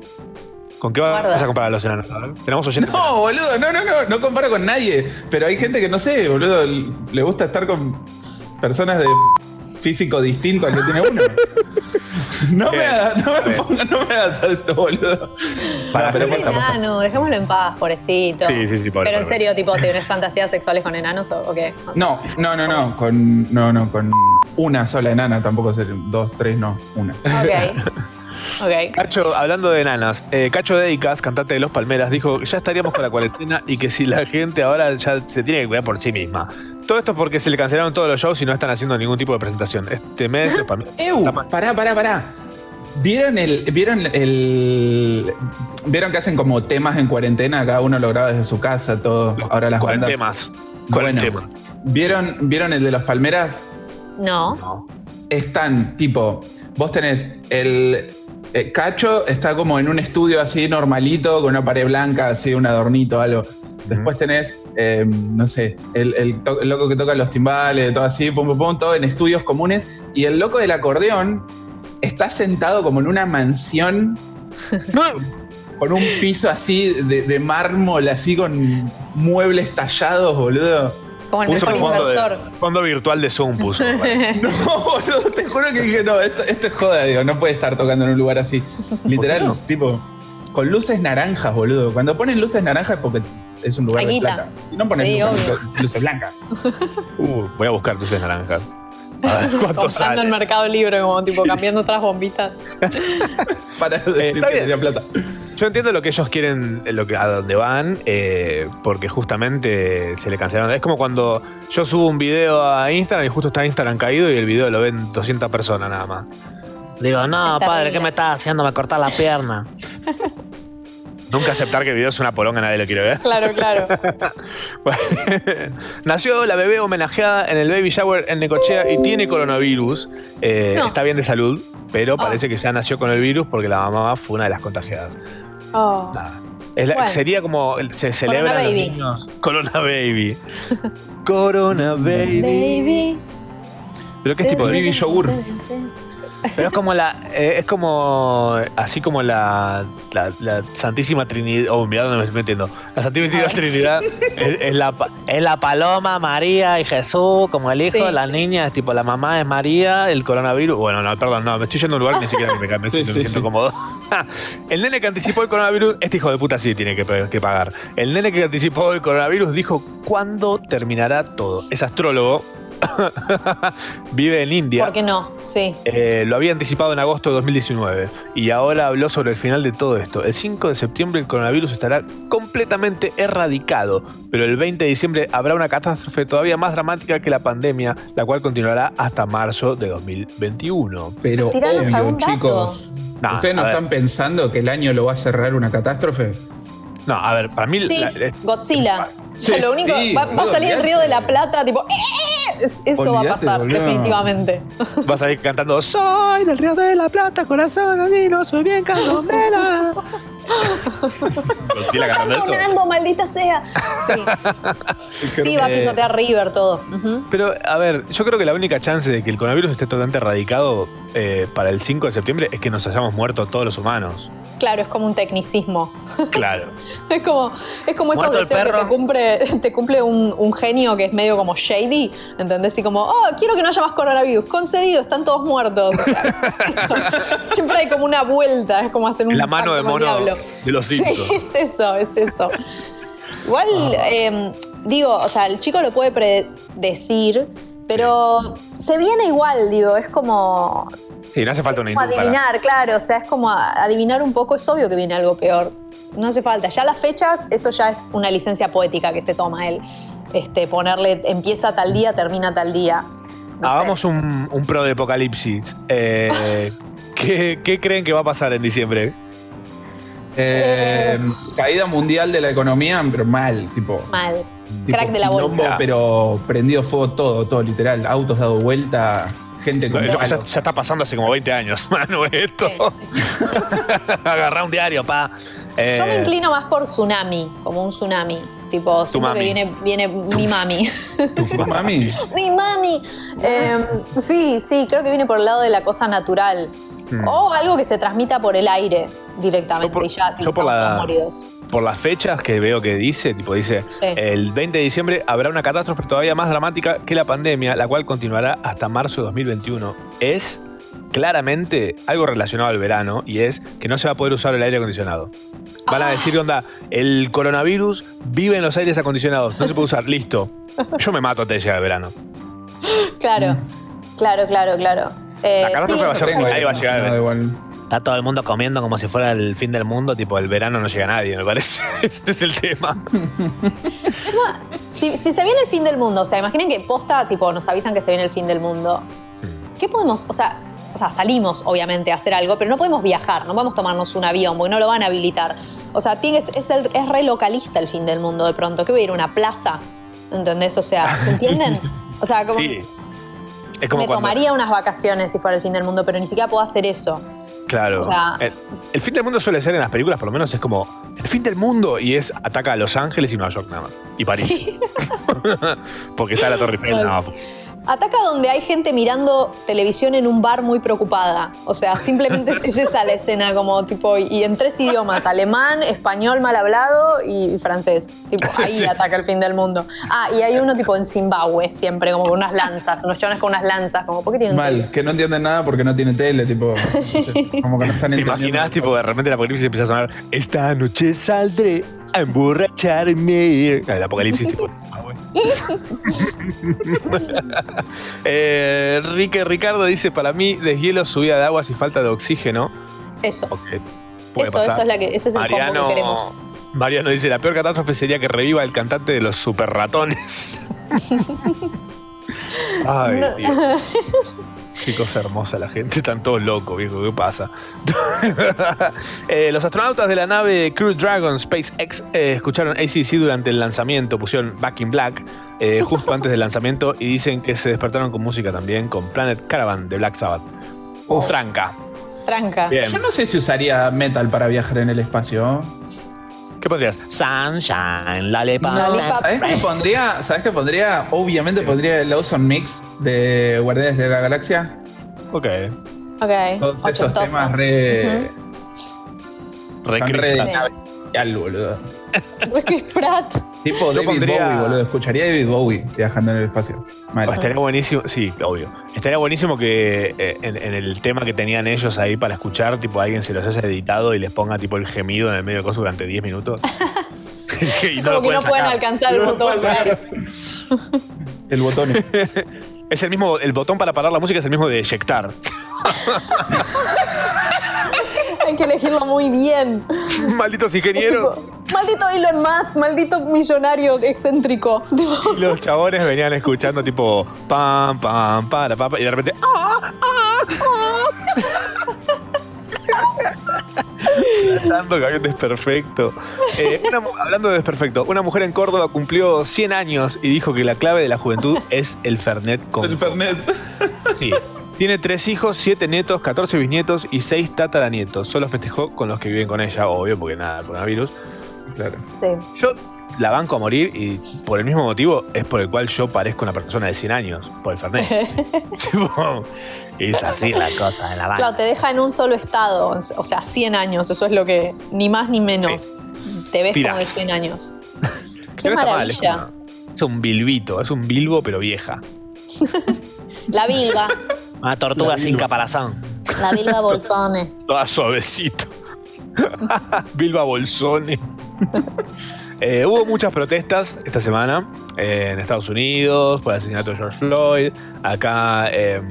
¿Con qué vas a comparar a los enanos? Tenemos oyentes. No, boludo, no, no, no, no comparo con nadie. Pero hay gente que no sé, boludo, le gusta estar con personas de físico distinto al que tiene uno. No me hagas, no me pongas, no me hagas esto, boludo. Para, pero posta, posta. Enano, dejémoslo en paz, pobrecito. Sí, sí, sí, pobre, Pero en pobre. serio, tipo, ¿tienes fantasías sexuales con enanos o, qué? No, no, no, no, con, no, no, con una sola enana, tampoco ser dos, tres, no, una. Ok. Ok. Cacho, hablando de enanas, eh, Cacho Dedicas, cantante de Los Palmeras, dijo que ya estaríamos con la cuarentena y que si la gente ahora ya se tiene que cuidar por sí misma. Todo esto porque se le cancelaron todos los shows y no están haciendo ningún tipo de presentación. Este mes, Los Palmeras. ¡Ew! Pará, pará, pará. ¿Vieron el. ¿Vieron el. ¿Vieron que hacen como temas en cuarentena? Cada uno lo graba desde su casa, todo. Ahora las bandas. Cuarentemas. Bueno. ¿Vieron, ¿Vieron el de las palmeras? No. Están, tipo, vos tenés el. eh, Cacho está como en un estudio así normalito, con una pared blanca, así, un adornito, algo. Después tenés, eh, no sé, el, el el loco que toca los timbales, todo así, pum, pum, pum, todo en estudios comunes. Y el loco del acordeón está sentado como en una mansión con un piso así de, de mármol, así con muebles tallados, boludo. Como el Puso mejor el fondo, inversor. de, fondo virtual de Zoom. Puso. No, boludo, te juro que dije, no, esto, esto es joda, digo, no puede estar tocando en un lugar así. Literal, tipo, con luces naranjas, boludo. Cuando ponen luces naranjas es porque es un lugar Hay de plata. Si no ponen Sí, luces, blancas. Uh, voy a buscar luces naranjas. A ver cuánto Comprando sale. en Mercado Libre, como tipo cambiando otras bombitas. Para decir Eh, está que tenía plata. Yo entiendo lo que ellos quieren, lo que, a dónde van, eh, porque justamente se le cancelaron. Es como cuando yo subo un video a Instagram y justo está Instagram caído y el video lo ven 200 personas nada más. Digo, no, padre. ¿qué me estás haciendo? Me cortás la pierna. Nunca aceptar que el video es una poronga, nadie lo quiere ver. Claro, claro. Bueno, Nació la bebé homenajeada en el baby shower en Necochea y tiene coronavirus. Eh, No. Está bien de salud, pero Ah. parece que ya nació con el virus porque la mamá fue una de las contagiadas. Oh. Es la- Bueno. Sería como se celebra Corona los baby. niños. Corona baby. Corona baby. Baby. Pero qué es tipo de Baby yogur. Pero es como la. eh, es como. Así como la. La, la Santísima Trinidad. Oh, mirá dónde me estoy metiendo. La Santísima Trinidad es, es la. Es la paloma, María y Jesús, como el hijo, Sí. la niña es tipo la mamá es María, el Coronavirus. Bueno, no, perdón, no, me estoy yendo a un lugar que ni siquiera me, me, me Sí, siento, sí, me siento sí. cómodo. el nene que anticipó el coronavirus, este hijo de puta sí tiene que, que pagar. El nene que anticipó el coronavirus dijo cuándo terminará todo. Es astrólogo, vive en India. ¿Por qué no? Sí. Eh, lo había anticipado en agosto de 2019 y ahora habló sobre el final de todo esto. El 5 de septiembre el coronavirus estará completamente erradicado, pero el 20 de diciembre habrá una catástrofe todavía más dramática que la pandemia, la cual continuará hasta marzo de 2021. Pero obvio, chicos. Nah, ¿Ustedes no ver. están pensando que el año lo va a cerrar una catástrofe? No, a ver, para mí... Sí, la- eh, Godzilla. Sí, lo único, sí, va, va a salir el río de la plata, tipo, ¡eh! Es- Eso va a pasar, boludo. definitivamente. vas a ir cantando Soy del Río de la Plata, corazón andino, soy bien candomera. Godzilla cantando eso. Fernando, maldita sea. Sí, sí va a pisotear River todo. Pero, a ver, yo creo que la única chance de que el coronavirus esté totalmente erradicado eh, para el 5 de septiembre es que nos hayamos muerto todos los humanos. Claro, es como un tecnicismo. Claro. Es como, es como esos deseos que te cumple, te cumple un, un genio que es medio como shady, ¿entendés? Y como, oh, quiero que no haya más coronavirus. Concedido, están todos muertos. O sea, es eso. Siempre hay como una vuelta, es como hacer un La mano de mono de los Sí, Simpsons. es eso, es eso. Igual, eh, digo, o sea, el chico lo puede predecir, pero se viene igual, digo, es como, Sí, no hace falta una adivinar, claro, o sea, es como adivinar un poco, es obvio que viene algo peor. No hace falta. Ya las fechas, eso ya es una licencia poética que se toma él. Este, ponerle, empieza tal día, termina tal día. No sé. Hagamos un, un pro de apocalipsis. Eh, ¿qué, qué creen que va a pasar en diciembre? Eh, caída mundial de la economía, pero mal, tipo. Mal. tipo Crack de la quilombo, bolsa. Pero prendido fuego todo, todo literal. Autos dado vuelta, gente con Ya, está pasando hace como 20 años, Manu, esto. Agarrá un diario, pa. Eh, Yo me inclino más por tsunami, como un tsunami. Tipo, siento que viene, viene mi mami. ¿Tu mami? ¡Mi mami! Eh, sí, sí, creo que viene por el lado de la cosa natural. Mm. O algo que se transmita por el aire directamente y ya tipo, yo por la- por las fechas que veo que dice, tipo dice, Sí. el 20 de diciembre habrá una catástrofe todavía más dramática que la pandemia, la cual continuará hasta marzo de 2021. Es claramente algo relacionado al verano y es que no se va a poder usar el aire acondicionado. Van Ah. a decir, onda, el coronavirus vive en los aires acondicionados, no se puede usar, listo. Yo me mato antes de llegar el verano. Claro, claro, claro, claro. Eh, La catástrofe sí, va a ser Tengo ahí va a llegar. acondicionado Está todo el mundo comiendo como si fuera el fin del mundo, tipo el verano no llega nadie, me parece. Este es el tema. Si, si se viene el fin del mundo, o sea, imaginen que posta, tipo, nos avisan que se viene el fin del mundo. ¿Qué podemos, o sea, o sea, salimos obviamente a hacer algo, pero no podemos viajar, no podemos tomarnos un avión porque no lo van a habilitar. O sea, tiene, es, el- es re localista el fin del mundo de pronto. ¿Qué voy a ir a una plaza? ¿Entendés? O sea, ¿se entienden? O sea, como Sí. Es como me cuando, tomaría unas vacaciones si fuera el fin del mundo, pero ni siquiera puedo hacer eso. Claro. O sea- el, el fin del mundo suele ser en las películas, por lo menos es como el fin del mundo y es ataca a Los Ángeles y Nueva York nada más. Y París. Porque está la Torre Eiffel. No, Ataca donde hay gente mirando televisión en un bar muy preocupada. O sea, simplemente es es esa la escena, como tipo, y en tres idiomas: alemán, español mal hablado y francés. Tipo, ahí Sí. ataca el fin del mundo. Ah, y hay uno tipo en Zimbabue, siempre, como con unas lanzas, unos chavales con unas lanzas, como, ¿por qué tienen Mal, que no entienden nada porque no tiene tele, tipo. Como que no están ¿Te entendiendo. imaginas, tipo, de repente el apocalipsis empieza a sonar Esta noche saldré a emborracharme? El apocalipsis, tipo. eh, Rique Ricardo dice: Para mí, deshielo, subida de aguas y falta de oxígeno. Eso. Puede Eso, pasar. eso es la que, ese es el combo que queremos. Mariano dice: La peor catástrofe sería que reviva el cantante de los super ratones. Ay, No. Dios. Qué cosa hermosa la gente, están todos locos, viejo, ¿qué pasa? Eh, los astronautas de la nave Crew Dragon SpaceX eh, escucharon ACC durante el lanzamiento, pusieron Back in Black eh, justo antes del lanzamiento y dicen que se despertaron con música también, con Planet Caravan de Black Sabbath. Tranca. Tranca. Bien. Yo no sé si usaría metal para viajar en el espacio. ¿Qué pondrías? Sunshine, Lollipop. ¿Sabes qué pondría? ¿Sabes qué pondría? Obviamente pondría el Awesome Mix de Guardianes de la Galaxia. Ok. Ok. Todos esos ochentoso. temas re. Re son Chris re de boludo. Re Pratt. Tipo David pondría- Bowie, boludo. Escucharía a David Bowie viajando en el espacio. Mal. Estaría buenísimo, sí, obvio. Estaría buenísimo que eh, en, en el tema que tenían ellos ahí para escuchar, tipo alguien se los haya editado y les ponga tipo el gemido en el medio de cosas durante 10 minutos. y Como que no pueden alcanzar el botón. claro. El botón. Es el mismo, el botón para parar la música es el mismo de eyectar. Hay que elegirlo muy bien. Malditos ingenieros. Maldito Elon Musk, maldito millonario excéntrico. Y los chabones venían escuchando tipo pam, pam, para, pam, y de repente. ¡Ah! Tanto que había un desperfecto. Eh, una hablando de desperfecto, una mujer en Córdoba cumplió 100 años y dijo que la clave de la juventud es el Fernet con. El Fernet. Sí. Tiene tres hijos, siete nietos, 14 bisnietos y seis tataranietos. Solo festejó con los que viven con ella, obvio, porque nada, coronavirus. Claro. Sí. Yo la banco a morir y por el mismo motivo es por el cual yo parezco una persona de 100 años, por el Fernet. Es así la cosa de la banca. Claro, te deja en un solo estado, o sea, 100 años, eso es lo que, ni más ni menos, te ves Tirás. como de 100 años. Qué no mal, es, maravilla. una- es un bilbito, es un bilbo pero vieja. La Bilba, Una tortuga sin caparazón. la Bilba Bolsone. Toda suavecito. Bilba Bolsone. Eh, hubo muchas protestas esta semana eh, en Estados Unidos por el asesinato de George Floyd. Acá eh,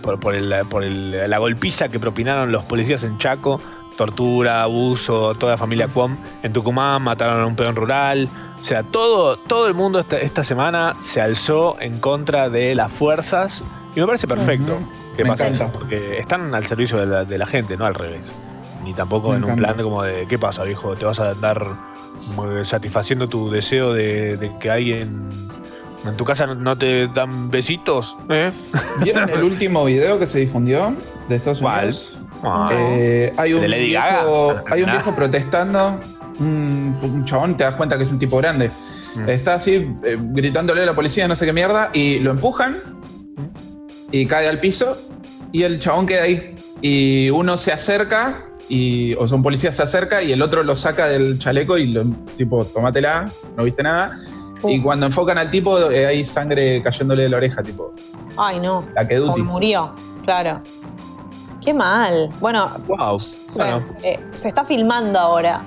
por, por el- por el- la golpiza que propinaron los policías en Chaco. Tortura, abuso, toda la familia Cuom. En Tucumán mataron a un peón rural. O sea, todo, todo el mundo esta, esta semana se alzó en contra de las fuerzas. Y me parece perfecto que Me pase encanta. eso, porque están al servicio de la, de la gente, no al revés. ni tampoco Me en un plan de como de ¿qué pasa, viejo? ¿Te vas a andar satisfaciendo tu deseo de, de que alguien en tu casa no- te dan besitos? ¿Eh? ¿Vieron el último video que se difundió de Estados. Unidos? Ah. Eh, hay un ¿De Lady viejo, hay un viejo protestando, un, un chabón, te das cuenta que es un tipo grande. Mm. Está así eh, gritándole a la policía, no sé qué mierda, y lo empujan y cae al piso y el chabón queda ahí. Y uno se acerca, y, o sea, un policía se acerca y el otro lo saca del chaleco y lo, tipo, tómatela, no viste nada. Y cuando enfocan al tipo, eh, hay sangre cayéndole de la oreja, tipo, Ay, no. la que Como murió, claro. Qué mal. Bueno, Wow. bueno, eh, se está filmando ahora.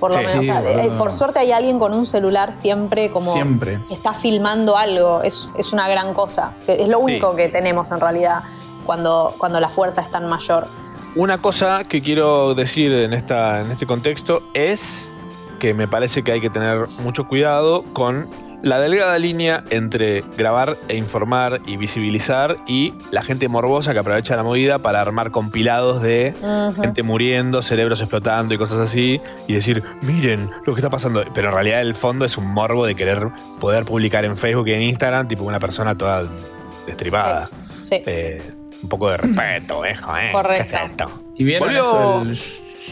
Por lo Sí, menos. sí, O sea, boludo. eh, por suerte hay alguien con un celular siempre como Siempre. que está filmando algo. Es, es una gran cosa. Es lo único que tenemos en realidad cuando, cuando la fuerza es tan mayor. Una cosa que quiero decir en, esta, en este contexto es que me parece que hay que tener mucho cuidado con la delgada línea entre grabar e informar y visibilizar y la gente morbosa que aprovecha la movida para armar compilados de gente muriendo, cerebros explotando y cosas así y decir, miren lo que está pasando. Pero en realidad el fondo es un morbo de querer poder publicar en Facebook y en Instagram tipo una persona toda destripada. Sí. Eh, un poco de respeto, eh, joder. Correcto. ¿Qué es esto? ¿Y vieron Volvió- eso, el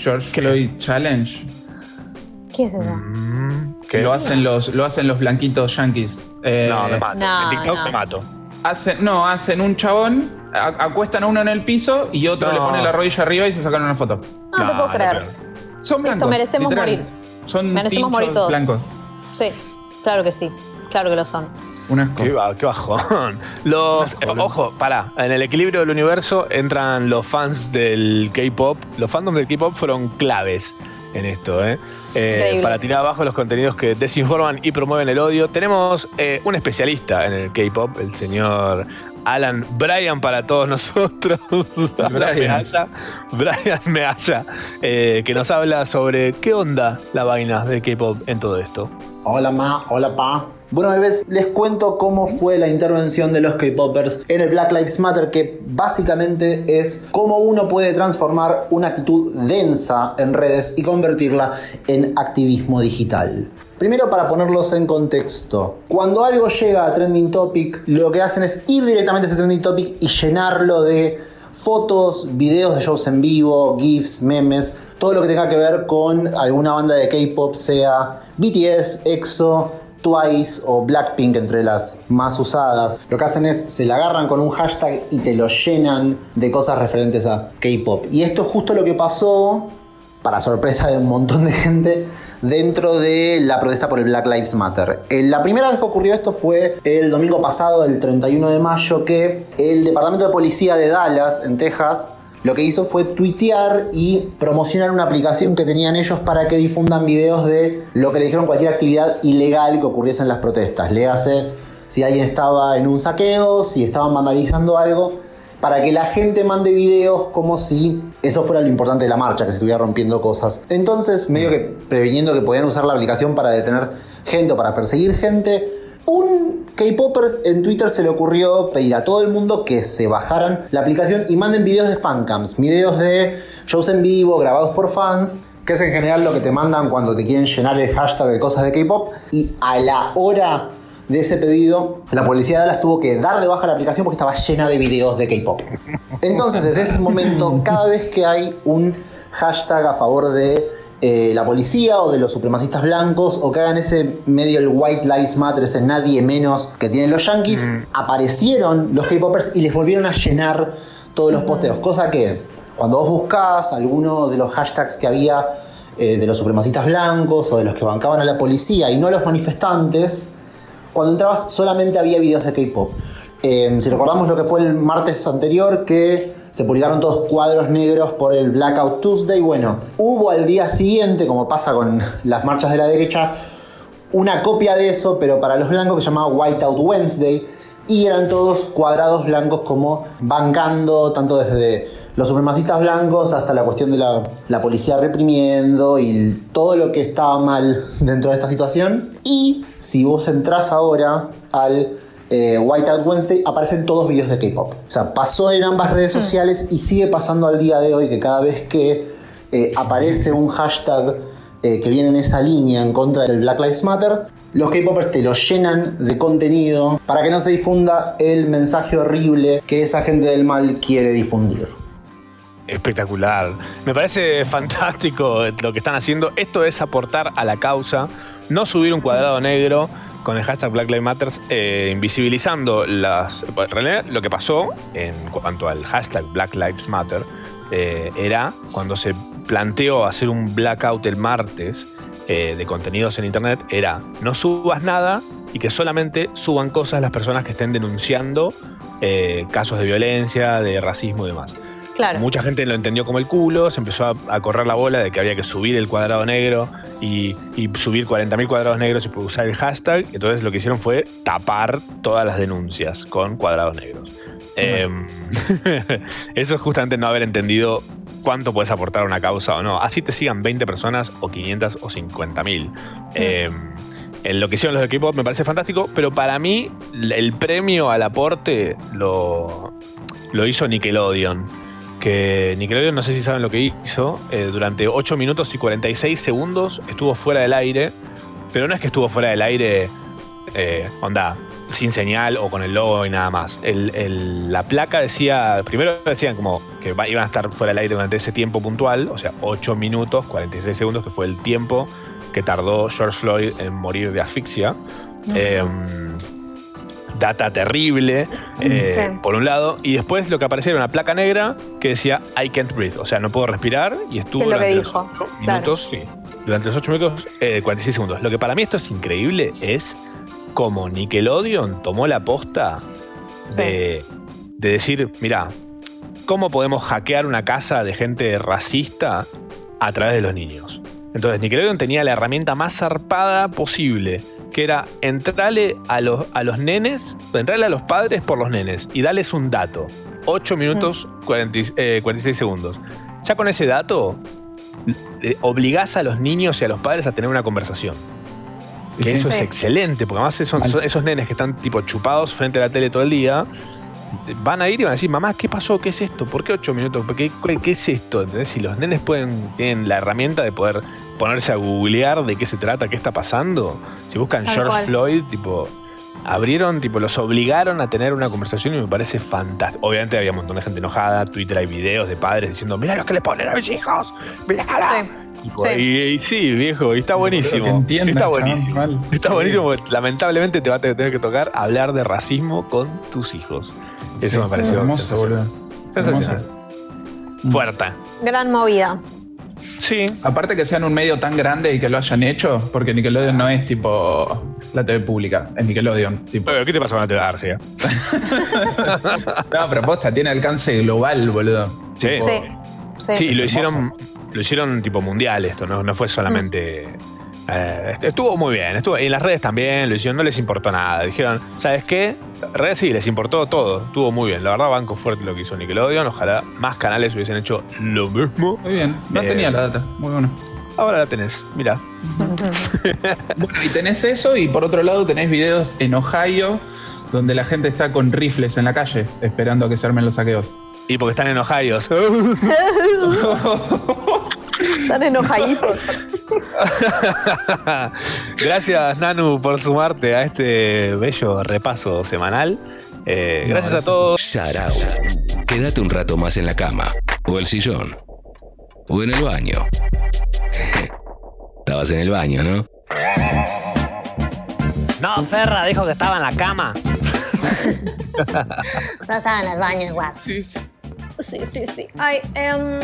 George Floyd Challenge? ¿Qué es eso? Que lo hacen los, lo hacen los blanquitos yankees. Eh, No, me mato. No, en TikTok no. me mato. Hacen, no, hacen un chabón, a- acuestan a uno en el piso y otro No. le pone la rodilla arriba y se sacan una foto. No, te puedo creer. Son blancos. Esto merecemos literal. morir. Son Merecemos morir todos. blancos. Sí, claro que sí. Claro que lo son. Un asco. Qué, qué bajón. Los, eh, ojo, pará. En el equilibrio del universo entran los fans del K-pop. Los fandoms del K-pop fueron claves en esto, ¿eh? Eh, para tirar abajo los contenidos que desinforman y promueven el odio. Tenemos eh, un especialista en el K-pop, el señor Alan Bryan para todos nosotros. Brian. Brian Mealla, eh, que nos habla sobre qué onda la vaina del K-pop en todo esto. Hola ma, hola pa. Bueno, bebés, les cuento cómo fue la intervención de los K-Poppers en el Black Lives Matter, que básicamente es cómo uno puede transformar una actitud densa en redes y convertirla en activismo digital. Primero para ponerlos en contexto, cuando algo llega a Trending Topic, lo que hacen es ir directamente a ese Trending Topic y llenarlo de fotos, videos de shows en vivo, GIFs, memes, todo lo que tenga que ver con alguna banda de K-pop, sea BTS, EXO, Twice o Blackpink entre las más usadas. Lo que hacen es se la agarran con un hashtag y te lo llenan de cosas referentes a K-pop. Y esto es justo lo que pasó, para sorpresa de un montón de gente, dentro de la protesta por el Black Lives Matter. Eh, La primera vez que ocurrió esto fue el domingo pasado, el 31 de mayo, que el Departamento de Policía de Dallas, en Texas, lo que hizo fue tuitear y promocionar una aplicación que tenían ellos para que difundan videos de lo que le dijeron cualquier actividad ilegal que ocurriese en las protestas. Le hace si alguien estaba en un saqueo, si estaban vandalizando algo, para que la gente mande videos como si eso fuera lo importante de la marcha, que se estuviera rompiendo cosas. Entonces, medio que previniendo que podían usar la aplicación para detener gente o para perseguir gente, un K-Poppers en Twitter se le ocurrió pedir a todo el mundo que se bajaran la aplicación y manden videos de fancams, videos de shows en vivo grabados por fans, que es en general lo que te mandan cuando te quieren llenar el hashtag de cosas de K-pop. Y a la hora de ese pedido, la policía de Dallas tuvo que dar de baja la aplicación porque estaba llena de videos de K-pop. Entonces, desde ese momento, cada vez que hay un hashtag a favor de eh, la policía o de los supremacistas blancos o que hagan ese medio el White Lives Matter, ese nadie menos que tienen los yankees, aparecieron los K-popers y les volvieron a llenar todos los posteos. Cosa que cuando vos buscás alguno de los hashtags que había eh, de los supremacistas blancos o de los que bancaban a la policía y no a los manifestantes, cuando entrabas solamente había videos de K-pop. Eh, si recordamos lo que fue el martes anterior, que se publicaron todos cuadros negros por el Blackout Tuesday, bueno, hubo al día siguiente, como pasa con las marchas de la derecha, una copia de eso, pero para los blancos que se llamaba Whiteout Wednesday, y eran todos cuadrados blancos como bancando, tanto desde los supremacistas blancos hasta la cuestión de la, la policía reprimiendo y todo lo que estaba mal dentro de esta situación. Y si vos entrás ahora al eh, Whiteout Wednesday, aparecen todos videos de K-pop. O sea, pasó en ambas redes sociales y sigue pasando al día de hoy que cada vez que eh, aparece un hashtag eh, que viene en esa línea en contra del Black Lives Matter, los K-Popers te lo llenan de contenido para que no se difunda el mensaje horrible que esa gente del mal quiere difundir. Espectacular. Me parece fantástico lo que están haciendo. Esto es aportar a la causa, no subir un cuadrado negro con el hashtag Black Lives Matter, eh, invisibilizando las. En realidad, lo que pasó en cuanto al hashtag Black Lives Matter eh, era cuando se planteó hacer un blackout el martes eh, de contenidos en internet, era no subas nada y que solamente suban cosas las personas que estén denunciando casos de violencia, de racismo y demás. Claro. Mucha gente lo entendió como el culo, se empezó a, a correr la bola de que había que subir el cuadrado negro y, y subir 40.000 cuadrados negros y usar el hashtag. Entonces lo que hicieron fue tapar todas las denuncias con cuadrados negros. Eh, eso es justamente no haber entendido cuánto puedes aportar a una causa o no. Así te sigan 20 personas o 500 o 50.000. Eh, en lo que hicieron los equipos me parece fantástico, pero para mí el premio al aporte lo, lo hizo Nickelodeon. Que Nickelodeon, no sé si saben lo que hizo, eh, durante 8 minutos y 46 segundos estuvo fuera del aire, pero no es que estuvo fuera del aire, eh, onda, sin señal o con el logo y nada más. El- el- la placa decía, primero decían como que va- iban a estar fuera del aire durante ese tiempo puntual, o sea, 8 minutos, 46 segundos, que fue el tiempo que tardó George Floyd en morir de asfixia. Data terrible, eh, Sí. por un lado, y después lo que aparecía era una placa negra que decía I can't breathe, o sea, no puedo respirar, y estuvo es lo que durante dijo, los ocho claro. minutos, sí, durante los 8 minutos, eh, 46 segundos. Lo que para mí esto es increíble es cómo Nickelodeon tomó la posta de, de decir, mira, ¿cómo podemos hackear una casa de gente racista a través de los niños? Entonces Nickelodeon tenía la herramienta más zarpada posible, que era entrarle a los, a los nenes, entrarle a los padres por los nenes y darles un dato. 8 minutos 40 y- eh, 46 segundos. Ya con ese dato, eh, obligás a los niños y a los padres a tener una conversación. Que Sí. eso es excelente, porque además esos, son esos nenes que están tipo chupados frente a la tele todo el día, van a ir y van a decir, mamá, ¿qué pasó? ¿Qué es esto? ¿Por qué ocho minutos? ¿Por ¿Qué, qué, qué es esto? ¿Entendés? Si los nenes pueden, tienen la herramienta de poder ponerse a googlear de qué se trata, qué está pasando. Si buscan Tal George cual. Floyd, tipo, abrieron, tipo, los obligaron a tener una conversación y me parece fantástico. Obviamente había un montón de gente enojada, Twitter hay videos de padres diciendo, mirá lo que le ponen a mis hijos, mirá. Tipo, Sí. Y, y sí, viejo, y está buenísimo. entienda, está buenísimo. Está Sí. buenísimo porque lamentablemente te va a tener que tocar hablar de racismo con tus hijos. Eso Sí, me pareció hermoso, sensacional. boludo. Sensacional. Fuerte. Gran movida. Sí. Aparte que sean un medio tan grande y que lo hayan hecho, porque Nickelodeon no es tipo la TV pública, es Nickelodeon. Tipo. ¿Qué te pasó con la TV Arcia? no, pero posta, tiene alcance global, boludo. Sí. Tipo, Sí. Sí. Sí, y lo hicieron, lo hicieron tipo mundial esto, no, no fue solamente. Eh, est- estuvo muy bien, estuvo, y en las redes también lo hicieron, no les importó nada. Dijeron, ¿sabes qué? Redes sí, les importó todo, estuvo muy bien. La verdad, banco fuerte lo que hizo Nickelodeon. Ojalá más canales hubiesen hecho lo mismo. Muy bien, no Eh, tenía la data, muy bueno. Ahora la tenés, mira. Bueno, y tenés eso, y por otro lado tenés videos en Ohio donde la gente está con rifles en la calle esperando a que se armen los saqueos. Y porque están en Ohio. Están enojaditos. Gracias, Nanu, por sumarte a este bello repaso semanal. Eh, gracias a todos. Quédate un rato más en la cama, o el sillón, o en el baño. Estabas en el baño, ¿no? No, Ferra dijo que estaba en la cama. No estaba en el baño igual. Sí, sí. Sí, sí, sí. Ay, em,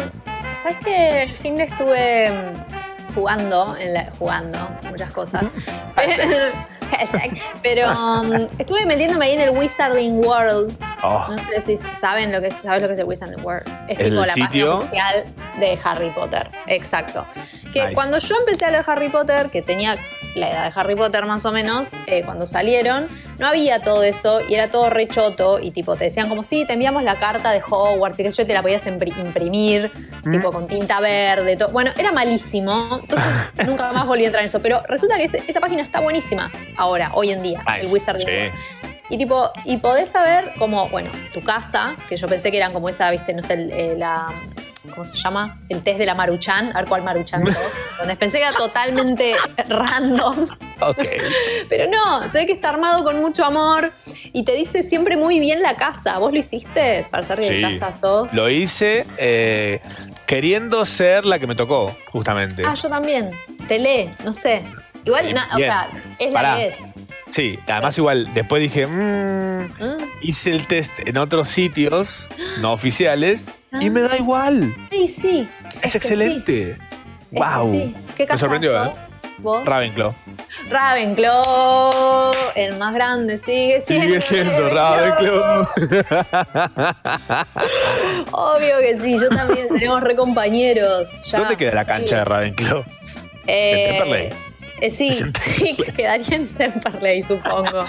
¿sabes que el fin de estuve em, jugando, en la- jugando muchas cosas? Hashtag. Pero um, estuve metiéndome ahí en el Wizarding World. Oh. No sé si saben lo que es, sabes lo que es el Wizarding World. Es ¿El tipo la sitio? página oficial de Harry Potter. Exacto. Que Nice. cuando yo empecé a leer Harry Potter, que tenía la edad de Harry Potter más o menos, eh, cuando salieron, no había todo eso y era todo rechoto y tipo te decían como, sí, te enviamos la carta de Hogwarts y que yo te la podías impri- imprimir, tipo con tinta verde, todo. Bueno, era malísimo, entonces nunca más volví a entrar en eso, pero resulta que ese- esa página está buenísima ahora, hoy en día, Nice. el Wizarding Sí. Y tipo, y podés saber como, bueno, tu casa, que yo pensé que eran como esa, viste, no sé, eh, la, ¿cómo se llama? El test de la Maruchan, a ver cuál Maruchan sos. Donde pensé que era totalmente random. Ok. Pero no, se ve que está armado con mucho amor y te dice siempre muy bien la casa. ¿Vos lo hiciste para de qué Sí. casa sos? Lo hice eh, queriendo ser la que me tocó, justamente. Ah, yo también. Te lee, no sé. Igual, o sea, es Pará. la que es. Sí, además igual, después dije, "Mm", Mm. hice el test en otros sitios no oficiales y me da igual. Ay, sí. Es, que excelente. sí. Es que wow. sí. ¿Qué me sorprendió, ¿eh? ¿Vos? Ravenclaw. Ravenclaw, el más grande, sigue siendo. Sigue siendo Ravenclaw. Obvio que sí, yo también, tenemos re compañeros. ya. ¿Dónde queda la cancha de Ravenclaw? Eh, En Temperley. eh, sí, sí, quedaría en Temperley, supongo.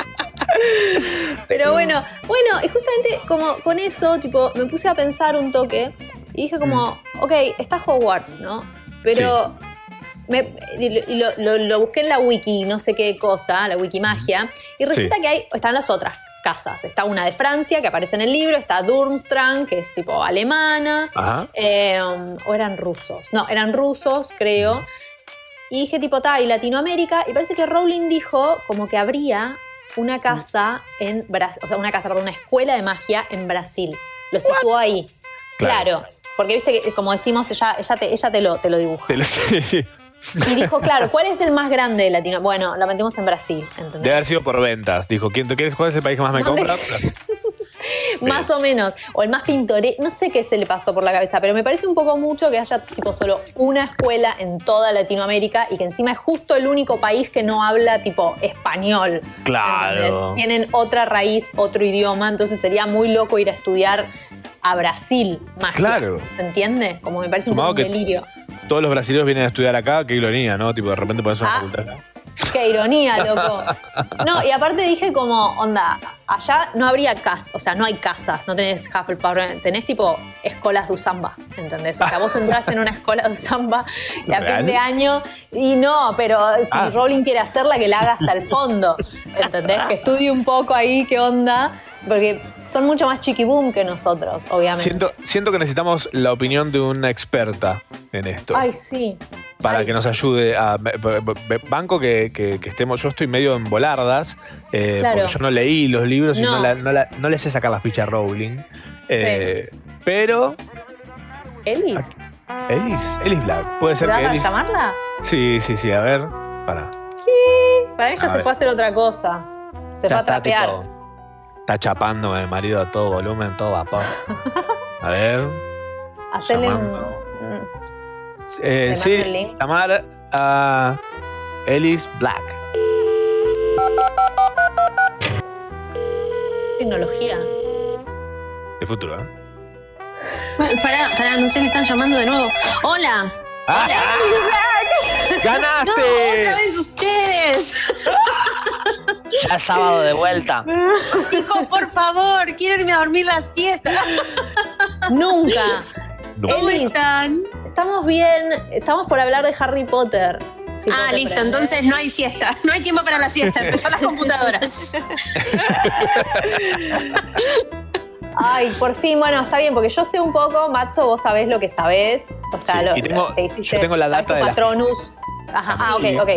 Pero bueno, bueno, y justamente como con eso, tipo, me puse a pensar un toque y dije como, Mm. ok, está Hogwarts, ¿no? Pero me- lo, busqué en la wiki, no sé qué cosa, la wiki magia, y resulta Sí. que hay, están las otras casas. Está una de Francia, que aparece en el libro, está Durmstrang, que es tipo alemana, eh, o eran rusos. No, eran rusos, creo. Y dije tipo, ta, y Latinoamérica. Y parece que Rowling dijo como que habría una casa en Brasil, o sea, una casa, perdón, una escuela de magia en Brasil. Lo situó ahí. Claro. Claro. Porque viste que, como decimos, ella, ella, te, ella te, lo, te lo dibuja. Te lo sé. Y dijo, claro, ¿cuál es el más grande de Latinoamérica? Bueno, lo metemos en Brasil, ¿entendés? Debe haber sido por ventas. Dijo, ¿quién tú quieres? ¿Cuál es el país que más me compra? Más o menos. O el más pintoresco. No sé qué se le pasó por la cabeza, pero me parece un poco mucho que haya tipo solo una escuela en toda Latinoamérica y que encima es justo el único país que no habla tipo español. Claro. ¿entendés? Tienen otra raíz, otro idioma, entonces sería muy loco ir a estudiar a Brasil magia. Claro. ¿Se entiende? Como me parece un poco un delirio. Todos los brasileños vienen a estudiar acá, qué ironía, ¿no? Tipo, de repente pones una Ah. facultad. Qué ironía, loco. No, y aparte dije como, onda, allá no habría casas, o sea, no hay casas, no tenés Hufflepuff, tenés tipo escuelas de Usamba, ¿entendés? O sea, vos entrás en una escuela de Usamba y a ¿Real? fin de año, y no, pero si Ah. Rowling quiere hacerla, que la haga hasta el fondo, ¿entendés? Que estudie un poco ahí qué onda, porque son mucho más chiquiboom que nosotros, obviamente. Siento, siento que necesitamos la opinión de una experta en esto. Ay, sí. para ay. que nos ayude a. Banco que, que- que estemos. Yo estoy medio en volardas. eh, Claro. Porque yo no leí los libros y No. la- no la- no le sé sacar la ficha a Rowling. Eh, Pero. Elis, Ellis. Ellis Black. Puede ser ¿te que Ellis. llamarla? Sí, sí, sí. A ver. Para. Para ella se ver. fue a hacer otra cosa. Se fue a trapear. Está chapando el marido a todo volumen, todo vapor. A ver. Hacerle un, Eh, ¿Te sí, el llamar a Ellis Black. tecnología. De futuro, ¿eh? Pará, pará, no sé, me están llamando de nuevo. ¡Hola! ¡Ganaste! ¡No, otra vez ustedes! Ya es sábado de vuelta. Chicos, por favor, quiero irme a dormir la siesta. Nunca. ¿Cómo Elis, están? estamos bien. Estamos por hablar de Harry Potter. Ah, ¿te listo, entonces no hay siesta. No hay tiempo para la siesta. Empezó las computadoras. Ay, por fin, bueno, está bien, porque yo sé un poco, Matzo, vos sabés lo que sabés. O sea, Sí, lo, y tengo- te hiciste, yo tengo la data de la Patronus. Ajá, ah, Sí. ok, ok.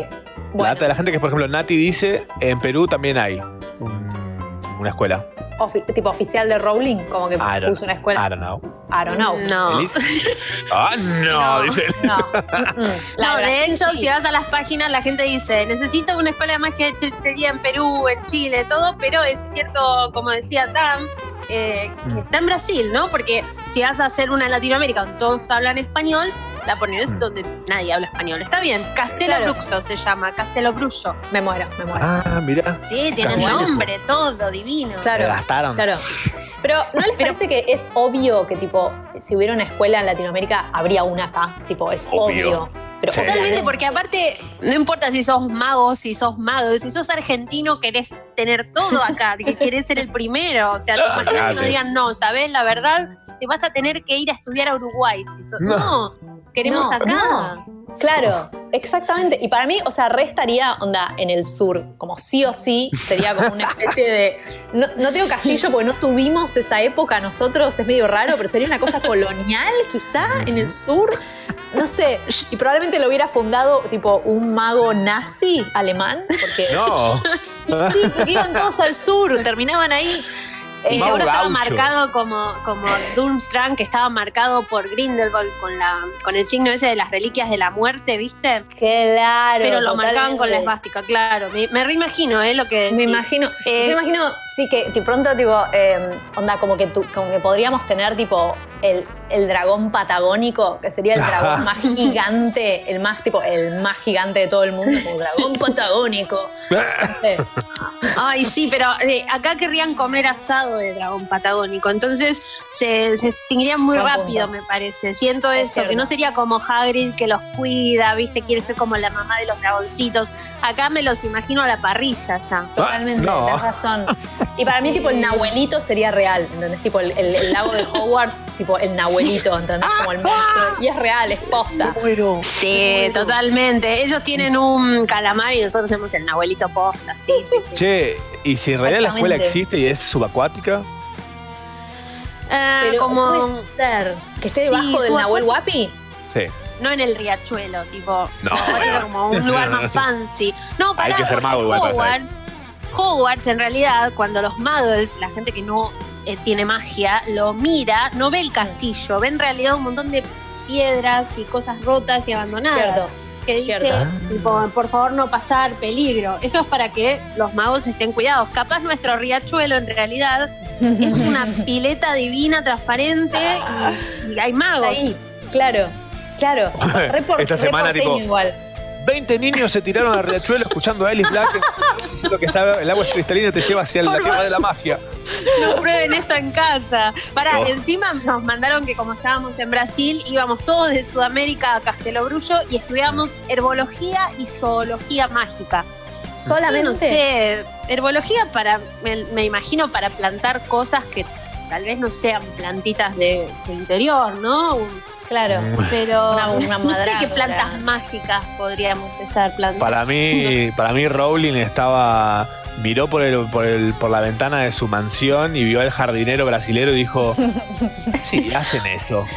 La data de la gente que, por ejemplo, Nati dice, en Perú también hay una escuela. ofi- tipo oficial de Rowling, como que I don't, puso una escuela. I don't know. I don't know. No. Ah, no, dice. No. mm, mm. La No, de hecho, sí. si vas a las páginas, la gente dice, necesito una escuela de magia de hechicería en Perú, en Chile, todo, pero es cierto, como decía Tam, eh, que está en Brasil, ¿no? Porque si vas a hacer una en Latinoamérica donde todos hablan español, la pones Mm. donde nadie habla español. Está bien, Castelo Claro. Bruxo se llama, Castelo Brullo. Me muero, me muero. Ah, mira. Sí, tiene nombre, todo, divino. Claro. Se gastaron. Claro. Pero ¿no les parece que es obvio que tipo, si hubiera una escuela en Latinoamérica, habría una acá? Tipo, es Obvio. obvio. Pero Sí. Totalmente, porque aparte, no importa si sos mago, si sos mago, si sos argentino, querés tener todo acá, que querés ser el primero. O sea, te imaginas que nos digan, no, ¿sabés? La verdad, te vas a tener que ir a estudiar a Uruguay. Si sos- No. no. Queremos No, acá. no. Claro, exactamente. Y para mí, o sea, re estaría, onda, en el sur, como sí o sí, sería como una especie de. No, no tengo castillo porque no tuvimos esa época nosotros, es medio raro, pero sería una cosa colonial, quizá, en el sur. No sé, y probablemente lo hubiera fundado tipo un mago nazi alemán, porque. No. Y sí, porque iban todos al sur, terminaban ahí. Y Eh, seguro estaba marcado como, como Durmstrang, que estaba marcado por Grindelwald con, la, con el signo ese de las reliquias de la muerte, ¿viste? Claro. Pero lo marcaban con la esvástica, claro. Me, me reimagino, ¿eh? Lo que Me imagino, Eh, yo imagino, sí, que de pronto, tipo, eh, onda, como que, tú- como que podríamos tener, tipo, el, el dragón patagónico, que sería el dragón más gigante, el más, tipo, el más gigante de todo el mundo, como dragón patagónico. No. Ay, sí, pero eh, acá querrían comer asado de dragón patagónico, entonces se, se extinguirían muy Buen rápido, punto. me parece. Siento Es eso, cierto. que no sería como Hagrid que los cuida, ¿viste? Quiere ser como la mamá de los dragoncitos. Acá me los imagino a la parrilla ya. Totalmente, no. tenés razón. Y para mí, tipo, el Nahuelito sería real, ¿entendés? Tipo, el, el- el lago de Hogwarts, tipo, el Nahuelito, ¿entendés? Como el monstruo. Y es real, es posta. Sí, totalmente. Ellos tienen un calamar y nosotros tenemos el nahuelito posta, sí, sí. sí. Che, ¿y si en realidad la escuela existe y es subacuática? Ah, Pero como puede ser que esté Sí, debajo del Nahuel Guapi. Sí. no en el riachuelo, tipo, No, como un lugar más fancy. No, Hay pará, que ser mago para. Hogwarts, Hogwarts en realidad, cuando los muggles, la gente que no eh, tiene magia, lo mira, no ve el castillo, ve en realidad un montón de piedras y cosas rotas y abandonadas. Cierto. Que dice, Cierto. tipo, por favor no pasar peligro. Eso es para que los magos estén cuidados. Capaz nuestro riachuelo en realidad es una pileta divina, transparente y, y hay magos. Ahí, claro, claro. Re por- Esta semana, tipo, igual. 20 niños se tiraron al riachuelo escuchando a Alice Black diciendo que sabe, el agua cristalina te lleva hacia la tierra de la magia. No prueben esto en casa. Para, Oh. encima nos mandaron que como estábamos en Brasil, íbamos todos de Sudamérica a Castelo Brullo y estudiamos herbología y zoología mágica. Solamente. No sé, herbología para, me, me imagino, para plantar cosas que tal vez no sean plantitas de, de interior, ¿no? Un- Claro. Pero Una- una no sé qué plantas mágicas podríamos estar plantando. Para mí, para mí Rowling estaba. Miró por, el, por, el, por la ventana de su mansión y vio al jardinero brasilero y dijo: Sí, hacen eso.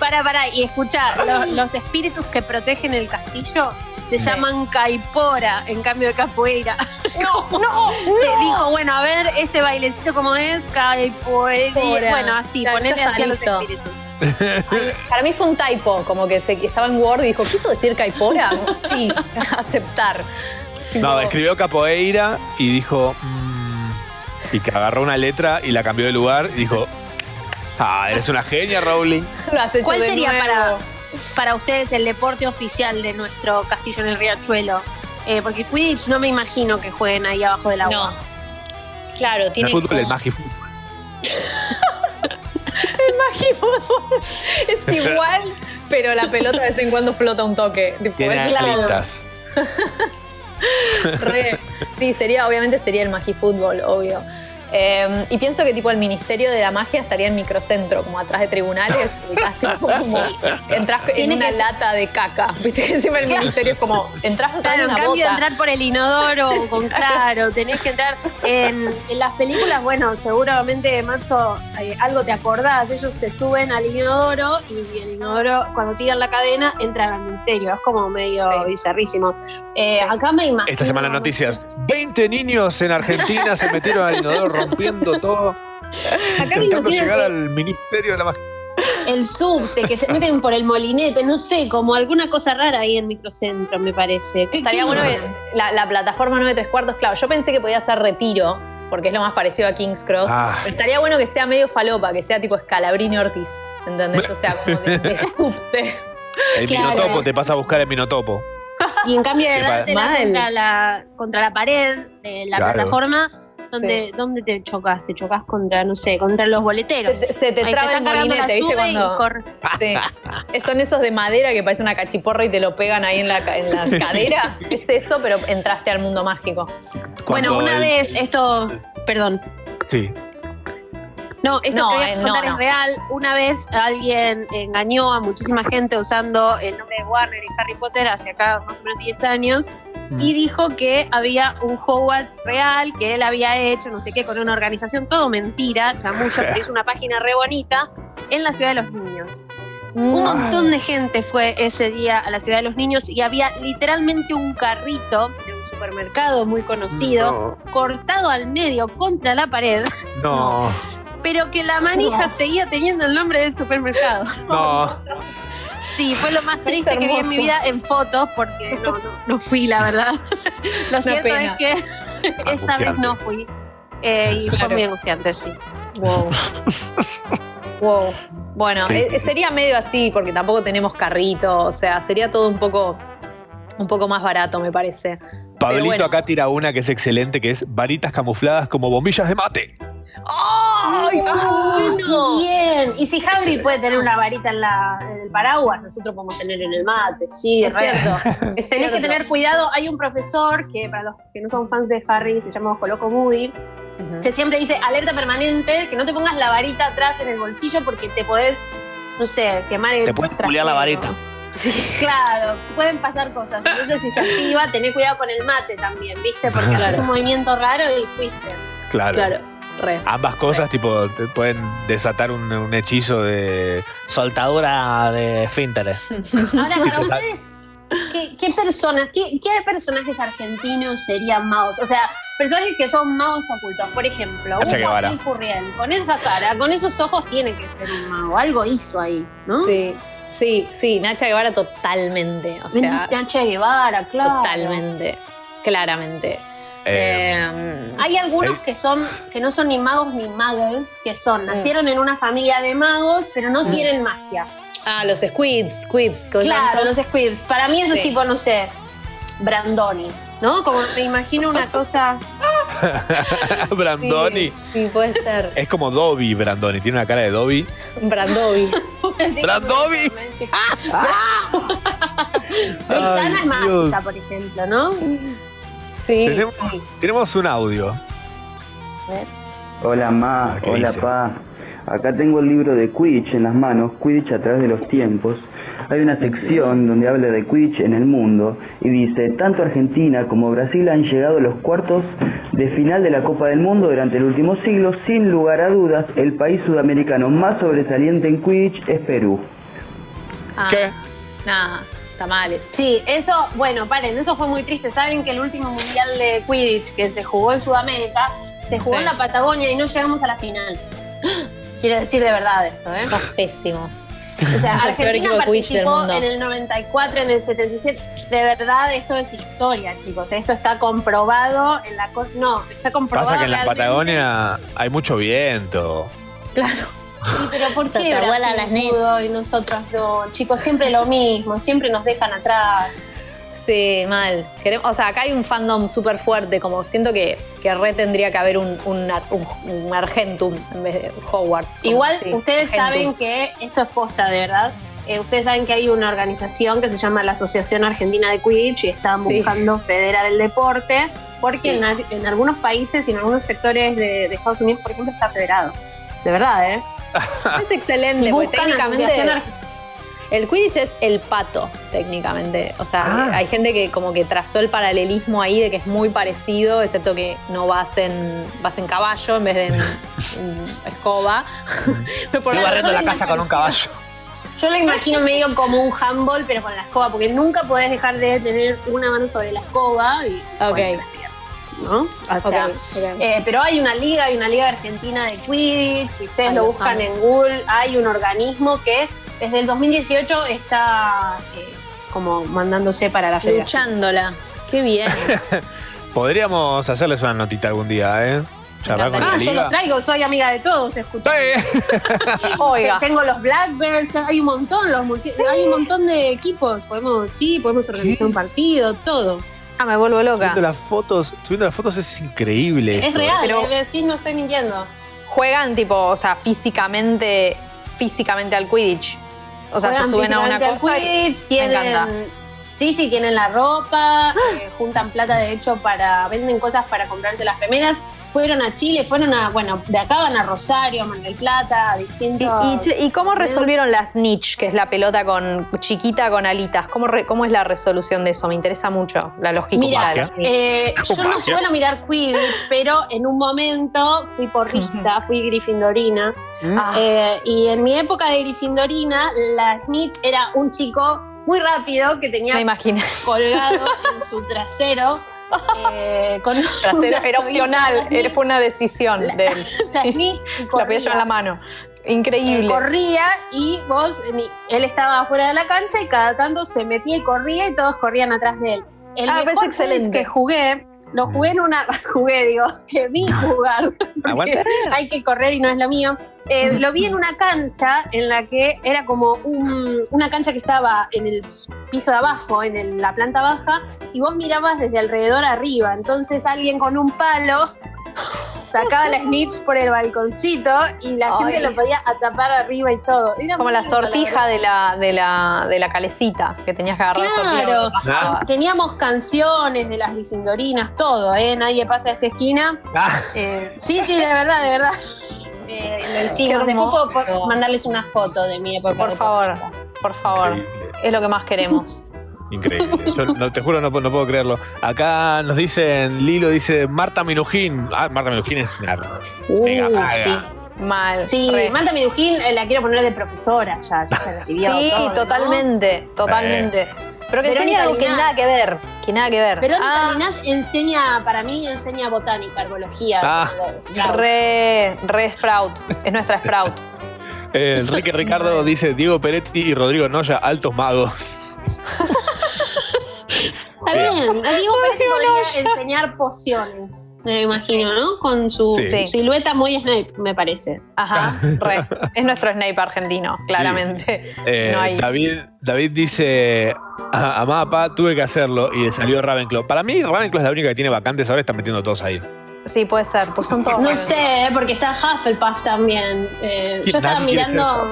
Para, para, y escucha, los, los espíritus que protegen el castillo se llaman caipora en cambio de capoeira. No, no, Le dijo, bueno, a ver, este bailecito como es, caipora. Pora. Bueno, así, Claro, ponele ya está así a los espíritus. Para mí fue un typo, como que, se, estaba en Word y dijo, ¿quiso decir caipora? Sí, aceptar. No, escribió capoeira y dijo. "Mm", y que agarró una letra y la cambió de lugar y dijo: Ah, eres una genia, Rowling. lo has hecho ¿Cuál de sería nuevo. para, para ustedes el deporte oficial de nuestro castillo en el riachuelo? Eh, porque Quidditch no me imagino que jueguen ahí abajo del agua. No. Claro, El tiene fútbol, como- el magifútbol. El magifútbol es igual, pero la pelota de vez en cuando flota un toque. Tiene claro. Re. Sí, sería, obviamente sería el magifútbol, obvio. Eh, y pienso que tipo el Ministerio de la Magia estaría en microcentro, como atrás de tribunales, ubicás, tipo, como entras en Tiene una que lata de caca. Viste que encima el ministerio es como, entras Claro, en una cambio de bota. entrar por el inodoro, con claro, tenés que entrar en, en las películas, bueno, seguramente, Matzo, eh, algo te acordás, ellos se suben al inodoro y el inodoro, cuando tiran la cadena, entran al ministerio, es como medio Sí. bizarrísimo. Eh, Acá me imagino... Esta semana no noticias. Sé, 20 niños en Argentina se metieron al inodoro rompiendo todo, Acá intentando llegar que al Ministerio de la Magia. el subte, que se meten por el molinete, no sé, como alguna cosa rara ahí en microcentro, me parece. ¿Qué- Estaría qué- bueno que la, la plataforma 9 tres cuartos, claro, yo pensé que podía ser retiro, porque es lo más parecido a King's Cross. Ah. Pero estaría bueno que sea medio falopa, que sea tipo Scalabrini Ortiz, ¿entendés? O sea, como de, de subte. El Claro. Minotopo, te pasa a buscar el Minotopo. Y en cambio de dártela contra la, contra la pared de la Claro. plataforma, ¿dónde, ¿dónde te chocas? Te chocas contra, no sé, contra los boleteros. Se, se te traba el cargando la molinete, ¿viste? Cuando. Sí. Son esos de madera que parece una cachiporra y te lo pegan ahí en la, ca- en la cadera. Es eso, pero entraste al mundo mágico. Bueno, Cuando una el- vez esto, perdón, Sí. No, esto No, que voy a no, contar no. es real. Una vez alguien engañó a muchísima gente usando el nombre de Warner y Harry Potter hace acá más o menos 10 años y dijo que había un Hogwarts real que él había hecho, no sé qué, con una organización, todo mentira, chamuyo, pero hizo una página re bonita en la ciudad de los niños. Un montón de gente fue ese día a la ciudad de los niños y había literalmente un carrito de un supermercado muy conocido, cortado al medio contra la pared, No, pero que la manija seguía teniendo el nombre del supermercado. no. Sí, fue lo más triste que vi en mi vida en fotos, porque no, no, no fui, la verdad. Lo cierto pena. es que esa vez no fui. eh, y fue muy angustiante, sí. Wow. wow. Bueno, Sí. eh, sería medio así, porque tampoco tenemos carrito, o sea, sería todo un poco, un poco más barato, me parece. Pablito bueno. acá tira una que es excelente, que es varitas camufladas como bombillas de mate. ¡Ay, bueno! Bien. Y si Hagrid puede tener una varita en, la, en el paraguas, nosotros podemos tener en el mate. Sí, Es cierto, Tenés cierto. que tener cuidado. Hay un profesor que, para los que no son fans de Harry, se llama Joloco Moody, que siempre dice alerta permanente, que no te pongas la varita atrás en el bolsillo porque te podés, no sé, quemar el Te pueden culiar la varita. Sí, claro, pueden pasar cosas. Entonces, si se activa, tené cuidado con el mate también, ¿viste? Porque Claro. haces un movimiento raro y fuiste. Claro. Claro, re. Ambas cosas, tipo, te pueden desatar un, un hechizo de. Soltadura de esfínteres. Ahora, para ustedes, ¿qué, qué personas, qué, qué personajes argentinos serían magos? O sea, personajes que son magos ocultos. Por ejemplo, un Nacha Guevara. Joaquín Furriel, con esa cara, con esos ojos, tiene que ser un mago. Algo hizo ahí, ¿no? Sí, sí, sí, Nacha Guevara totalmente, o sea, Nacha Guevara, claro. totalmente, claramente. Eh, Hay algunos Eh. que son que no son ni magos ni muggles, que son nacieron en una familia de magos, pero no Mm. tienen magia. ah, los squids, squibs. ¿cómo se llaman Claro, los squibs. Para mí eso es Sí. tipo, no sé, Brandoni, ¿no? Como me imagino una cosa. Brandoni. Sí, sí, puede ser. Es como Dobby, Brandoni. Tiene una cara de Dobby. Brandovi. ¡Brandoni! Roxana es Ay, mágica, Dios. por ejemplo, ¿no? Sí, Tenemos, sí. tenemos un audio. Hola Ma, ¿Qué hola dice? Pa. Acá tengo el libro de Quidditch en las manos, Quidditch a través de los tiempos. Hay una sección donde habla de Quidditch en el mundo y dice, tanto Argentina como Brasil han llegado a los cuartos de final de la Copa del Mundo durante el último siglo. Sin lugar a dudas, el país sudamericano más sobresaliente en Quidditch es Perú. Ah, ¿Qué? Nada, está mal eso. Sí, eso, bueno, paren, eso fue muy triste. Saben que el último mundial de Quidditch que se jugó en Sudamérica se jugó Sí. en la Patagonia y no llegamos a la final. Quiero decir de verdad esto, ¿eh? Sos pésimos. O sea, el Argentina participó mundo. en el 94, en el 77. De verdad, esto es historia, chicos. Esto está comprobado en la... co- No, está comprobado Pasa que en la. Patagonia hay mucho viento. Claro. Sí, pero ¿por qué Brasil las pudo y nosotros no? Chicos, siempre lo mismo. Siempre nos dejan atrás. Sí, mal. Queremos- o sea, acá hay un fandom súper fuerte, como siento que, que re tendría que haber un, un, un- un Argentum en vez de Hogwarts. como- Igual sí, ustedes Argentum. saben que esto es posta, de verdad. Eh, ustedes saben que hay una organización que se llama la Asociación Argentina de Quidditch y están Sí. buscando federar el deporte porque Sí. en, al- en algunos países y en algunos sectores de, de Estados Unidos, por ejemplo, está federado. De verdad, ¿eh? Es excelente, Si porque técnicamente el Quidditch es el pato, técnicamente. O sea, Ah. hay gente que como que trazó el paralelismo ahí de que es muy parecido, excepto que no vas en, vas en caballo en vez de en, en escoba. Pero por Estoy la barriendo la casa con un caballo. Yo lo imagino medio como un handball, pero con la escoba, porque nunca podés dejar de tener una mano sobre la escoba y Ok. ¿No? O sea, eh, pero hay una liga, hay una liga argentina de Quidditch, si ustedes Ay, lo buscan amo. en Google, hay un organismo que desde el 2018 está eh, como mandándose para la federación. Luchándola. Qué bien. Podríamos hacerles una notita algún día, ¿eh? Charlar con Ah, la yo liga. los traigo, soy amiga de todos, escucha. Oiga. Tengo los Blackbirds, hay un montón, los hay un montón de equipos. Podemos, sí, podemos organizar un partido, todo. Ah, me vuelvo loca. Viendo las fotos, subiendo las fotos es increíble. Es esto, real, ¿eh? Pero- eh, decís, no estoy mintiendo. Juegan tipo, o sea, físicamente, físicamente al Quidditch. O sea, Juegan se suben a una cosa. y- tienen, encanta. Sí, sí, tienen la ropa, eh, juntan plata de hecho para, venden cosas para comprarse las remeras. Fueron a Chile, fueron a, bueno, de acá van a Rosario, a Mar del Plata, a ¿Y, distintos. y, che, ¿y cómo resolvieron la snitch, que es la pelota con chiquita con alitas? ¿Cómo, re- ¿Cómo es la resolución de eso? Me interesa mucho la logística Mira, de la snitch. eh, yo no suelo mirar Quidditch, pero en un momento fui porrista, fui grifindorina. Ah. Eh, y en mi época de grifindorina, la Snitch era un chico muy rápido que tenía colgado en su trasero. Eh, con Trasero, una era opcional, era, fue una decisión de él. La La en la mano. Increíble. Eh, corría y vos, él estaba afuera de la cancha y cada tanto se metía y corría y todos corrían atrás de él. El Ah, mejor excelente. Que jugué, lo jugué en una, jugué digo, que vi jugar, porque hay que correr y no es lo mío. Eh, lo vi en una cancha en la que era como un- una cancha que estaba en el piso de abajo, en el- la planta baja, y vos mirabas desde alrededor arriba. Entonces alguien con un palo sacaba la snitch por el balconcito y la gente Ay. lo podía atapar arriba y todo. Era Como la sortija de la, de, la, de la calecita, que tenías que agarrar Claro, pasabas. teníamos canciones de las grifindorinas, todo, ¿eh? Nadie pasa a esta esquina. Ah, Eh, sí, sí, de verdad, de verdad. Eh, lo hicimos. Después puedo mandarles una foto de mi época. Por de favor, por favor. increíble. Es lo que más queremos. Increíble. Yo no, te juro, no, puedo- no puedo creerlo. Acá nos dicen, Lilo dice Marta Minujín. Ah, Marta Minujín es una mega Uh, maga. sí. Mal. Sí, re. Marta Minujín eh, la quiero poner de profesora ya, ya se recibió Sí, todo, ¿no? totalmente, totalmente. Pero que Verónica enseña algo que nada que ver, que nada que ver. Verónica Ah, Linás enseña, para mí, enseña botánica, herbología. Ah. eh, re, re Sprout, es nuestra Sprout. Eh, Enrique Ricardo dice Diego Peretti y Rodrigo Noya, altos magos. Está bien, a Diego Peretti podría enseñar pociones, me imagino, ¿no? Con su Sí. silueta muy Snape, me parece. Ajá, re. Es nuestro Snape argentino, claramente. Eh, No hay- David, David dice, "Ah, amá papá, tuve que hacerlo y le salió Ravenclaw. Para mí Ravenclaw es la única que tiene vacantes, ahora están metiendo todos ahí. Sí, puede ser, pues son todos. No buenos. sé, porque está Hufflepuff también. Eh, yo estaba mirando.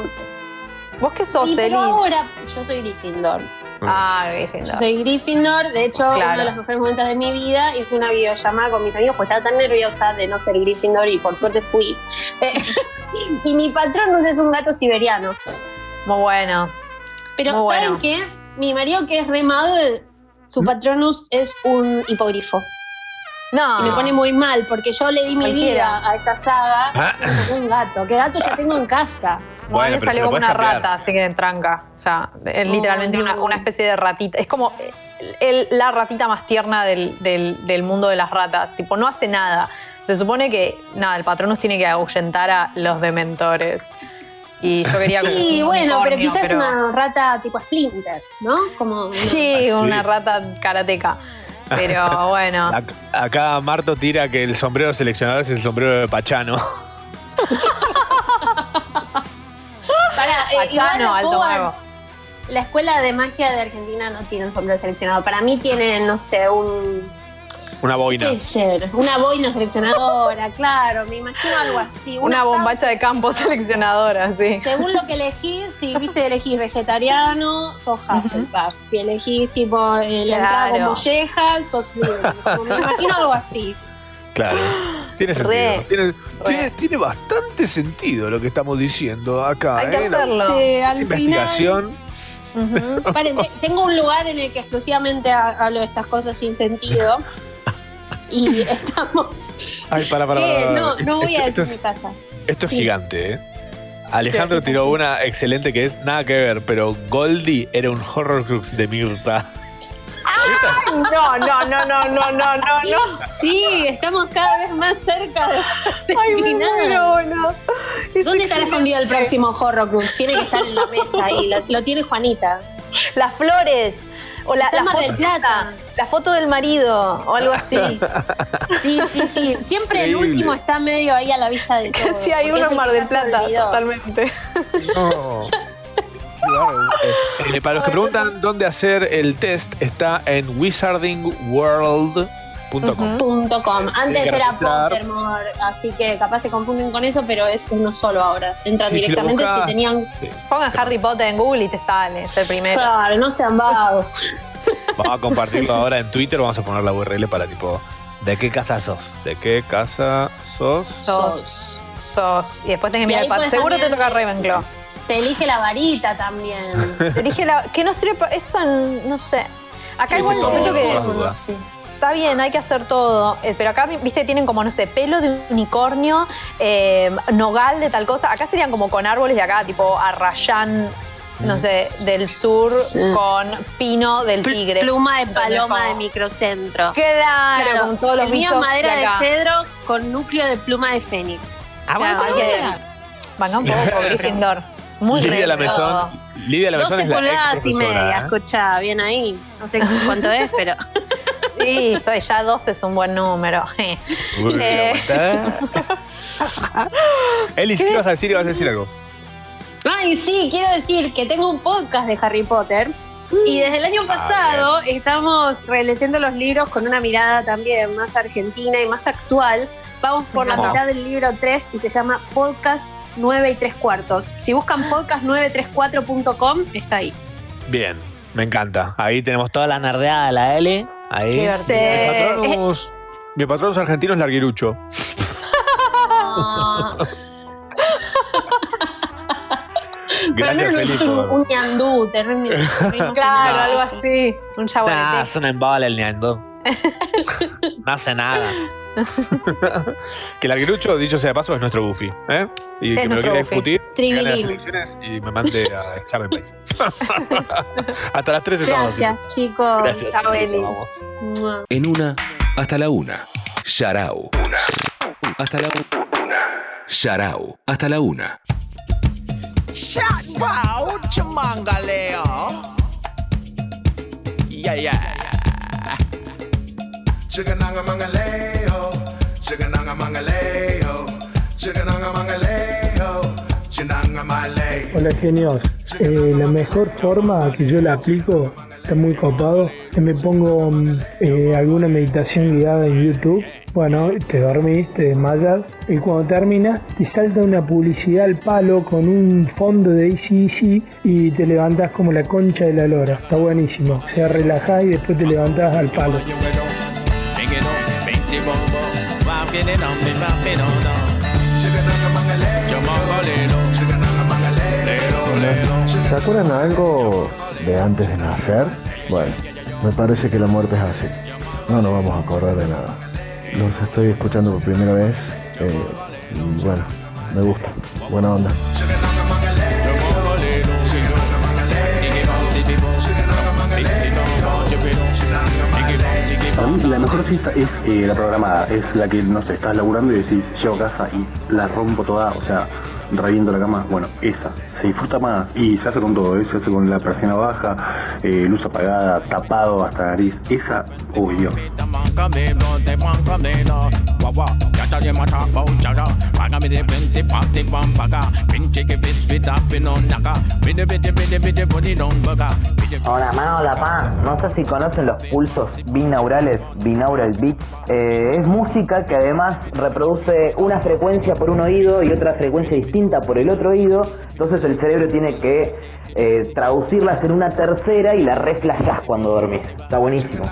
¿Vos qué sos, Sí, Elis? ahora yo soy Gryffindor. Ah, Yo Gryffindor. soy Gryffindor, de hecho, uno Claro. de los mejores momentos de mi vida hice una videollamada con mis amigos porque estaba tan nerviosa de no ser Gryffindor y por suerte fui. Eh, y mi patrón es un gato siberiano. Muy bueno. Pero Muy ¿saben bueno. qué? Mi marido que es re muggle, su patronus es un hipogrifo. No. Y me pone muy mal porque yo le di mi Cualquiera. vida a esta saga Ah. un gato. ¿Qué gato ya tengo en casa? No, Bueno, pero salió como una cambiar. rata, así que tranca. O sea, es Oh, literalmente no. una, una especie de ratita. Es como el- la ratita más tierna del, del- del mundo de las ratas. Tipo, no hace nada. Se supone que, nada, el patronus tiene que ahuyentar a los dementores. Y yo quería Sí, bueno, pero quizás pero- una rata tipo Splinter, ¿no? Como Sí, Sí. una rata karateca. Pero bueno. Ac- Acá Marto tira que el sombrero seleccionador es el sombrero de Pachano. Eh, Pachano, alto mago. La escuela de magia de Argentina no tiene un sombrero seleccionado. Para mí tiene, no sé, un. Una boina. Puede ser. Una boina seleccionadora, claro. Me imagino algo así. Una bombacha de campo seleccionadora, sí. Según lo que elegís, si viste elegís vegetariano, sos Hufflepuff. Si elegís tipo eh, la entrada con mollejas, sos Me imagino algo así. Claro. Tiene sentido. Re. Tiene, tiene- tiene bastante sentido lo que estamos diciendo acá. Hay que ¿eh? La hacerlo. Eh, al investigación. Paren, te- tengo un lugar en el que exclusivamente ha- hablo de estas cosas sin sentido y estamos. Ay, para, para, para. Eh, no, voy a decir mi casa. Esto es gigante, ¿eh? Alejandro tiró una excelente que es nada que ver, pero Goldie era un horrorcrux de Mirta. ¡Ah! No, no, no, no, no, no, no, no. Sí, estamos cada vez más cerca de Ay, final. No, no. ¿Dónde estará escondido el próximo horrorcrux? Tiene que estar en la mesa y lo tiene Juanita. Las flores. O la, la foto del Plata. La foto del marido o algo así. Sí, sí, sí. Siempre el último está medio ahí a la vista de todo. Sí, hay uno en Mar del Plata, totalmente. No. Claro. Eh, para los que preguntan dónde hacer el test, está en wizardingworld.com. Punto .com. Antes Tienen que era. Pottermore, así que capaz se confunden con eso, pero es uno solo ahora. Entran Sí, si lo directamente si tenían. Sí. Pongan Harry Potter en Google y te sale, es el primero. Claro, no sean vagos. Vamos a compartirlo ahora en Twitter, vamos a poner la URL para tipo ¿De qué casa sos? ¿De qué casa sos? Sos. Sos. Y después tenés que mirar el Seguro te toca Ravenclaw. Te elige la varita también. Te Elige la. Que no sirve para. Eso no sé. Acá igual siento que. Está bien, hay que hacer todo. eh, Pero acá, viste, tienen como, no sé, pelo de unicornio, eh, nogal de tal cosa. Acá serían como con árboles de acá, tipo arrayán, no sé, del sur, con pino del tigre. Pluma de paloma Como- de microcentro. Claro, con todos los El mío madera de cedro con núcleo de pluma de fénix. Ah, bueno, hay. Venga un poco, Gryffindor. Muy Lidia la retro. Mesón. Lidia la Mesón 12 es la ex pulgadas y media, ¿eh? escuchá, bien ahí. No sé cuánto es, pero. Sí, soy- ya 12 es un buen número. Uy, Eh, aguantá. Elis, ¿qué ibas a decir? ¿Ibas a decir algo? Ay, sí, quiero decir que tengo un podcast de Harry Potter. Y desde el año pasado estamos releyendo los libros con una mirada también más argentina y más actual. Vamos por la mitad del libro 3 y se llama Podcast 9 y 3 cuartos. Si buscan podcast934.com, está ahí. Bien, me encanta. Ahí tenemos Toda la nerdeada de la L. Ahí. Divertido. Mi patronus, mi patronus argentino es Larguirucho. Gracias, Pero no, no es un, ñandú, terrible. Claro, algo así. Un Nah, chabolete. es un embole el ñando. No hace nada. que Larguirucho, dicho sea de paso, es nuestro Goofy. ¿eh? Y Es que me lo quiera discutir, gane las elecciones y me mande a echar del país. Hasta las 13 estamos. Gracias, chicos. Gracias. Chao. En una, hasta la una. Sharau. Hasta la una. Sharau. Hasta la una. Wow, chamangaleo. Yeah, yeah. Chicananga mangaleo, chicananga mangaleo, chicananga mangaleo. Hola genios, Eh, la mejor forma que yo la aplico, está muy copado, me pongo mm, eh, alguna meditación guiada en YouTube, bueno, te dormís, te desmayas y cuando terminas te salta una publicidad al palo con un fondo de ACDC y te levantás como la concha de la lora, está buenísimo, o sea, relajás y después te levantás al palo. ¿Se acuerdan algo de antes de nacer? Bueno, me parece que la muerte es así. No nos vamos a acordar de nada. Los estoy escuchando por primera vez. eh, y bueno, me gusta. Buena onda. Para mí la mejor siesta es eh, la programada, es la que, no sé, estás laburando y decís, llego a casa y la rompo toda, o sea, reviento la cama, bueno, esa, se disfruta más y se hace con todo, ¿eh? se hace con la persiana baja, eh, luz apagada, tapado hasta la nariz, esa, uy Dios. Camino, te van camino. Guau, guau. Ya está de mata, bau, ya da. Págame de 20, pati, pam, paga. Pinche que bits, bit, up, no, naga. Vide, vide, vide, vide, body, no, baga. Hola ma, hola pa. No sé si conocen los pulsos binaurales, binaural beats. Eh, es música que además reproduce una frecuencia por un oído y otra frecuencia distinta por el otro oído. Entonces el cerebro tiene que eh, traducirlas en una tercera y la reflejás cuando dormís. Está buenísimo.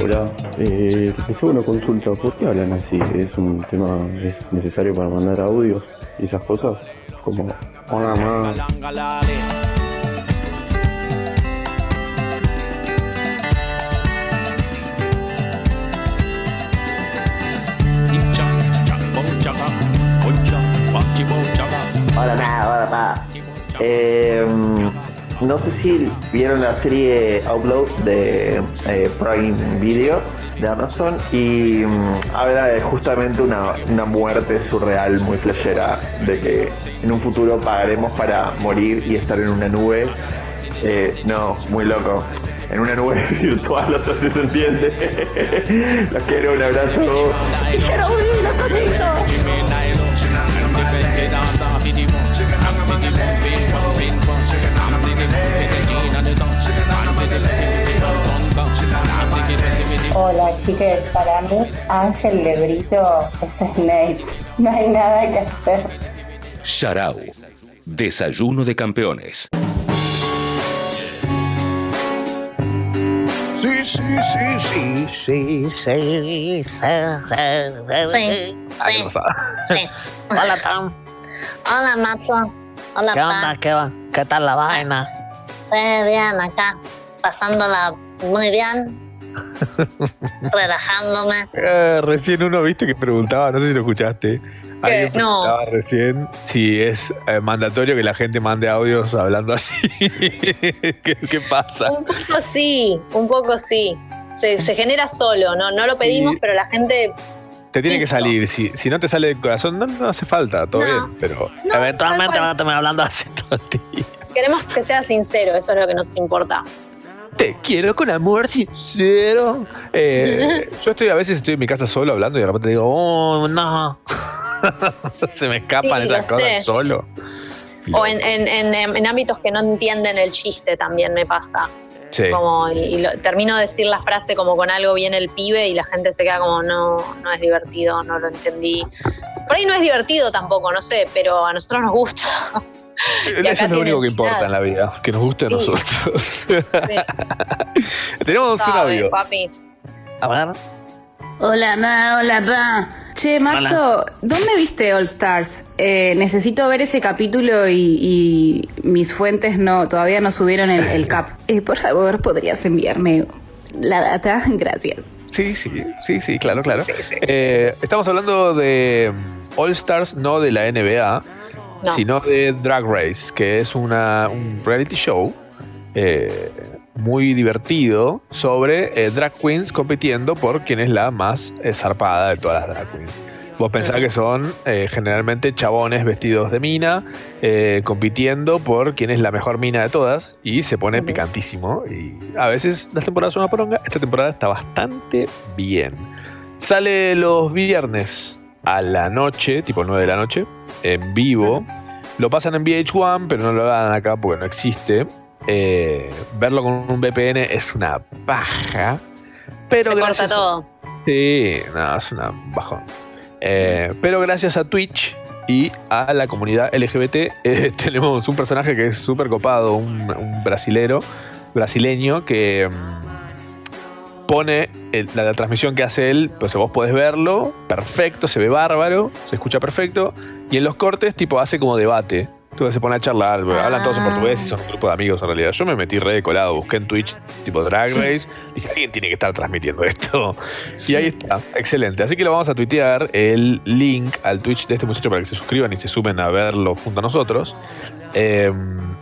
Hola, eh, una consulta. ¿Por qué hablan así? ¿Es un tema es necesario para mandar audios y esas cosas? Como, hola, ma. Hola, nada, hola, pa. Eh, no sé si vieron la serie Outlaw de eh, Prime Video de Amazon y mm, habla de justamente una, una muerte surreal muy flashera de que en un futuro pagaremos para morir y estar en una nube. Eh, no, muy loco. En una nube virtual, no si se entiende. Los quiero, un abrazo. Hola chicas, para mí Ángel de Brito este es Snape. No hay nada que hacer. Sharau, desayuno de campeones. Sí, sí, sí, sí, sí, sí, sí, sí. Sí. Hola Tom. Hola Mato. Hola ¿Qué onda? ¿Qué va? ¿Qué tal la vaina? Sí, bien acá. Pasándola muy bien. relajándome. Eh, recién uno, viste, que preguntaba, no sé si lo escuchaste. Alguien No. preguntaba recién si es eh, mandatorio que la gente mande audios hablando así. ¿Qué, qué pasa? Un poco sí, un poco sí. Se, se genera solo, ¿no? No lo pedimos, pero la gente. Te tiene que salir. Si, si no te sale del corazón, no, no hace falta, todo bien. Pero Eventualmente van a terminar hablando así todo el día. Queremos que sea sincero, eso es lo que nos importa. Te quiero con amor sincero. Eh, yo estoy a veces estoy en mi casa solo hablando y de repente digo, oh, no. Se me escapan Sí, esas cosas sé. solo. O en, en- en- en ámbitos que no entienden el chiste también me pasa. Sí. Como, y, y lo- termino de decir la frase como con algo bien el pibe y la gente se queda como, no, no es divertido, no lo entendí. Por ahí no es divertido tampoco, no sé, pero a nosotros nos gusta. Eso es lo tienen único que importa nada. en la vida, que nos guste a Sí. nosotros. Tenemos un audio. papi. A ver. Hola, ma, hola, pa. Che, Hola. ¿dónde viste All Stars? Eh, necesito ver ese capítulo y, y mis fuentes no todavía no subieron el, el cap. Eh, por favor, ¿podrías enviarme la data? Gracias. Sí, sí, sí, sí, claro, claro. Eh, estamos hablando de All Stars, no de la NBA, No. sino de Drag Race, que es una, un reality show eh, muy divertido sobre eh, drag queens compitiendo por quién es la más eh, zarpada de todas las drag queens. Vos pensás que son generalmente chabones vestidos de mina, compitiendo por quién es la mejor mina de todas, y se pone picantísimo. Y a veces las temporadas son una poronga, esta temporada está bastante bien. Sale los viernes a la noche, tipo 9 de la noche, en vivo. Lo pasan en VH1, pero no lo dan acá porque no existe. Eh, verlo con un VPN es una paja. Pero Se corta gracias a- todo. Sí, no, es una bajón. Eh, pero gracias a Twitch y a la comunidad LGBT eh, tenemos un personaje que es súper copado, un, un brasilero, brasileño que mm, pone el- la, la transmisión que hace él, pues vos podés verlo, perfecto, se ve bárbaro, se escucha perfecto, y en los cortes tipo hace como debate. Entonces se pone a charlar, hablan todos en portugués y son un grupo de amigos en realidad. Yo me metí re de colado, busqué en Twitch tipo Drag Race, dije, alguien tiene que estar transmitiendo esto. Y ahí está, excelente. Así que lo vamos a tuitear el link al Twitch de este muchacho para que se suscriban y se sumen a verlo junto a nosotros. Eh,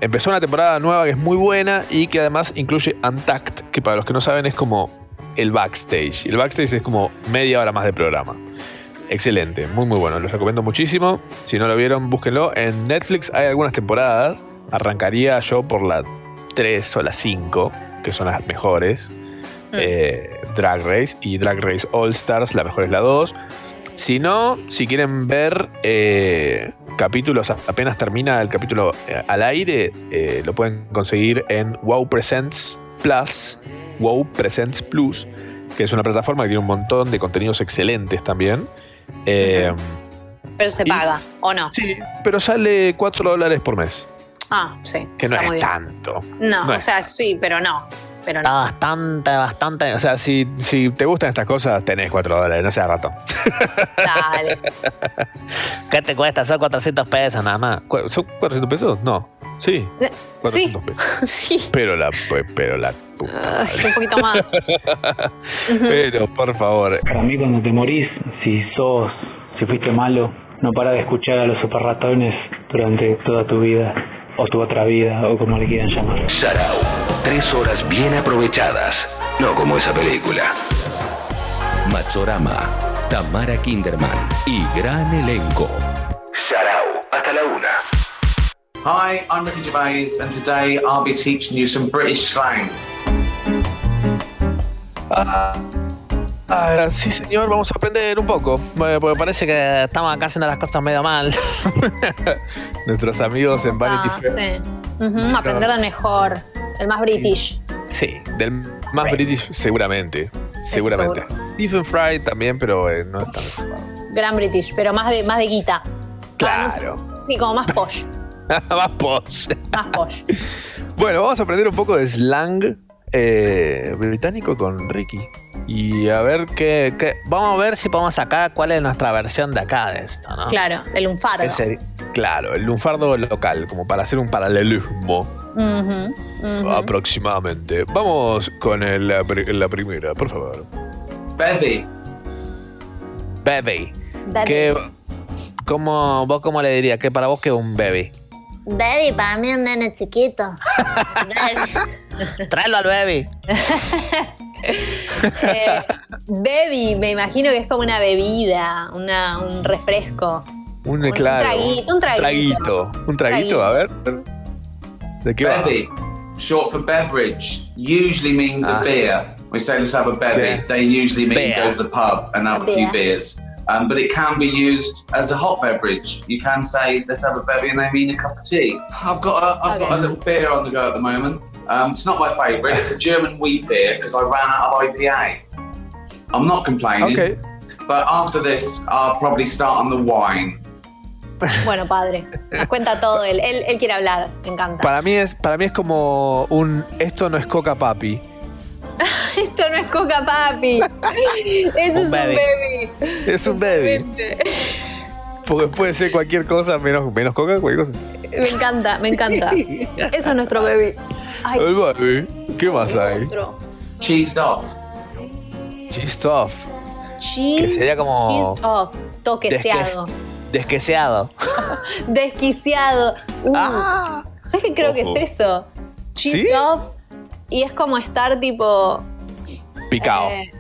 empezó una temporada nueva que es muy buena y que además incluye Untact, que para los que no saben es como el backstage. El backstage es como media hora más de programa. Excelente, muy muy bueno, los recomiendo muchísimo. Si no lo vieron, búsquenlo. En Netflix hay algunas temporadas. Arrancaría yo por la 3 o la 5, que son las mejores. Eh, Drag Race y Drag Race All Stars, la mejor es la 2. Si no, si quieren ver eh, capítulos, apenas termina el capítulo eh, al aire, lo pueden conseguir en Wow Presents Plus, Wow Presents Plus, que es una plataforma que tiene un montón de contenidos excelentes también. Eh, Pero se paga, ¿o no? Sí, pero sale 4 dólares por mes, Ah, sí. que no está es bien. tanto. No, No o es sea, sí, pero no. Pero Está no. bastante, bastante. O sea, si, si te gustan estas cosas, tenés 4 dólares, no sea rato. Dale. ¿Qué te cuesta? Son 400 pesos nada más. ¿Cu- ¿Son 400 pesos? No. Sí. Eh, 400 pesos. sí. Pero la, pero la puta un poquito más. Pero, por favor. Para mí cuando te morís, si sos, si fuiste malo, no para de escuchar a los super ratones durante toda tu vida, o tu otra vida, o como le quieran llamar. Sarau. Tres horas bien aprovechadas. No como esa película. Machorama. Tamara Kinderman. Y gran elenco. Hi, I'm Ricky Gervais, and today I'll be teaching you some British slang. Ah, sí, señor, vamos a aprender un poco. Bueno, porque parece que estamos acá haciendo las cosas medio mal. Nuestros amigos en Vanity Ah, Fair. sí. Ujú, aprender del mejor, el más british. Sí, del más British, seguramente. Seguramente. Stephen Fry también, pero eh, no es tan. Gran british, pero más de, más de guita. Claro. Sí, como más posh. más posh. Más posh. Bueno, vamos a aprender un poco de slang eh, británico con Ricky. Y a ver qué, qué- Vamos a ver si podemos sacar cuál es nuestra versión de acá de esto, ¿no? Claro, el lunfardo. Claro, el lunfardo local, como para hacer un paralelismo aproximadamente. Vamos con el- la, pri- la primera, por favor. Baby. Baby. ¿Qué, cómo, ¿Vos cómo le dirías? ¿Qué para vos que es un baby? Baby, para mí es un nene chiquito. Tráelo al baby. Eh, baby, me imagino que es como una bebida, una, un refresco. Un, Un claro, traguito, un traguito. traguito. Un traguito, a ver. ¿De qué va? Short for beverage, usually means Ah. a beer. We say let's have a bevy. Beer. They usually mean Beer. go to the pub and have A a, few beer. beers. Um, but it can be used as a hot beverage. You can say let's have a bevy and they mean a cup of tea. I've got a, I've got a little beer on the go at the moment. Um, it's not my favourite. It's a German wheat beer because I ran out of IPA. I'm not complaining. Ok. But after this, I'll probably start on the wine. Bueno, padre, nos cuenta todo él. Él, él quiere hablar, me encanta. Para mí es, para mí es como un esto no es coca papi. Esto no es coca papi. Eso es un baby. Es un baby. Porque puede ser cualquier cosa menos, menos coca, cualquier cosa. Me encanta, me encanta. Eso es nuestro baby. Ay, El baby. ¿Qué más hay? otro. Cheesed off. Cheese off. Cheese, Que sería como- cheese off. Toqueseado. Desqueseado. Desquiciado. Uh, ¿Sabes qué creo que es eso? Cheese ¿Sí? off. Y es como estar tipo. Picao. eh,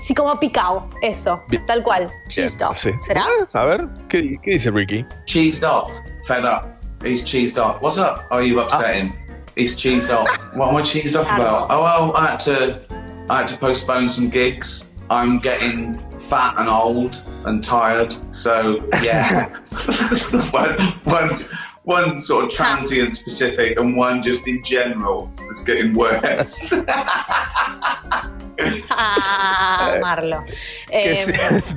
sí, como picado. Eso. Bien. Tal cual. Bien, Cheese off. sí. ¿Será? A ver, ¿qué, qué dice Ricky? cheesed off, fed up. He's cheesed off. What's up? Are you upsetting? He's cheesed off. What am I cheesed off about? Oh well, I had to, I had to postpone some gigs. I'm getting fat and old and tired. So yeah, one, one, one sort of transient specific and one just in general is getting worse. Ah, Marlo. Que Eh, se-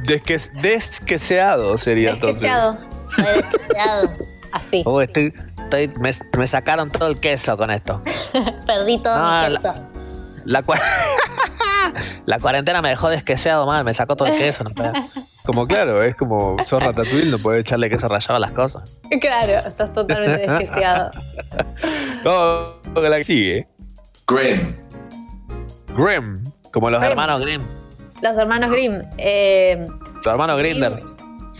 desque- desqueseado sería entonces. desquiciado. Desquiciado. Así. Uy, estoy, estoy- me, me sacaron todo el queso con esto. Perdí todo Ah, mi queso. La, cua- la cuarentena me dejó desqueseado mal, me sacó todo el queso. No. Como claro, es como sos ratatouille, no puedes echarle queso rallado a las cosas. Claro, estás totalmente desquiciado. Vamos con la que sigue. Grim. Grim. Como los Grimm. hermanos Grimm. Los hermanos Grimm. Eh, Su hermano Grinder.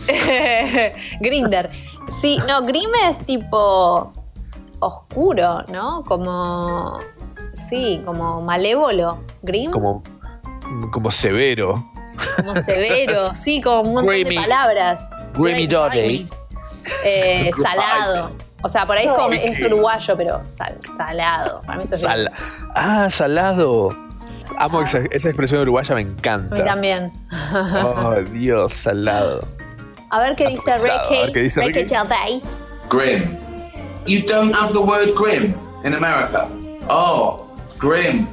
Grinder. Sí, no, Grimm es tipo oscuro, ¿no? Como. Sí, como malévolo. Grimm, como, Como, como severo. severo. Sí, como un montón de palabras. Grimy Dotty. Eh, salado. O sea, por ahí es, como- es uruguayo, pero sal- salado. Para mí eso es Sal- ah, salado. Amo esa, esa expresión uruguaya, me A mí encanta. también. Oh, Dios, salado. A ver qué dice Ricky. qué dice Ricky Ricky. Gervais. Grim. You don't have the word grim in America. Oh, grim.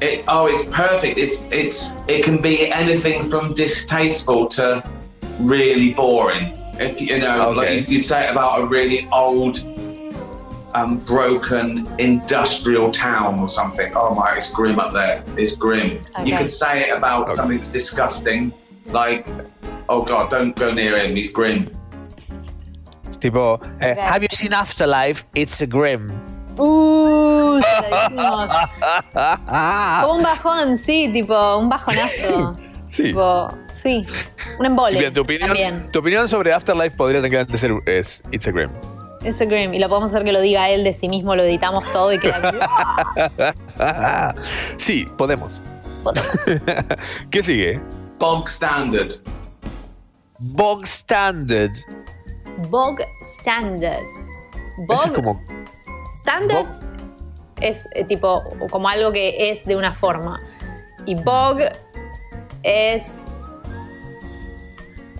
It, oh, it's perfect. It's it's it can be anything from distasteful to really boring. If you know, Okay. like you'd say it about a really old, um, broken industrial town or something. Oh my, it's grim up there. It's grim. You Okay. could say it about something that's disgusting, like, oh god, don't go near him. He's grim. Tipo, Ok. have you seen Afterlife? It's a Grimm. Uh, se lo dijimos. Como un bajón, sí, tipo un bajonazo. sí. Tipo, sí. Un embole. Bien, tu opinión, También. tu opinión sobre Afterlife podría tener que ser es It's a Grim. Ese Grim. Y lo podemos hacer que lo diga él de sí mismo, lo editamos todo y queda como, sí, podemos. Podemos. ¿Qué sigue? Bog standard. Bog Standard. Bog Standard. Eso Bog es como. Standard es eh, tipo como algo que es de una forma. Y Bog es.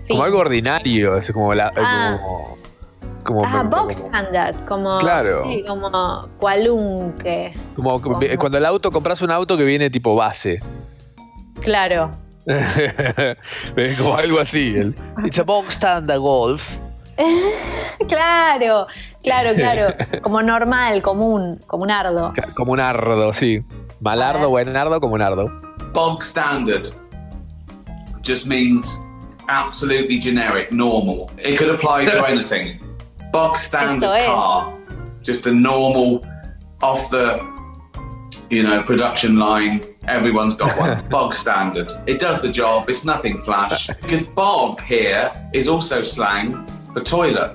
fin. Como algo ordinario, es como la. Ah. Como, como, Ah, como- Bog Standard. Como. Claro. Sí, como cualunque. como- como- cuando el auto compras un auto que viene tipo base. Claro. Como algo así. el- It's a Bog Standard Golf. Claro, claro, claro. Como normal, común, como un ardo. como un ardo, sí. Malardo, buenardo, comunardo. Bog standard just means absolutely generic, normal. It could apply to anything. Bog standard es. car, just a normal, off the, you know, production line. Everyone's got one. bog standard. It does the job. It's nothing flash. Because bog here is also slang for toilet.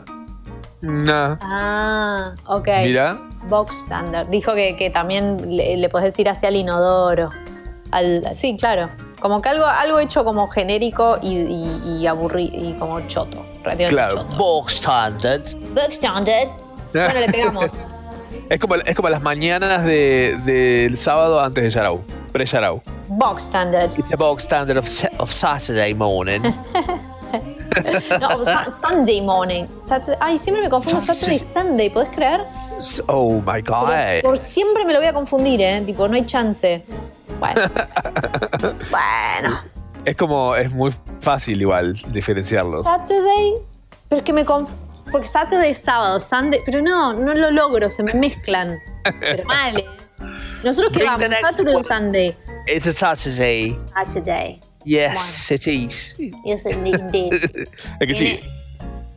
No. Ah, ok. Mira. Box standard. Dijo que, que también le, le podés decir hacia el inodoro. Al, sí, claro. Como que algo, algo hecho como genérico y, y, y aburrido y como choto. Claro. choto. Box standard. Box standard. Bueno, le pegamos. Es como, es como las mañanas de- del sábado antes de Yarau. Pre-Yarau. Box standard. It's a box standard of, of Saturday morning. No, Su- Sunday morning. Saturday- Ay, siempre me confundo Saturday y Sunday, ¿podés creer? Oh my god. por siempre me lo voy a confundir, ¿eh? Tipo, no hay chance. Bueno. bueno. Es como, es muy fácil igual diferenciarlos. Saturday. Pero es que me conf... Porque Saturday es sábado, Sunday. Pero no, no lo logro, se me mezclan. Pero mal, ¿eh? Nosotros Bring vamos, Saturday o Sunday. It's a Saturday. Saturday. Yes, it is. Yes, indeed. Es que sí.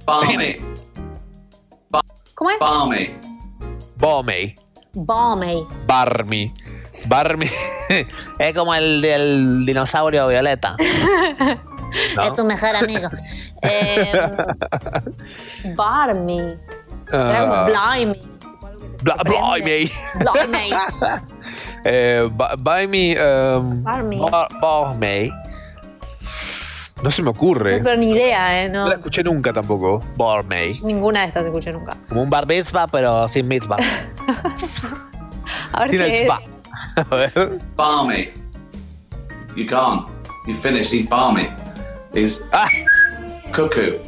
Balmy. ¿Cómo es? Balmy. Bomey. Balmy. Barmy. Barmy. es como el del dinosaurio violeta. Es tu mejor amigo. Eh, Barmy. Será como Ah. Blimey. Bla- Blimey. Blimey. Eh, me. Um, Barmy. bar- Barmy. No se me ocurre. No tengo ni idea, ¿eh? No, No la escuché nunca tampoco. Barmy. ninguna de estas escuché nunca. Como un bar mitzvah, pero sin mitzvah. A ver Tiene el spa. A ver. Balmy. You can't. You finished. He's balmy. He's Ah. cuckoo.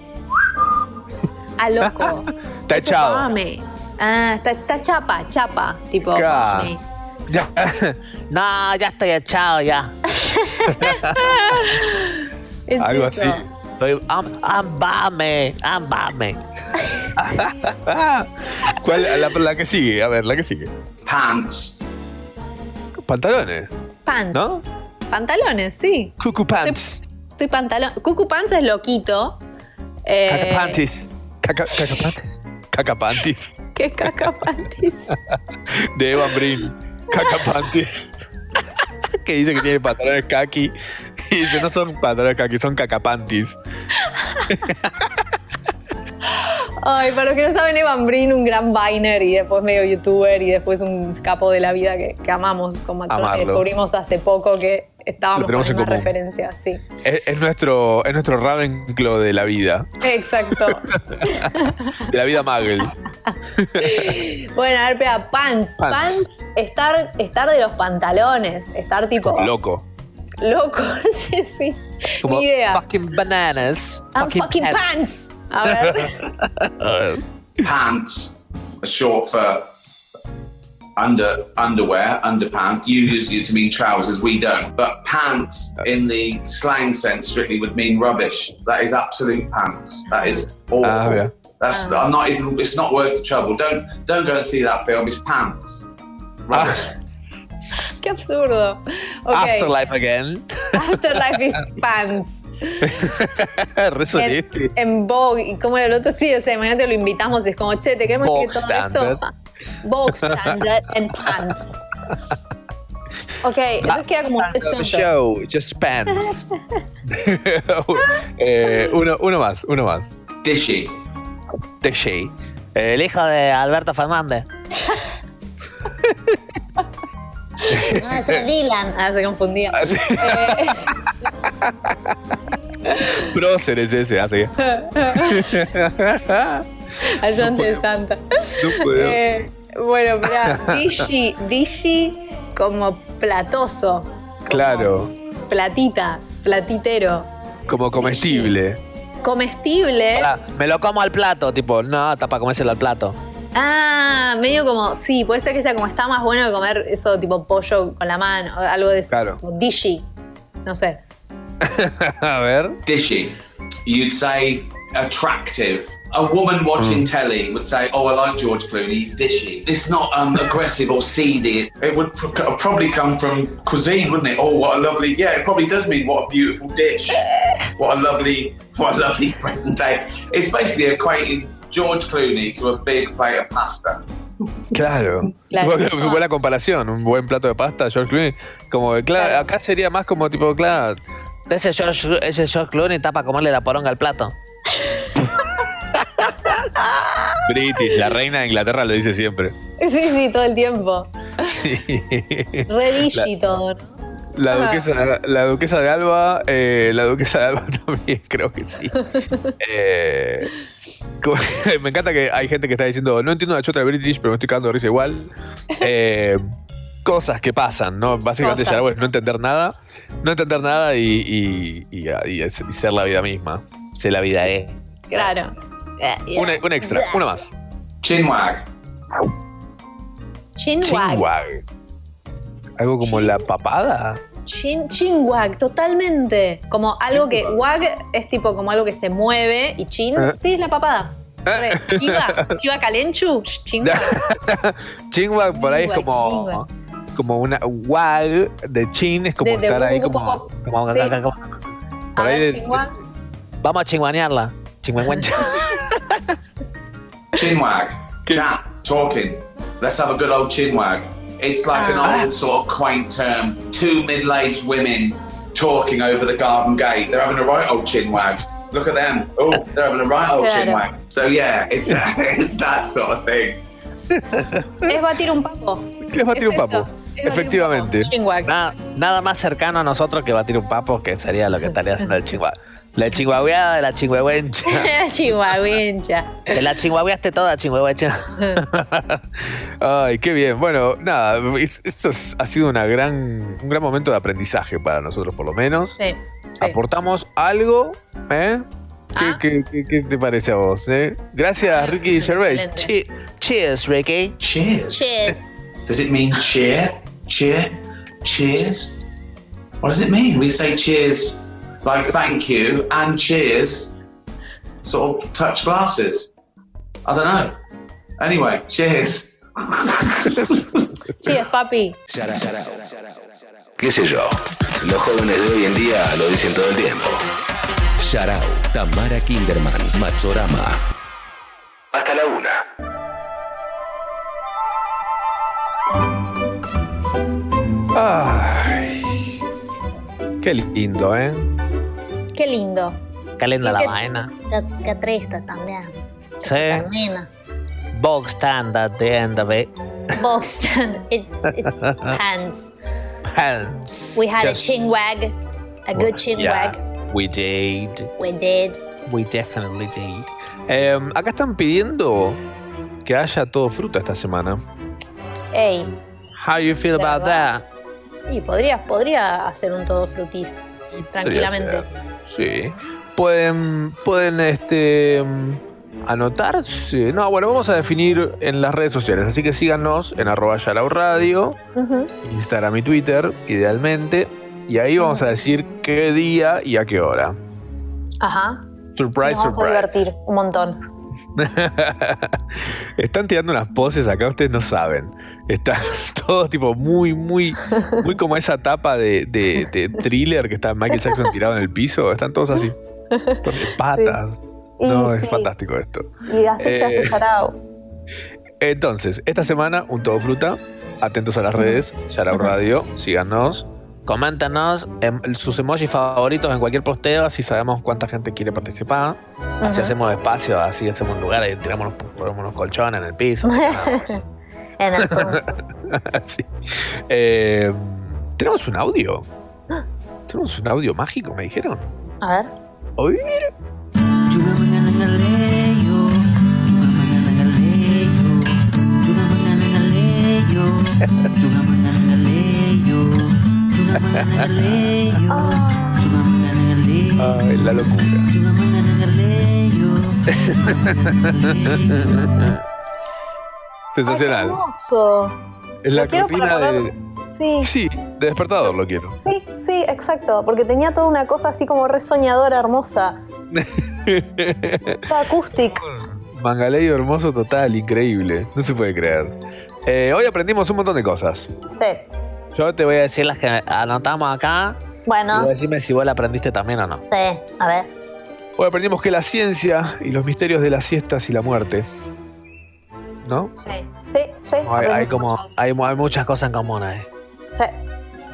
Ah, loco. Está echado. Ah, está, está chapa, chapa. Tipo. Ya. no, ya estoy echado ya. Es Algo eso. así. Estoy, I'm, I'm bame, I'm bame. ¿Cuál? La, la que sigue. A ver, la que sigue. Pants. Pantalones. Pants. ¿No? Pantalones, sí. Cuckoo pants. Estoy pantalón. Cucu Pants es loquito. Eh, Cacapantis. Caca, cacapantis. Cacapantis. ¿Qué es cacapantis? De Evan Brin. Cacapantis. que dice que tiene pantalones kaki. Y dice, no son pantalones kaki, son cacapantis. Ay, para los que no saben, Evan Brin, un gran Viner y después medio youtuber y después un capo de la vida que, que amamos con Machona, que descubrimos hace poco que estábamos con en una referencia, sí. Es, es nuestro, es nuestro Ravenclaw de la vida. Exacto. De la vida Muggle. bueno, a ver, espera, pants. Pants. Pants, estar, estar de los pantalones, estar tipo Loco. Loco, sí, sí. Como Ni idea. fucking bananas. I'm fucking pants. pants. A ver. Pants are short for under underwear, underpants. You use it to mean trousers. We don't. But pants, in the slang sense, strictly would mean rubbish. That is absolute pants. That is awful. Ah, yeah. That's I'm not even. It's not worth the trouble. Don't don't go and see that film. It's pants. Rubbish. Qué absurdo. Ok. Afterlife again. Afterlife is pants. Resonetes. En Vogue, y como era el otro, sí, o sea, imagínate, lo invitamos y es como, che, te queremos Vogue decir todo esto. Vogue standard and pants. Ok, entonces queda como chonto. show, just pants. Eh, uno, uno más, uno más. Dishy. Dishy. El hijo de Alberto Fernández. No, ese es Dylan. Ah, se confundía. Eh, Prócer es ese, así. ayudante de Santa. No puedo. Eh, bueno, mira, Dishi, Dishi como platoso, Claro, platita, platitero, como comestible. comestible. Me lo como al plato, tipo, no, está para comérselo al plato. Ah, medio como, sí, puede ser que sea como está más bueno que comer eso tipo pollo con la mano, o algo de eso. Claro. Como Dishi, no sé. A ver. Dishy. You'd say attractive. A woman watching telly would say, "Oh, I like George Clooney. He's dishy." It's not um, aggressive or seedy. It would pr- probably come from cuisine, wouldn't it? Oh, what a lovely. Yeah, it probably does mean what a beautiful dish. what a lovely, what a lovely presentation. It's basically equating George Clooney to a big plate of pasta. Claro. Claro. Buena, buena comparación. Un buen plato de pasta, George Clooney. Como, que, claro, acá sería más como tipo, claro. Ese George, ese George Clooney está para comerle la poronga al plato. British, la reina de Inglaterra lo dice siempre. Sí, sí, todo el tiempo. Sí. Todo. La duquesa, la duquesa de Alba, eh, la duquesa de Alba también, creo que sí. Eh, como- me encanta que hay gente que está diciendo, no entiendo la chota de British, pero me estoy cagando de risa igual. Eh, cosas que pasan, ¿no? Básicamente Cosas. ya es no entender nada, no entender nada y, y- y- y es- y ser la vida misma. Ser la vida es. Claro. Un, un extra, una más. Chinwag. Chinwag. Chinwag. Algo como la papada. Chin, chinwag, totalmente. Como algo que. Wag es tipo como algo que se mueve y chin. Eh. Sí, es la papada. Re. Chiva, chiva calenchu, chinwag. Chinwag por ahí es como. Como una wag de chin, es como De- de estar ahí como. Como- Sí. como- A Por ahí ver, de- chinwag. Vamos a chinguanearla. Chinguenguencha. Chinwag. Chat, talking. Let's have a good old chinwag. It's like Ah. an old sort of quaint term. Two middle aged women talking over the garden gate. They're having a right old chinwag. Look at them. Oh, they're having a right old Claro. chinwag. So, yeah, it's, it's that sort of thing. Es batir un papo. Es batir un papo. es un Efectivamente. papo. Chinwag. Nada, nada más cercano a nosotros que batir un papo, que sería lo que estaría haciendo el chingua. La chinguagueada de la chingüehuencha. Chihuahuencha. Te la chinguagueaste toda, chingüehuencha. Ay, qué bien. Bueno, nada, es- esto es- ha sido una gran, un gran momento de aprendizaje para nosotros, por lo menos. Sí. sí. Aportamos algo, ¿eh? ¿Qué, Ah. qué- qué- qué te parece a vos? eh? Gracias, Ricky Gervais. Che- cheers, Ricky. Cheers. Cheers. Does it mean cheer? Cheer? Cheers? What does it mean? We say cheers like thank you and cheers sort of touch glasses. I don't know. Anyway, cheers. Cheers, papi. Shara, shara, ¿Qué sé yo? Los jóvenes de hoy en día lo dicen todo el tiempo. Sharau, Tamara Kinderman, Matsorama. Hasta la una. Ay, qué lindo, ¿eh? Qué lindo. Qué linda ¿Y la qué- vaina. Qué, qué triste también. Sí. Termina. Bog stand at the end of it. Box stand. It, it's pants. Hands. We had Just- a chinwag. A good chinwag. Yeah, We did. We did. We definitely did. Eh, acá están pidiendo que haya todo fruta esta semana. Ey. How you feel ¿De about verdad? that? Y podría, podría hacer un todo frutis. Tranquilamente. Ser, Sí. Pueden, pueden este, anotarse. No, bueno, vamos a definir en las redes sociales. Así que síganos en arroba Yarao Radio, Ujú. Instagram y Twitter, idealmente. Y ahí vamos a decir qué día y a qué hora. Ajá. Surprise, Nos vamos a surprise. divertir un montón. Están tirando unas poses acá, ustedes no saben. Está todo tipo muy, muy, muy como esa tapa de, de- de thriller que está Michael Jackson tirado en el piso. Están todos así. Con patas. No, sí. es fantástico esto. Y así se hace Eh, charao. Entonces, esta semana, un todo fruta. Atentos a las redes, Yarao Radio, síganos. Coméntanos em, sus emojis favoritos en cualquier posteo, así sabemos cuánta gente quiere participar. Así Ujú. hacemos espacio, así hacemos un lugar y tiramos unos, ponemos unos colchones en el piso. así. En el. Sí. Eh, Tenemos un audio. Tenemos un audio mágico, me dijeron. A ver. Oír. Ay, la locura. Sensacional. Hermoso. Es la cortina de. Sí. Sí, de despertador lo quiero. Sí, sí, exacto. Porque tenía toda una cosa así como resoñadora, hermosa. Acoustic. Mangaleyo hermoso total, increíble. No se puede creer. Eh, hoy aprendimos un montón de cosas. Sí. Yo te voy a decir las que anotamos acá. Y Bueno, voy a decirme si vos la aprendiste también o no. sí, a ver. Hoy aprendimos que la ciencia y los misterios de las siestas y la muerte. ¿No? Sí, sí, sí. Hay, hay como, hay, hay muchas cosas en común ahí. Sí.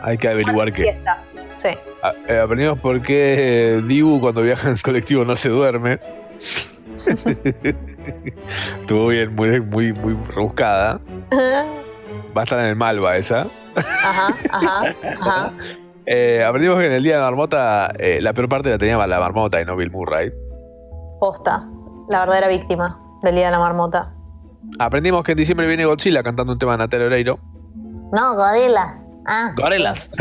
Hay que averiguar qué. Siesta. Sí. Ah, eh, aprendimos por qué eh, Dibu cuando viaja en colectivo no se duerme. Estuvo bien, muy, muy, muy rebuscada. Va a estar en el Malva esa. Ajá, ajá, ajá. Eh, aprendimos que en el día de la marmota eh, la peor parte la tenía la marmota y no Bill Murray. Posta. La verdadera víctima del Día de la Marmota. Aprendimos que en diciembre viene Godzilla cantando un tema de Natalia Oreiro. No, gorilas. Ah. Gorilas.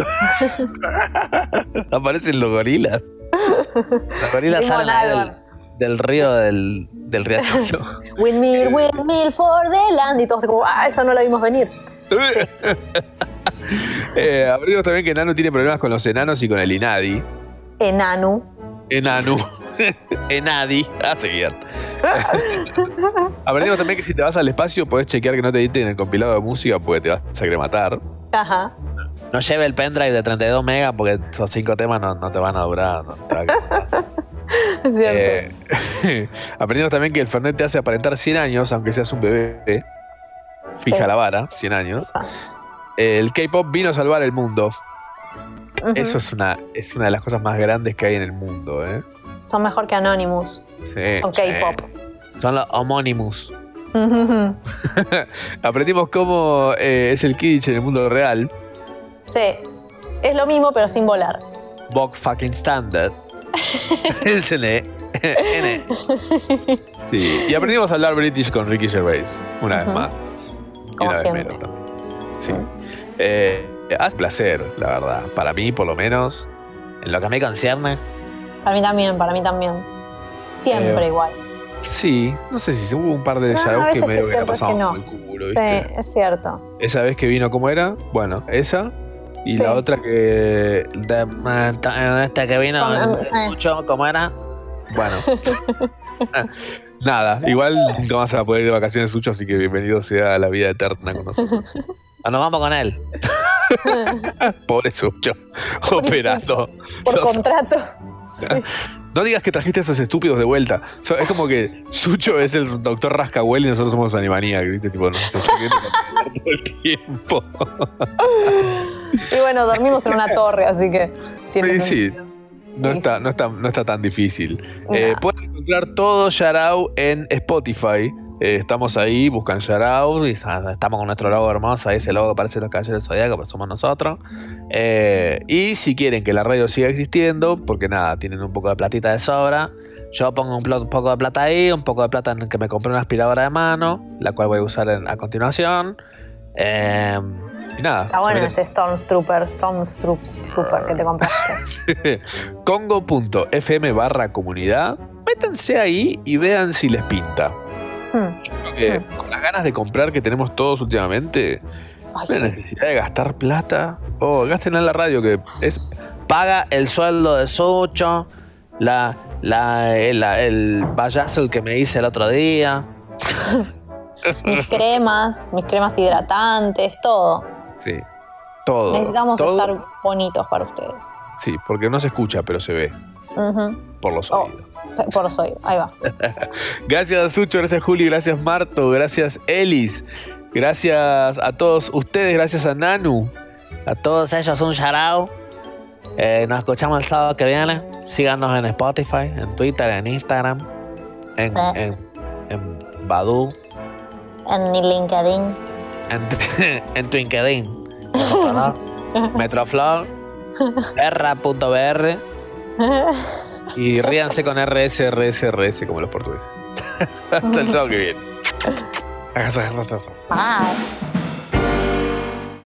Aparecen los gorilas. Los gorilas salen ahí del, Nalva. Del río del, del riachuelo. Windmill, windmill for the land. Y todos como, ah, esa no la vimos venir. Eh, aprendimos también que Nano tiene problemas con los enanos y con el Inadi. Enanu. Enanu. Enadi. A seguir. Aprendimos también que si te vas al espacio podés chequear que no te editen el compilado de música porque te vas a querer matar. Ajá. No lleve el pendrive de 32 megas porque esos cinco temas no, no te van a durar. no te va a cierto. Eh, aprendimos también que el Fernet te hace aparentar 100 años, aunque seas un bebé. Fija Sí. la vara, 100 años. El K-pop vino a salvar el mundo. Eso es una, es una de las cosas más grandes que hay en el mundo, ¿eh? Son mejor que Anonymous. Sí, sí. K-pop. Son los homónimos. Aprendimos cómo eh, es el Kidditch en el mundo real. sí. Es lo mismo, pero sin volar. Bog fucking standard. El CNE. N. Sí. Y aprendimos a hablar British con Ricky Gervais, una vez más. Y Como una siempre. vez menos también. Sí. Eh, hace placer, la verdad. Para mí, por lo menos. En lo que a mí concierne. Para mí también, para mí también. Siempre Eh, igual. Sí, no sé si hubo un par de No, shows a que medio que que que no. por el culo, Sí, ¿viste? es cierto. Esa vez que vino, ¿cómo era? Bueno, esa. Y Sí. la otra que. De, ta- este que vino. El eh. ¿Cómo era? Bueno. Nada, igual nunca más se va a poder ir de vacaciones, Sucho, así que bienvenido sea a la vida eterna con nosotros. O nos vamos con él. Pobre Sucho, operando. Por Los- contrato. Sí. No digas que trajiste a esos estúpidos de vuelta. So- es como que Sucho es el doctor Rascahuel y nosotros somos Animaniac, ¿viste? Tipo, todo el tiempo. Y bueno, dormimos en una torre, así que tiene Sí, sentido. No está, no, está, no está tan difícil. Eh, pueden encontrar todo Yarao en Spotify. Eh, estamos ahí, buscan Yarao y estamos con nuestro logo hermoso. Ahí ese logo que parece los caballeros del zodiaco, pero somos nosotros. Eh, y si quieren que la radio siga existiendo, porque nada, tienen un poco de platita de sobra. Yo pongo un, poco de plata ahí, un poco de plata en el que me compré una aspiradora de mano, la cual voy a usar en- a continuación. Eh, y nada. Está bueno ese Stormtrooper, Stormtrooper que te compraste. congo.fm barra comunidad. Métanse ahí y vean si les pinta. Hmm. Creo que con las ganas de comprar que tenemos todos últimamente, la necesidad de gastar plata. Oh, gasten en la radio que es. paga el sueldo de Sucho, la, la, el, la- el payaso que me hice el otro día. Mis cremas, mis cremas hidratantes, todo. Sí. Todo. Necesitamos todo. estar bonitos para ustedes. Sí, porque no se escucha, pero se ve por los Oh. Por los oídos, ahí va. Gracias Sucho, gracias Juli, gracias Marto, gracias Elis, gracias a todos ustedes, gracias a Nanu. A todos ellos un shout Eh, nos escuchamos el sábado que viene. Síganos en Spotify, en Twitter, en Instagram, en, Sí. en, en Badu, En LinkedIn. en, en Twinkedin, Metroflor, R.br y ríanse con RS, RS, RS como los portugueses. Hasta el sábado que viene. Bye.